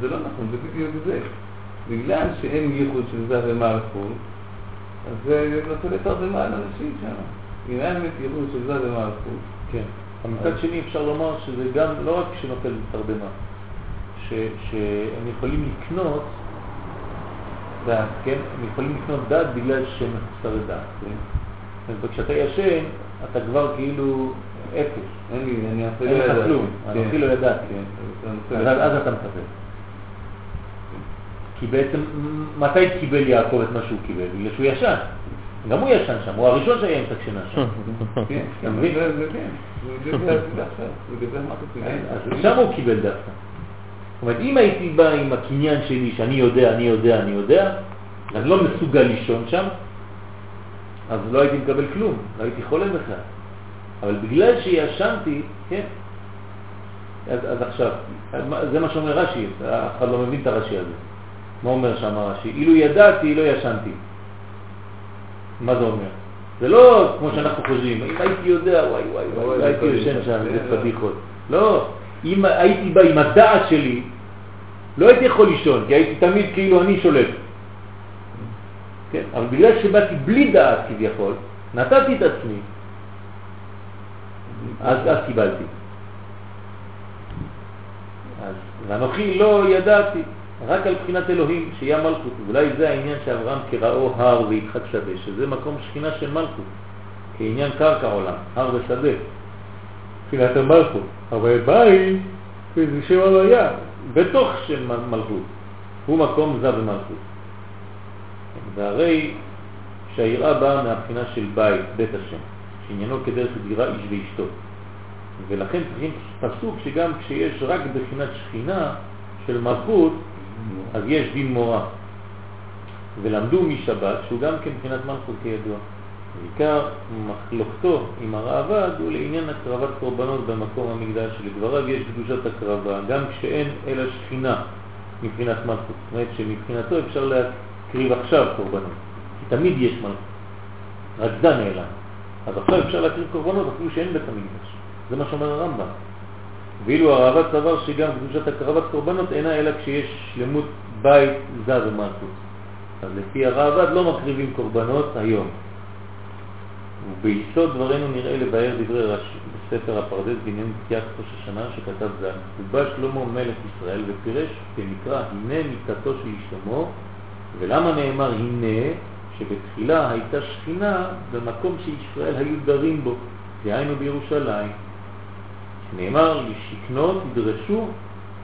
זה לא נכון, זה בדיוק זה. בגלל שאין ייחוד של זה ומלכות, אז זה נותן את הרבה על אנשים שם. אם היה באמת ייחוד של זה ומלכות, כן. מצד שני אפשר לומר שזה גם לא רק שנותן תרדמה, ש- שהם יכולים לקנות דעת, כן? הם יכולים לקנות דעת בגלל שהם מחוסרי דעת, כן? אז כשאתה ישן, אתה כבר כאילו אפס. אין לי, אני אפילו אין לא ידעתי. כן. אני אפילו לא ידעתי. כן, אז אתה אז. אז אתה מקבל. כי בעצם, מתי קיבל יעקב את מה שהוא קיבל? בגלל שהוא ישן. גם הוא ישן שם, הוא הראשון שהיה עם תקשנה שם. כן, אתה מבין? כן. זה בדיוק זה עכשיו. בגלל זה אמרתי את זה. אז שם הוא קיבל דווקא. זאת אומרת, אם הייתי בא עם הקניין שלי, שאני יודע, אני יודע, אני יודע, אני לא מסוגל לישון שם, אז לא הייתי מקבל כלום, לא הייתי חולה בכלל. אבל בגלל שישנתי, כן, אז, אז עכשיו, זה מה שאומר רש"י, אף אחד לא מבין את הרש"י הזה. מה אומר שם רש"י? אילו ידעתי, לא ישנתי. מה זה אומר? זה לא כמו שאנחנו חושבים, אם הייתי יודע, וואי וואי וואי, לא הייתי וואי, שם, זה פדיחות. לא, אם הייתי בא עם הדעת שלי, לא הייתי יכול לישון, כי הייתי תמיד כאילו אני שולט. כן? אבל בגלל שבאתי בלי דעת כביכול, נתתי את עצמי, אז, אז קיבלתי. אז, ואנוכי לא ידעתי, רק על בחינת אלוהים, שיהיה מלכות. אולי זה העניין שאברהם קראו הר ויצחק שדה, שזה מקום שכינה של מלכות, כעניין קרקע עולם, הר ושדה. תחילת המלכות. אבל בית זה שם הוויה, בתוך שם מלכות. הוא מקום זה ומלכות. והרי שהיראה באה מהבחינה של בית, בית השם, שעניינו כדרך דירה איש ואשתו. ולכן צריכים פסוק שגם כשיש רק בחינת שכינה של מלכות, אז יש דין מורה. ולמדו משבת, שהוא גם כן בחינת מלכות כידוע. בעיקר מחלוקתו עם הראב"ד הוא לעניין הקרבת קורבנות במקום המקדש שלדבריו יש קדושת הקרבה, גם כשאין אלא שכינה מבחינת מלכות. זאת אומרת שמבחינתו אפשר להקריב עכשיו קורבנות, כי תמיד יש מלכות, רק זה נעלם. אז עכשיו אפשר להקריב קורבנות אפילו שאין בית המקדש. זה מה שאומר הרמב"ם. ואילו הראב"ד סבר שגם קדושת הקרבת קורבנות אינה אלא כשיש שלמות בית זה ומלכות. אז לפי הראב"ד לא מקריבים קורבנות היום. וביסוד דברינו נראה לבאר דברי רש"י בספר הפרדס בעניין תקיעת ראש השנה שכתב ז"ל. ובא שלמה מלך ישראל ופירש במקרא הנה מיתתו של שלמה ולמה נאמר הנה שבתחילה הייתה שכינה במקום שישראל היו דרים בו, דהיינו בירושלים. נאמר לשכנות תדרשו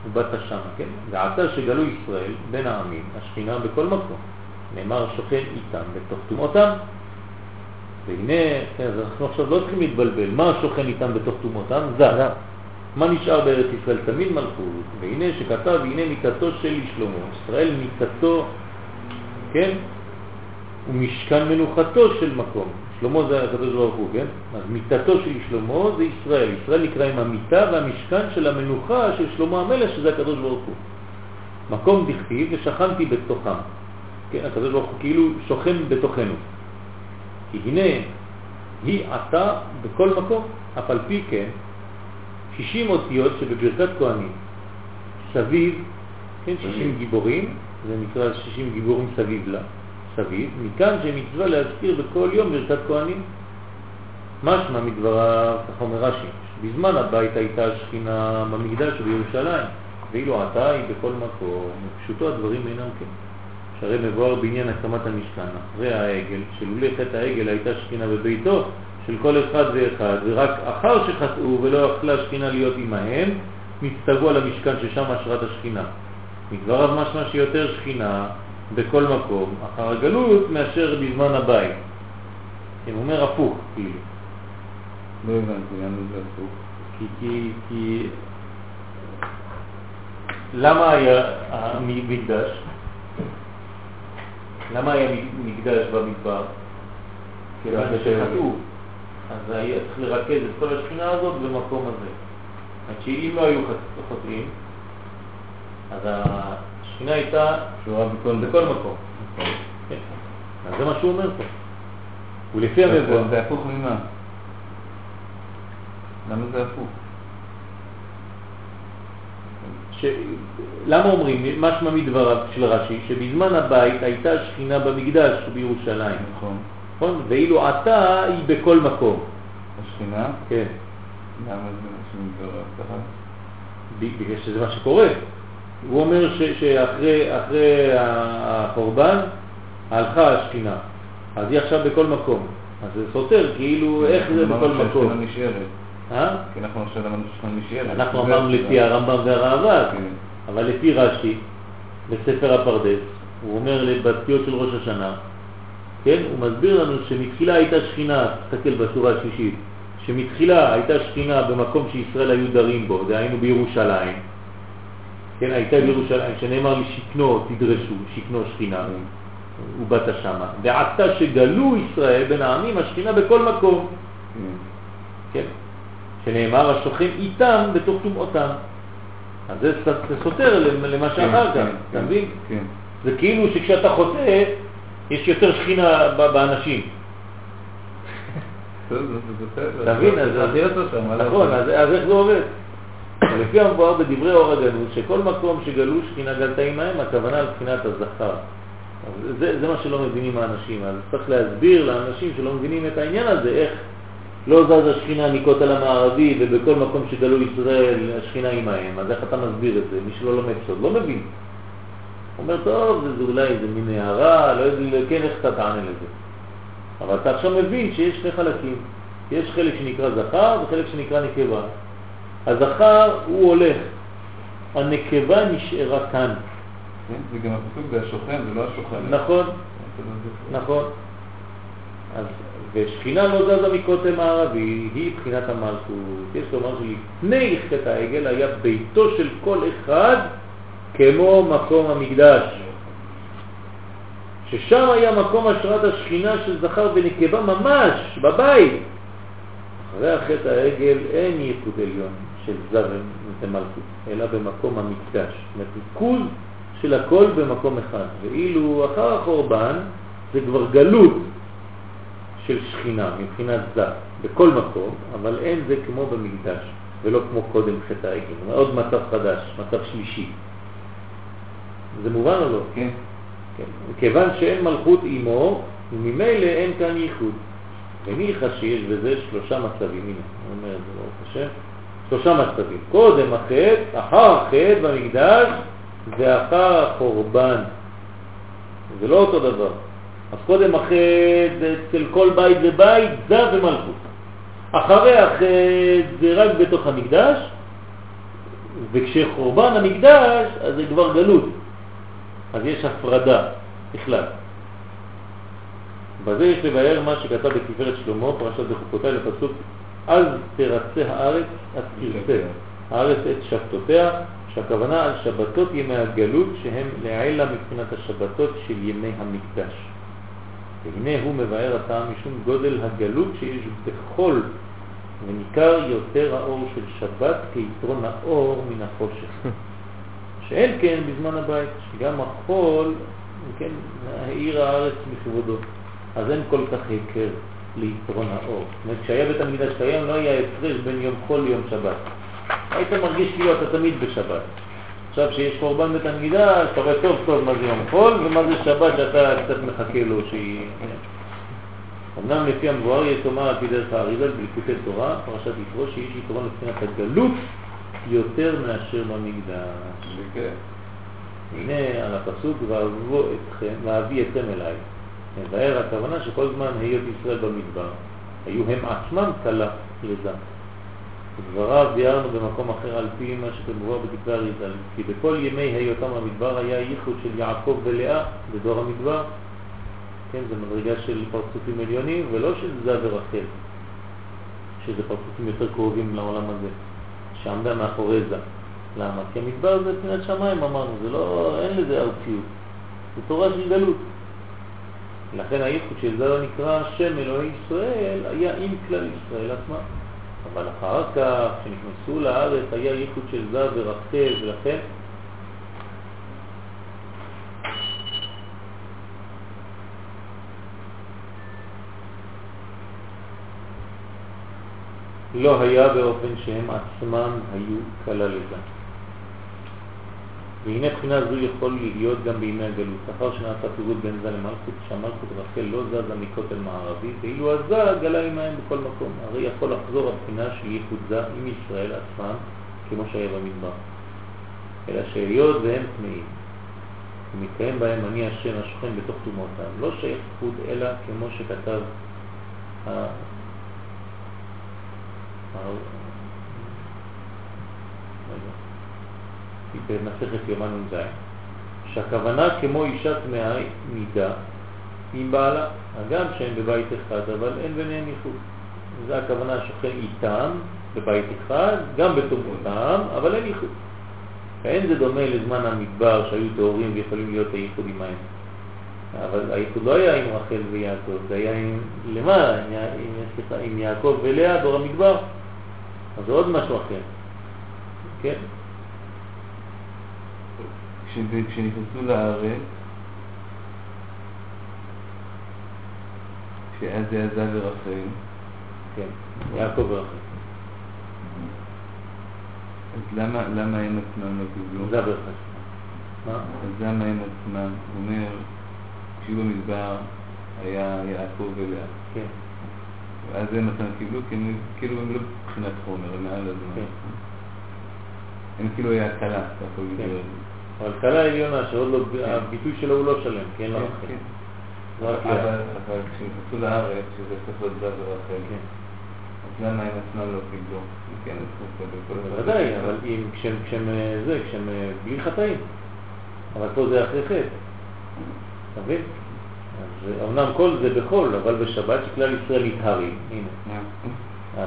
ובאת שמה, כן? ועתה שגלו ישראל בין העמים, השכינה בכל מקום. נאמר שוכן איתם בתוך תומותם והנה, אז אנחנו עכשיו לא צריכים להתבלבל, מה שוכן איתם בתוך תומותם? זה. מה נשאר בארץ ישראל? תמיד מלכות. והנה שכתב, הנה מיתתו של שלמה, ישראל מיתתו, כן? ומשכן מנוחתו של מקום. שלמה זה הקדוש ברוך הוא, כן? אז מיתתו של שלמה זה ישראל. ישראל נקרא עם המיטה והמשכן של המנוחה של שלמה המלך, שזה הקדוש ברוך הוא. מקום דכתיב ושכנתי בתוכם. כן, הקדוש ברוך הוא כאילו שוכן בתוכנו. כי הנה היא עתה בכל מקום, אף על פי כן 60 אותיות שבברכת כהנים סביב, כן, 60 גיבורים, זה נקרא 60 גיבורים סביב לה, סביב, מכאן שמצווה להזכיר בכל יום ברכת כהנים. משמע מדבריו, כך אומר רש"י, בזמן הבית הייתה השכינה במקדש בירושלים, ואילו עתה היא בכל מקום, פשוטו הדברים אינם כן. שהרי מבואר בעניין הקמת המשכן, אחרי העגל, שלולא חטא העגל הייתה שכינה בביתו של כל אחד ואחד, ורק אחר שחטאו ולא יכלה שכינה להיות עמהם, נצטגו על המשכן ששם השראת השכינה. מדבריו משמע שיותר שכינה בכל מקום, אחר הגלות, מאשר בזמן הבית. כן, הוא אומר הפוך, כאילו. לא הבנתי, למה זה הפוך? כי, כי, כי... למה היה המקדש? למה היה מקדש במדבר? כיוון שחטאו. אז היה צריך לרכז את כל השכינה הזאת במקום הזה. עד שאם לא היו חוטאים, אז השכינה הייתה בכל בכל מקום. אז זה מה שהוא אומר פה. ולפי המבוא, זה הפוך ממה? למה זה הפוך? ש... למה אומרים, משמע מדבריו של רש"י, שבזמן הבית הייתה שכינה במקדש בירושלים, נכון. נכון? ואילו עתה היא בכל מקום. השכינה? כן, למה זה ככה? ב- בגלל שזה מה שקורה. הוא אומר ש... שאחרי אחרי החורבן הלכה השכינה, אז היא עכשיו בכל מקום. אז זה סותר, כאילו, איך זה אמרנו בכל מקום? אה? כי אנחנו עכשיו למדנו שהשכינה נשארת. אנחנו אמרנו לפי הרמב"ם והראב"ד, כן. אבל לפי רש"י, בספר הפרדס, הוא אומר בתקיעות של ראש השנה, כן? הוא מסביר לנו שמתחילה הייתה שכינה, תסתכל בשורה השלישית, שמתחילה הייתה שכינה במקום שישראל היו דרים בו, דהיינו בירושלים, כן, הייתה בירושלים, שנאמר לשכנו תדרשו, שכנו שכינה, ובאת שמה, ועתה שגלו ישראל בין העמים, השכינה בכל מקום, כן. כן? שנאמר השוכן איתם בתוך טומאותם. אז זה סותר למ- למה שאחר כך, כן, אתה כן, מבין? כן. זה כאילו שכשאתה חוטא, יש יותר שכינה באנשים. אתה מבין? אז- נכון, אז איך זה עובד? לפי המבואר בדברי אור הגנוז, שכל מקום שגלו שכינה גלתה עמהם, הכוונה לבחינת הזכר. זה, זה מה שלא מבינים האנשים, אז צריך להסביר לאנשים שלא מבינים את העניין הזה, איך לא זז השכינה מכותל המערבי ובכל מקום שגלו ישראל השכינה עמהם, אז איך אתה מסביר את זה? מי שלא לומד סוד לא מבין. אומר, טוב, זה, זה אולי איזה מין הערה, לא יודע, כן, איך אתה תענה לזה? אבל אתה עכשיו מבין שיש שני חלקים. יש חלק שנקרא זכר וחלק שנקרא נקבה. הזכר הוא הולך, הנקבה נשארה כאן. כן, זה גם הפסוק, זה השוכן, זה לא השוכן. נכון? נכון. אז, ושכינה לא זזה מקוטם מערבי, היא בחינת המלכות. יש לומר שלפני חטא העגל היה ביתו של כל אחד כמו מקום המקדש. ששם היה מקום השראת השכינה של זכר ונקבה ממש, בבית. אחרי החטא העגל אין ייחוד עליון של זרם ומלכות, אלא במקום המקדש. ריכוז של הכל במקום אחד. ואילו אחר החורבן זה כבר גלות של שכינה מבחינת זה בכל מקום, אבל אין זה כמו במקדש ולא כמו קודם חטא העגל. עוד מצב חדש, מצב שלישי. זה מובן או לא? כן. כן. כיוון שאין מלכות עמו, וממילא אין כאן ייחוד. וניחא שיש בזה שלושה מצבים, הנה, הוא אומר את זה ברוך השם, שלושה מצבים. קודם החטא, אחר החטא במקדש ואחר החורבן. זה לא אותו דבר. אז קודם החטא זה אצל כל בית ובית, זה ומלכות. אחרי החטא זה רק בתוך המקדש, וכשחורבן המקדש, אז זה כבר גלות. אז יש הפרדה בכלל. בזה יש לבאר מה שכתב בתפארת שלמה, פרשת בחוקותיה לפסוק אז תרצה הארץ, אז תרצה הארץ את שבתותיה, שהכוונה על שבתות ימי הגלות שהם לעילה מבחינת השבתות של ימי המקדש. והנה הוא מבאר הטעם משום גודל הגלות שיש בכל וניכר יותר האור של שבת כיתרון האור מן החושך. שאין כן בזמן הבית, שגם החול, כן, העיר הארץ מכבודו. אז אין כל כך היכר ליתרון האור. זאת אומרת, כשהיה בית המקדש קיים לא היה הפרש בין יום חול ליום שבת. היית מרגיש כאילו אתה תמיד בשבת. עכשיו שיש קורבן בית המקדש, אתה רואה טוב טוב מה זה יום חול ומה זה שבת שאתה קצת מחכה לו שהיא... אמנם לפי המבואר יש לומר על פי דרך האריזה בליקוטי תורה, פרשת יתרו, שיש יתרון לבחינת הגלות יותר מאשר במקדש. הנה על הפסוק ואביא אתכם אליי. מבאר הכוונה שכל זמן היות ישראל במדבר, היו הם עצמם קלה לזה. דבריו ביארנו במקום אחר על פי מה שכמובן בדברי אריזל, כי בכל ימי היותם במדבר היה ייחוד של יעקב ולאה בדור המדבר. כן, זה מדרגה של פרצופים עליונים ולא של זה ורחל, שזה פרצופים יותר קרובים לעולם הזה, שעמדה מאחורי זה. למה? כי המדבר זה פנינת שמיים אמרנו, זה לא, אין לזה ארציות, זה תורה של גלות. לכן הייחוד של זה נקרא שם אלוהי ישראל היה עם כלל ישראל עצמם. אבל אחר כך, כשנכנסו לארץ, היה ייחוד של זה ורחל, ולכן לא היה באופן שהם עצמם היו כלל לזה. והנה בחינה זו יכול להיות גם בימי הגלות, לאחר שנעשה פירוט בין זה למלכות, שהמלכות רחל לא זזה מכותל מערבי, ואילו עזה גלה עמהם בכל מקום. הרי יכול לחזור הבחינה של ייחוד עם ישראל עצמם, כמו שהיה במדבר. אלא שהיות והם טמאים, ומתקיים בהם אני השם השוכן בתוך תומותם, לא שייך חוד אלא כמו שכתב במסכת יומן נ"ז, שהכוונה כמו אישה טמאה מידה עם בעלה, הגם שהם בבית אחד, אבל אין ביניהם ייחוד. זו הכוונה שוכן איתם בבית אחד, גם בתומותם, אבל אין ייחוד. ואין זה דומה לזמן המדבר שהיו טהורים ויכולים להיות הייחוד עם מים. אבל הייחוד לא היה עם רחל ויעקב, זה היה עם למעלה, עם, עם, עם יעקב ולאה, דור המדבר. אז זה עוד משהו אחר. כן? כשנכנסו לארץ, שאז זה זל ורחל, כן, יעקב ורחל. אז למה, למה הם עצמם לא קיבלו? זל ורחל. מה? אז למה הם עצמם? הוא אומר, כשהיו במדבר היה יעקב ולאה. כן. ואז הם עצמם קיבלו, כי הם כאילו הם לא מבחינת חומר, הם מעל הזמן. כן. הם כאילו היה הקלה, אתה יכול כן. אבל קלה עליונה שעוד לא, הביטוי שלו הוא לא שלם, כי אין לה כן, רחל. כן. רק אבל. אבל כשנכנסו לארץ, שזה צריך להיות זל ורחל, כן. אז למה הם עצמם לא קיבלו? כן, הם צריכים לקבל כל אחד. בוודאי, אבל אם כשהם, כשהם אה, זה, כשהם אה, בלי חטאים. אבל פה זה אחרי חטא. אתה מבין? אז אומנם כל זה בחול, אבל בשבת שכלל ישראל נטהרים, הנה,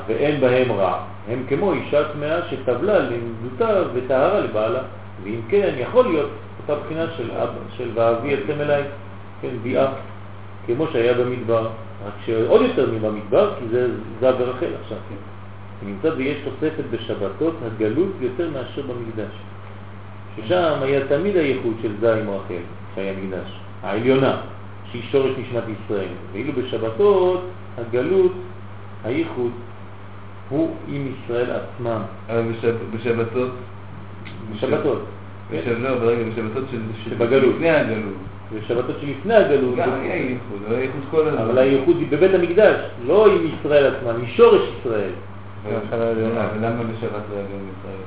ואין בהם רע. הם כמו אישה טמאה שטבלה לנדותה וטהרה לבעלה. ואם כן, יכול להיות אותה בחינה של אבא, של ואבי יצם אליי, כן, ביאה, כמו שהיה במדבר, רק שעוד יותר מבמדבר, כי זה זב ורחל עכשיו, כן. נמצא ויש תוספת בשבתות הגלות יותר מאשר במקדש. ששם היה תמיד הייחוד של זע עם רחל, שהיה מקדש, העליונה, שהיא שורש נשמת ישראל, ואילו בשבתות הגלות, הייחוד, הוא עם ישראל עצמם. אבל בשבתות... בשבתות. לא, ברגע, בשבתות שבגלות. לפני הגלות. בשבתות שלפני הגלות. גם היה ייחוד, היה ייחוד כל הזמן. אבל הייחוד היא בבית המקדש, לא עם ישראל עצמם, היא שורש ישראל. ולמה בשבת לא היה גם ישראל?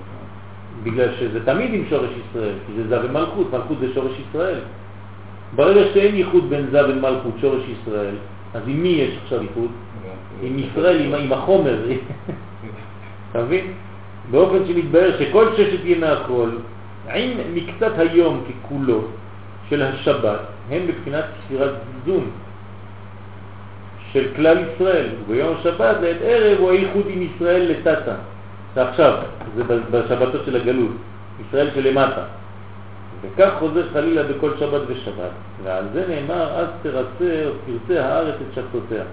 בגלל שזה תמיד עם שורש ישראל, כי זה זב ומלכות, מלכות זה שורש ישראל. ברגע שאין ייחוד בין זב ומלכות, שורש ישראל, אז עם מי יש עכשיו ייחוד? עם ישראל, עם, עם החומר. אתה מבין? באופן שמתברר שכל ששת ימי החול, עם מקצת היום ככולו של השבת, הם בבחינת ספירת זון של כלל ישראל, וביום השבת לעת ערב הוא הייחוד עם ישראל לטאטה. ועכשיו, זה בשבתות של הגלות, ישראל שלמטה. וכך חוזר חלילה בכל שבת ושבת, ועל זה נאמר, אז תרצה או תרצה הארץ את שבתותיה.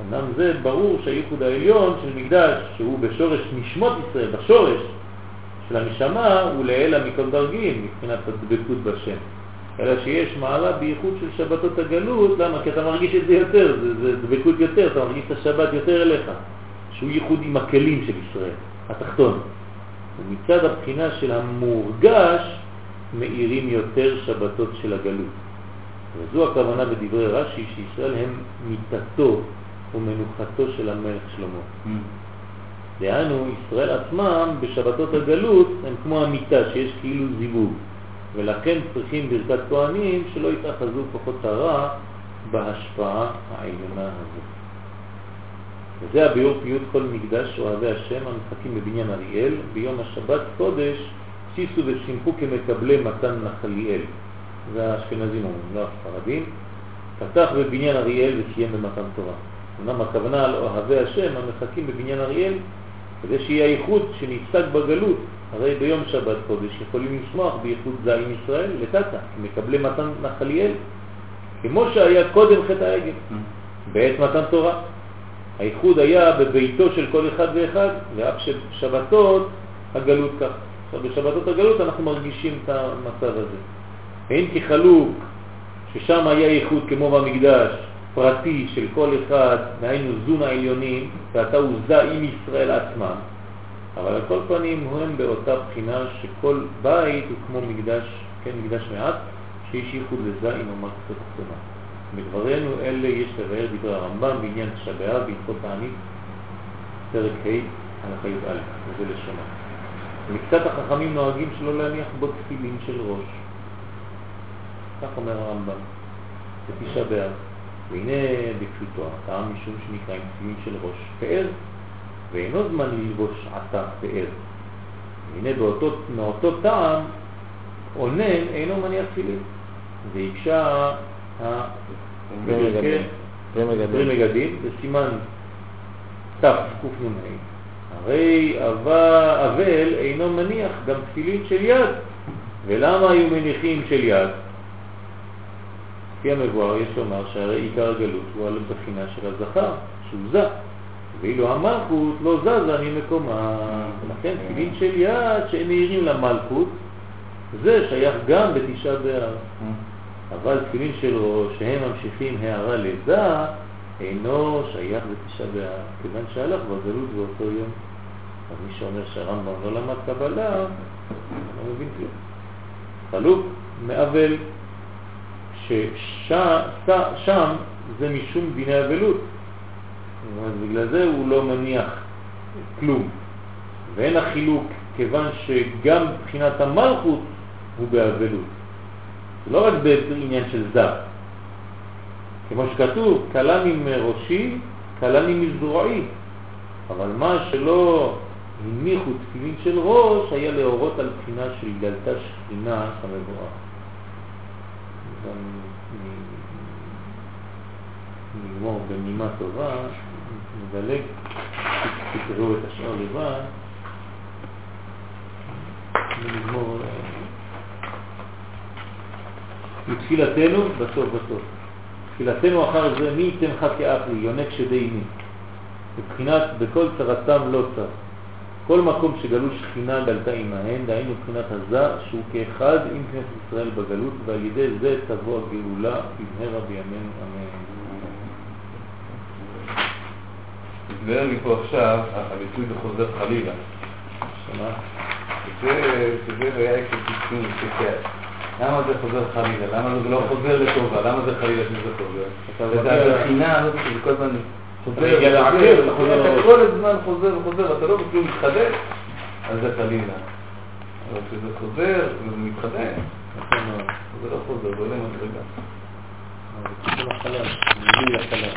אמנם זה ברור שהייחוד העליון של מקדש, שהוא בשורש נשמות ישראל, בשורש של הנשמה, הוא לעילה מכל דרגים מבחינת הדבקות בשם. אלא שיש מעלה בייחוד של שבתות הגלות, למה? כי אתה מרגיש את זה יותר, זה, זה דבקות יותר, אתה מרגיש את השבת יותר אליך, שהוא ייחוד עם הכלים של ישראל, התחתון. ומצד הבחינה של המורגש, מאירים יותר שבתות של הגלות. וזו הכוונה בדברי רש"י, שישראל הם מיטתו ומנוחתו של המלך שלמה. Mm. דהיינו, ישראל עצמם בשבתות הגלות הם כמו המיטה שיש כאילו זיווג, ולכן צריכים ברכת כהנים שלא יתאחזו כוחות הרע בהשפעה העליונה הזאת. וזה הביאור פיוט כל מקדש אוהבי השם המשחקים בבניין אריאל ביום השבת קודש שיסו ושמחו כמקבלי מתן נחליאל. זה האשכנזים אומרים, לא הספרדים. פתח בבניין אריאל וסיים במתן תורה. אמנם הכוונה על אוהבי השם המחכים בבניין אריאל, כדי שיהיה הייחוד שנפסק בגלות. הרי ביום שבת קודש יכולים לשמוח בייחוד זין עם ישראל לטאטה, מקבלי מתן נחליאל, כמו שהיה קודם חטא העגל, בעת מתן תורה. הייחוד היה בביתו של כל אחד ואחד, ואף שבשבתות הגלות כך. עכשיו, בשבתות הגלות אנחנו מרגישים את המצב הזה. אין כחלוק ששם היה ייחוד כמו במקדש, פרטי של כל אחד, דהיינו זון העליונים, ואתה עוזה עם ישראל עצמם. אבל על כל פנים הם באותה בחינה שכל בית הוא כמו מקדש, כן, מקדש מעט, שיש ייחוד לזין או מערכת התחתונה. בדברנו אלה יש לבאר דברי הרמב"ם בעניין באב, בהלכות תענית, פרק ה', הלכה י"א, וזה לשונה. מקצת החכמים נוהגים שלא להניח בו תפילין של ראש. כך אומר הרמב"ם, בתשעה באב. והנה בפשוטו, הטעם משום שנקרא עם תפילין של ראש פאר, ואינו זמן ללבוש עתה פאר. והנה באותו, מאותו טעם, אונן אינו מניח תפילין. והקשה פרי מגדים, בסימן תקנ"ה. הרי אבל אינו מניח גם תפילין של יד. ולמה היו מניחים של יד? לפי המבואר יש לומר שהרי עיקר הגלות הוא על הבחינה של הזכר, שהוא זה, ואילו המלכות לא זזה ממקומה. לכן תפילין של יד שהם מאירים למלכות, זה שייך גם בתשעה באב. אבל תפילין של ראש שהם ממשיכים הערה לזה, אינו שייך בתשעה באב, כיוון שהלך בגלות באותו יום. אז מי שאומר שהרמב"ם לא למד קבלה, לא מבין כלום. חלוק מאבל ששם זה משום דיני אבלות. אז בגלל זה הוא לא מניח כלום. ואין החילוק כיוון שגם מבחינת המלכות הוא באבלות. זה לא רק בעניין של זר. כמו שכתוב, קלני מראשי, קלני מזרועי. אבל מה שלא הניחו תפילין של ראש היה להורות על בחינה של גלתה שכינה המבואה. נגמור בנימה טובה, נדלג, תקראו את השאר לבד, ונגמור אה, מתפילתנו בסוף בסוף. תפילתנו אחר זה מי כאח לי, יונק שדי מי. מבחינת בכל צרתם לא צר. כל מקום שגלו שכינה גלתה עמהן, דהיינו מבחינת הזר, שהוא כאחד עם כנסת ישראל בגלות, ועל ידי זה תבוא הגאולה במהרה בימינו אמן. מתבהר לי פה עכשיו הביטוי בחוזר חלילה. שמה? שזה, היה עקב תיקון שכן. למה זה חוזר חלילה? למה זה לא חוזר לטובה? למה זה חלילה שזה חוזר? מגיע- הבחינה הזאת שזה כל הזמן חוזר לעקר, אתה לראש. כל הזמן חוזר וחוזר, אתה לא בכלום מתחדש, אז זה חלילה. אבל כשזה חוזר וזה מתחדש, נכון. זה לא חוזר, זה עולה מדרגה. זה תיקון החלל, מביא לחלל.